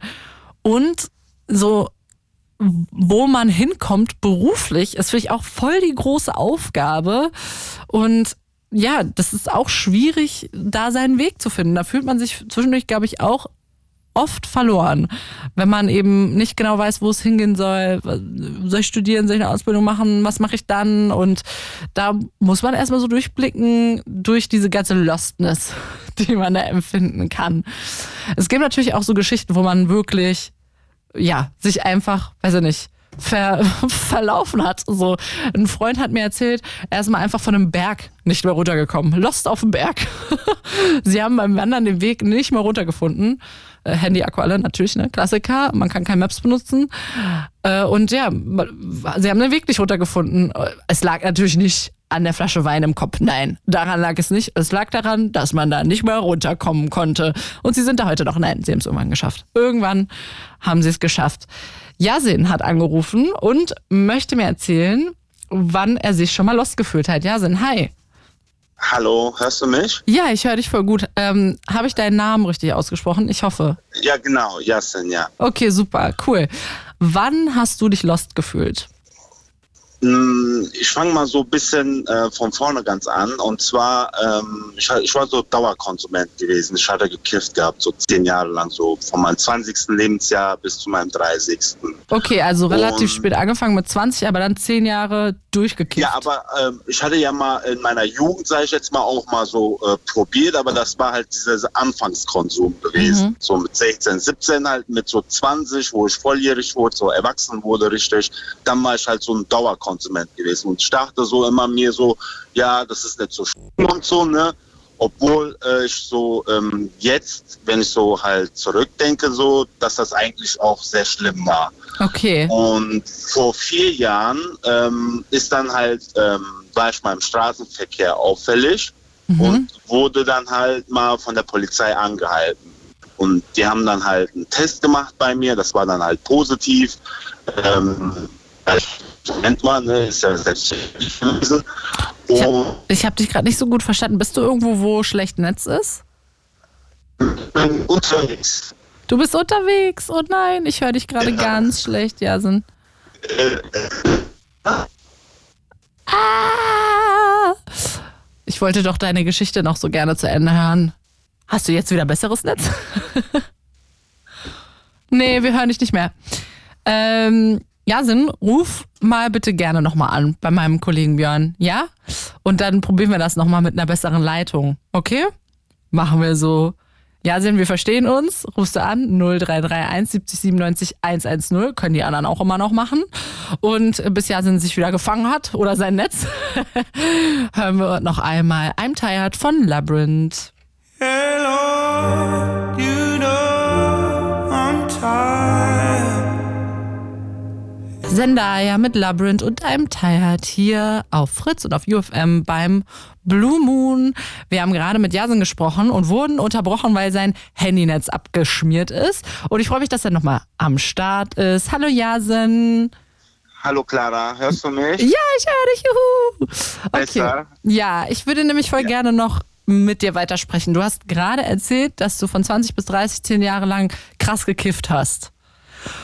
Und so wo man hinkommt beruflich, ist vielleicht auch voll die große Aufgabe. Und ja, das ist auch schwierig, da seinen Weg zu finden. Da fühlt man sich zwischendurch, glaube ich, auch oft verloren, wenn man eben nicht genau weiß, wo es hingehen soll. Soll ich studieren, soll ich eine Ausbildung machen, was mache ich dann? Und da muss man erstmal so durchblicken durch diese ganze Lostness, die man da empfinden kann. Es gibt natürlich auch so Geschichten, wo man wirklich ja, sich einfach, weiß ich nicht, ver, verlaufen hat. So, ein Freund hat mir erzählt, er ist mal einfach von einem Berg nicht mehr runtergekommen. Lost auf dem Berg. Sie haben beim Wandern den Weg nicht mehr runtergefunden. Äh, Handy-Akku alle, natürlich, ne? Klassiker. Man kann kein Maps benutzen. Äh, und ja, sie haben den Weg nicht runtergefunden. Es lag natürlich nicht an der Flasche Wein im Kopf. Nein, daran lag es nicht. Es lag daran, dass man da nicht mehr runterkommen konnte. Und sie sind da heute noch. Nein, sie haben es irgendwann geschafft. Irgendwann haben sie es geschafft. Yasin hat angerufen und möchte mir erzählen, wann er sich schon mal lost gefühlt hat. Yasin, hi. Hallo, hörst du mich? Ja, ich höre dich voll gut. Ähm, Habe ich deinen Namen richtig ausgesprochen? Ich hoffe. Ja, genau, Yasin, ja. Okay, super, cool. Wann hast du dich lost gefühlt? Hm, ich fange mal so ein bisschen äh, von vorne ganz an. Und zwar, ähm, ich, ich, war so Dauerkonsument gewesen. Ich hatte gekifft gehabt, so zehn Jahre lang, so von meinem 20. Lebensjahr bis zu meinem 30. Okay, also relativ Und, spät angefangen mit 20, aber dann zehn Jahre durchgekifft. Ja, aber ähm, ich hatte ja mal in meiner Jugend, sage ich jetzt mal, auch mal so äh, probiert, aber das war halt dieser Anfangskonsum gewesen. Mhm. So mit 16, 17 halt, mit so 20, wo ich volljährig wurde, so erwachsen wurde richtig. Dann war ich halt so ein Dauerkonsument. Konsument gewesen. Und ich dachte so immer mir so, ja, das ist nicht so schlimm und so, ne? Obwohl äh, ich so ähm, jetzt, wenn ich so halt zurückdenke, so, dass das eigentlich auch sehr schlimm war. Okay. Und vor vier Jahren ähm, ist dann halt, ähm, war ich mal im Straßenverkehr auffällig mhm. und wurde dann halt mal von der Polizei angehalten. Und die haben dann halt einen Test gemacht bei mir, das war dann halt positiv. Ähm, Moment mal, ne, ist ja selbstverständlich gewesen. Ich habe hab dich gerade nicht so gut verstanden. Bist du irgendwo, wo schlecht Netz ist? Ich bin unterwegs. Du bist unterwegs? Oh nein, ich höre dich gerade ja. ganz schlecht, Jasen. Äh, ah. ah! Ich wollte doch deine Geschichte noch so gerne zu Ende hören. Hast du jetzt wieder besseres Netz? nee, wir hören dich nicht mehr. Ähm, Jasin, ruf mal bitte gerne nochmal an bei meinem Kollegen Björn, ja? Und dann probieren wir das nochmal mit einer besseren Leitung, okay? Machen wir so. Jasin, wir verstehen uns. Rufst du an 0331 70 97 110. Können die anderen auch immer noch machen. Und bis Jasin sich wieder gefangen hat oder sein Netz, hören wir noch einmal I'm Tired von Labyrinth. Hello, Zendaya mit Labyrinth und I'm Tired hier auf Fritz und auf UFM beim Blue Moon. Wir haben gerade mit Jasen gesprochen und wurden unterbrochen, weil sein Handynetz abgeschmiert ist. Und ich freue mich, dass er nochmal am Start ist. Hallo Jasen. Hallo Clara, hörst du mich? Ja, ich höre dich. Juhu. Okay. Besser? Ja, ich würde nämlich voll gerne noch mit dir weitersprechen. Du hast gerade erzählt, dass du von 20 bis 30 zehn Jahre lang krass gekifft hast.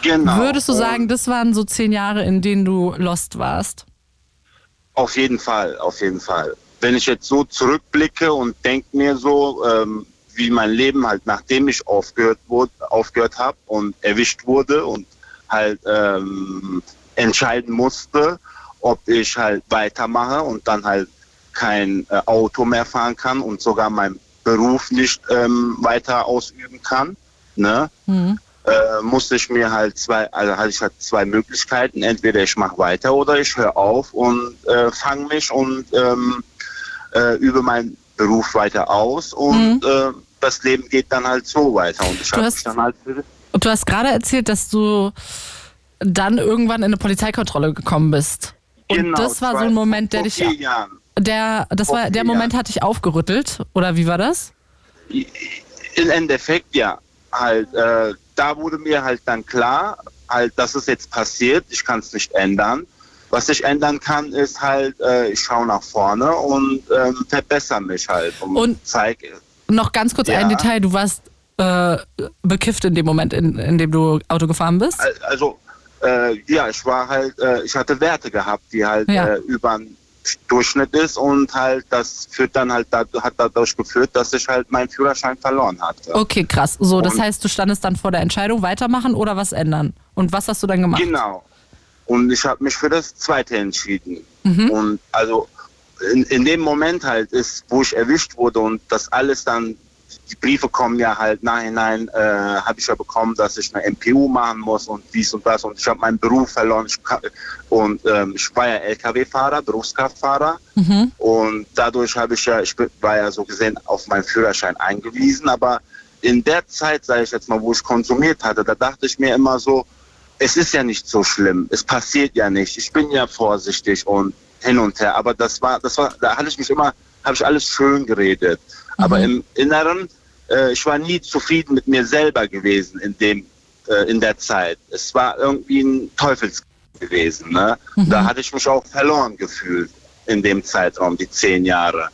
Genau. Würdest du sagen, das waren so zehn Jahre, in denen du lost warst? Auf jeden Fall, auf jeden Fall. Wenn ich jetzt so zurückblicke und denke mir so, ähm, wie mein Leben halt, nachdem ich aufgehört, wurde, aufgehört habe und erwischt wurde und halt ähm, entscheiden musste, ob ich halt weitermache und dann halt kein äh, Auto mehr fahren kann und sogar meinen Beruf nicht ähm, weiter ausüben kann, ne? Äh, musste ich mir halt zwei, also hatte ich halt zwei Möglichkeiten. Entweder ich mache weiter oder ich höre auf und äh, fange mich und ähm, äh, übe meinen Beruf weiter aus und äh, das Leben geht dann halt so weiter. Und ich Du hast- mich dann halt du hast gerade erzählt, dass du dann irgendwann in eine Polizeikontrolle gekommen bist. Und Genau, das war so ein Moment, der dich, Jahren. der, das Vor war, der Moment hat dich aufgerüttelt, oder wie war das? Im Endeffekt ja. Halt, äh, da wurde mir halt dann klar, halt, dass es jetzt passiert. Ich kann es nicht ändern. Was ich ändern kann, ist halt, äh, ich schaue nach vorne und ähm, verbessere mich halt und, Und- zeige. Noch ganz kurz Ja. ein Detail, du warst äh, bekifft in dem Moment, in, in dem du Auto gefahren bist. Also äh, ja, ich war halt, äh, ich hatte Werte gehabt, die halt Ja. äh, über Durchschnitt ist und halt das führt dann halt hat dadurch geführt, dass ich halt meinen Führerschein verloren hatte. Okay, krass. So, das Und- heißt, du standest dann vor der Entscheidung, weitermachen oder was ändern? Und was hast du dann gemacht? Genau. Und ich habe mich für das Zweite entschieden. Mhm. Und also in, in dem Moment halt ist, wo ich erwischt wurde und das alles dann, die Briefe kommen ja halt nachhinein, äh, habe ich ja bekommen, dass ich eine MPU machen muss und dies und das. Und ich habe meinen Beruf verloren. Ich, und ähm, ich war ja LKW-Fahrer, Berufskraftfahrer. Mhm. und dadurch habe ich ja, ich war ja so gesehen auf meinen Führerschein eingewiesen, aber in der Zeit, sage ich jetzt mal, wo ich konsumiert hatte, da dachte ich mir immer so, es ist ja nicht so schlimm, es passiert ja nicht, ich bin ja vorsichtig und hin und her, aber das war, das war, da hatte ich mich immer, habe ich alles schön geredet, aber im Inneren, äh, ich war nie zufrieden mit mir selber gewesen in dem, äh, in der Zeit. Es war irgendwie ein Teufels gewesen, ne? Da hatte ich mich auch verloren gefühlt in dem Zeitraum, die zehn Jahre.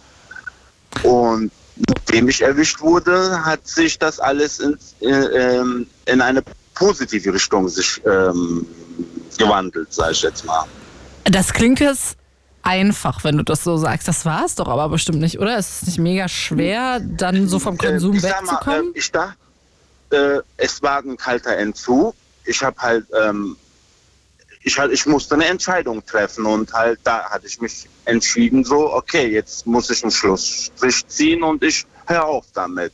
Und nachdem ich erwischt wurde, hat sich das alles in, äh, ähm, in eine positive Richtung sich ähm, gewandelt, sage ich jetzt mal. Das klingt jetzt einfach, wenn du das so sagst. Das war es doch aber bestimmt nicht, oder? Es ist nicht mega schwer, dann so vom Konsum Äh, sag mal, wegzukommen? äh, ich dachte, äh, es war ein kalter Entzug. Ich habe halt, ähm, ich, halt, ich musste eine Entscheidung treffen und halt da hatte ich mich entschieden, so, okay, jetzt muss ich einen Schlussstrich ziehen und ich höre auf damit.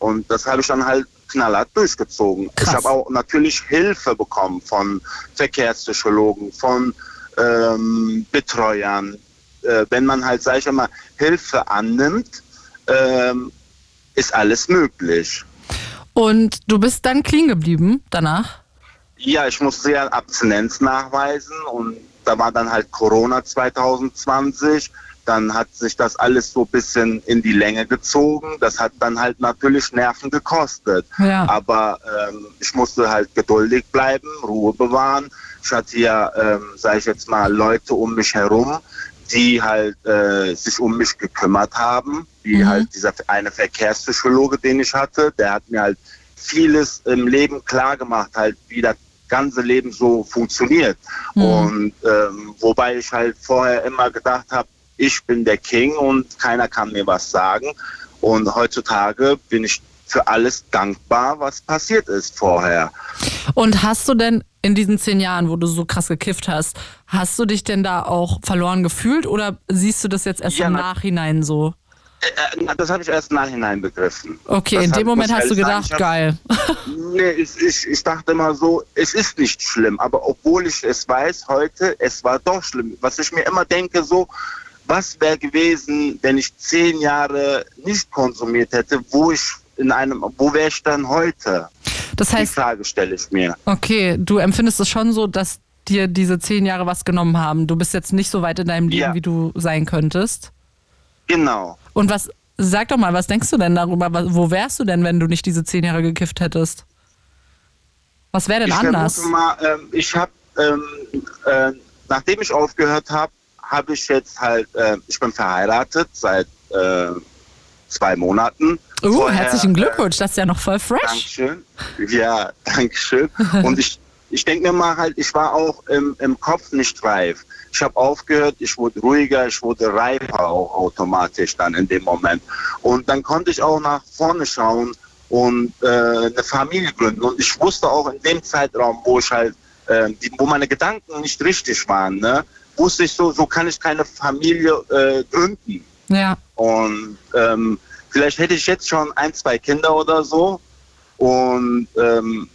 Und das habe ich dann halt knallhart durchgezogen. Krass. Ich habe auch natürlich Hilfe bekommen von Verkehrspsychologen, von ähm, Betreuern. Äh, wenn man halt, sag ich mal, Hilfe annimmt, ähm, ist alles möglich. Und du bist dann clean geblieben danach? Ja, ich musste ja Abstinenz nachweisen und da war dann halt Corona 2020. Dann hat sich das alles so ein bisschen in die Länge gezogen. Das hat dann halt natürlich Nerven gekostet. Ja. Aber ähm, ich musste halt geduldig bleiben, Ruhe bewahren. Ich hatte ja, ähm, sage ich jetzt mal, Leute um mich herum, die halt äh, sich um mich gekümmert haben. Wie halt dieser eine Verkehrspsychologe, den ich hatte, der hat mir halt vieles im Leben klar gemacht, halt wie das ganze Leben so funktioniert. Und ähm, wobei ich halt vorher immer gedacht habe, ich bin der King und keiner kann mir was sagen. Und heutzutage bin ich für alles dankbar, was passiert ist vorher. Und hast du denn in diesen zehn Jahren, wo du so krass gekifft hast, hast du dich denn da auch verloren gefühlt oder siehst du das jetzt erst Ja, im na- Nachhinein so? Äh, das habe ich erst im Nachhinein begriffen. Okay, Das in hab- dem Moment hast du gedacht, sagen, geil. ich hab- Nee, ich, ich, ich dachte immer so, es ist nicht schlimm, aber obwohl ich es weiß heute, es war doch schlimm. Was ich mir immer denke, so, was wäre gewesen, wenn ich zehn Jahre nicht konsumiert hätte, wo ich in einem, wo wäre ich dann heute? Das Die heißt, Frage stelle ich mir. okay, du empfindest es schon so, dass dir diese zehn Jahre was genommen haben. Du bist jetzt nicht so weit in deinem Leben, Ja. wie du sein könntest. Genau. Und was, sag doch mal, was denkst du denn darüber? Wo wärst du denn, wenn du nicht diese zehn Jahre gekifft hättest? Was wäre denn ich anders? mal, ähm, ich habe, ähm, äh, nachdem ich aufgehört habe, habe ich jetzt halt, äh, ich bin verheiratet seit äh, zwei Monaten. Uh, Vorher, herzlichen Glückwunsch, das ist ja noch voll fresh. Dankeschön. Ja, Dankeschön. Und ich, ich denke mir mal halt, ich war auch im, im Kopf nicht reif. Ich habe aufgehört, ich wurde ruhiger, ich wurde reifer auch automatisch dann in dem Moment. Und dann konnte ich auch nach vorne schauen und äh, eine Familie gründen. Und ich wusste auch in dem Zeitraum, wo ich halt, äh, die, wo meine Gedanken nicht richtig waren, ne, wusste ich so, so kann ich keine Familie äh, gründen. Ja, Und ähm, vielleicht hätte ich jetzt schon ein, zwei Kinder oder so. Und ähm,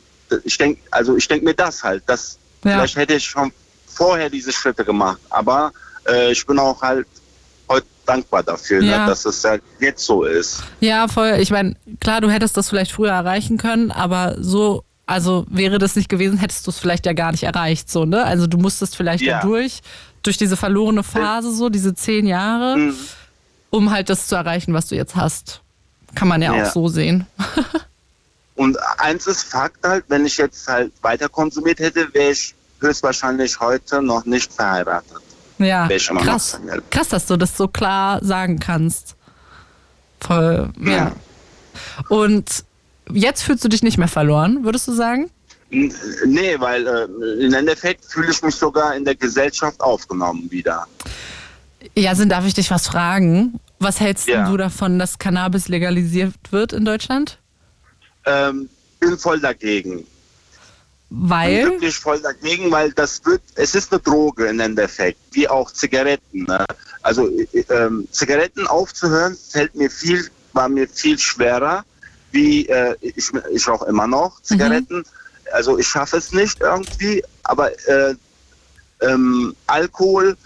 ich denke, also ich denke mir das halt, dass Ja. vielleicht hätte ich schon vorher diese Schritte gemacht. Aber äh, ich bin auch halt heute dankbar dafür, Ja. ne, dass es halt jetzt so ist. ja, voll. Ich meine, klar, du hättest das vielleicht früher erreichen können, aber so, also wäre das nicht gewesen, hättest du es vielleicht ja gar nicht erreicht, so, ne? Also du musstest vielleicht Ja. da durch, durch diese verlorene Phase, so, diese zehn Jahre, Mhm. Um halt das zu erreichen, was du jetzt hast. Kann man ja, Ja. auch so sehen. Und eins ist Fakt halt, wenn ich jetzt halt weiter konsumiert hätte, wäre ich höchstwahrscheinlich heute noch nicht verheiratet. Ja, krass. Krass, dass du das so klar sagen kannst. Voll, ja. Und jetzt fühlst du dich nicht mehr verloren, würdest du sagen? Nee, weil äh, im Endeffekt fühle ich mich sogar in der Gesellschaft aufgenommen wieder. Jasin, darf ich dich was fragen? Was hältst Ja. denn du davon, dass Cannabis legalisiert wird in Deutschland? Ähm, bin voll dagegen. Bin Weil? wirklich voll dagegen, weil das wird, es ist eine Droge im Endeffekt, wie auch Zigaretten. Ne? Also äh, ähm, Zigaretten aufzuhören, fällt mir viel, war mir viel schwerer, wie äh, ich, ich rauche immer noch Zigaretten. Also ich schaffe es nicht irgendwie, aber äh, ähm, Alkohol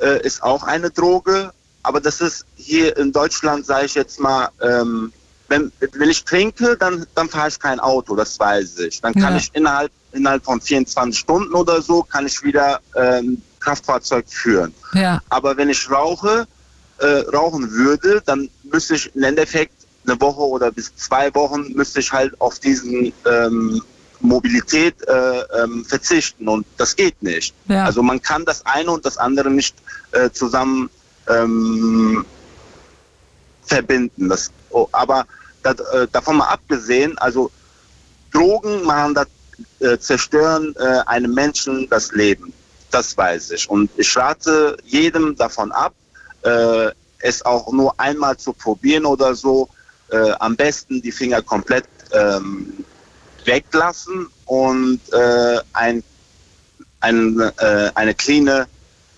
äh, ist auch eine Droge, aber das ist hier in Deutschland, sage ich jetzt mal, ähm, wenn, wenn ich trinke, dann, dann fahre ich kein Auto, das weiß ich. Dann kann Ja. ich innerhalb, innerhalb von 24 Stunden oder so, kann ich wieder ähm, Kraftfahrzeug führen. Ja, Aber wenn ich rauche, äh, rauchen würde, dann müsste ich im Endeffekt eine Woche oder bis zwei Wochen müsste ich halt auf diesen ähm, Mobilität äh, ähm, verzichten und das geht nicht. Ja. Also man kann das eine und das andere nicht äh, zusammen ähm, verbinden. Das, oh, aber das, äh, davon mal abgesehen, also Drogen machen das, äh, zerstören äh, einem Menschen das Leben. Das weiß ich. Und ich rate jedem davon ab, äh, es auch nur einmal zu probieren oder so. Äh, am besten die Finger komplett ähm, weglassen und äh, ein, ein, äh, eine cleane,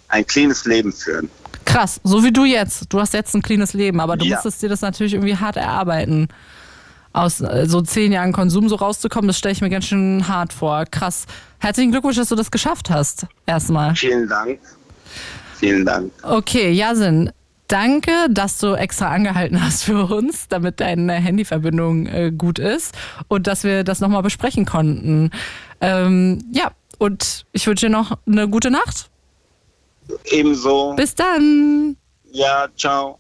ein cleanes Leben führen. krass. So wie du jetzt. Du hast jetzt ein cleanes Leben, aber du Ja. musstest dir das natürlich irgendwie hart erarbeiten. Aus äh, so zehn Jahren Konsum so rauszukommen, das stelle ich mir ganz schön hart vor. Krass. Herzlichen Glückwunsch, dass du das geschafft hast. Erstmal. Vielen Dank. Vielen Dank. Okay, Jasin, danke, dass du extra angehalten hast für uns, damit deine Handyverbindung äh, gut ist und dass wir das nochmal besprechen konnten. Ähm, ja, und ich wünsche dir noch eine gute Nacht. Ebenso. Bis dann. Ja, ciao.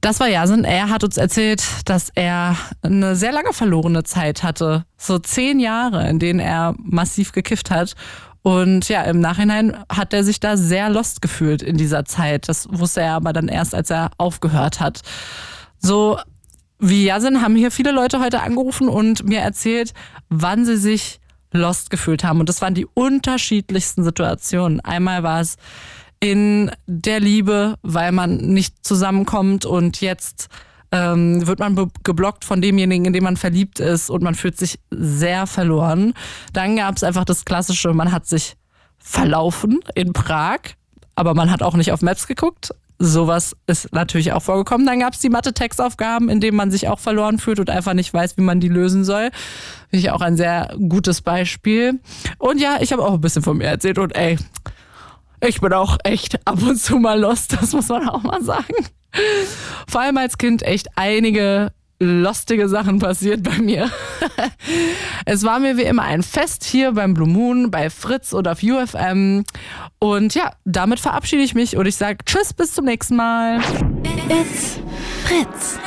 Das war Jasin. Er hat uns erzählt, dass er eine sehr lange verlorene Zeit hatte. So zehn Jahre, in denen er massiv gekifft hat. Und ja, im Nachhinein hat er sich da sehr lost gefühlt in dieser Zeit. Das wusste er aber dann erst, als er aufgehört hat. So wie Jasin haben hier viele Leute heute angerufen und mir erzählt, wann sie sich lost gefühlt haben. Und das waren die unterschiedlichsten Situationen. Einmal war es in der Liebe, weil man nicht zusammenkommt und jetzt ähm, wird man geblockt von demjenigen, in den man verliebt ist und man fühlt sich sehr verloren. Dann gab es einfach das Klassische, man hat sich verlaufen in Prag, aber man hat auch nicht auf Maps geguckt. Sowas ist natürlich auch vorgekommen. Dann gab es die Mathe-Textaufgaben, in denen man sich auch verloren fühlt und einfach nicht weiß, wie man die lösen soll. Finde ich auch ein sehr gutes Beispiel. Und ja, ich habe auch ein bisschen von mir erzählt und ey, ich bin auch echt ab und zu mal lost, das muss man auch mal sagen. Vor allem als Kind echt einige lustige Sachen passiert bei mir. es war mir wie immer ein Fest hier beim Blue Moon, bei Fritz oder auf UFM. Und ja, damit verabschiede ich mich und ich sage Tschüss, bis zum nächsten Mal. It's Fritz.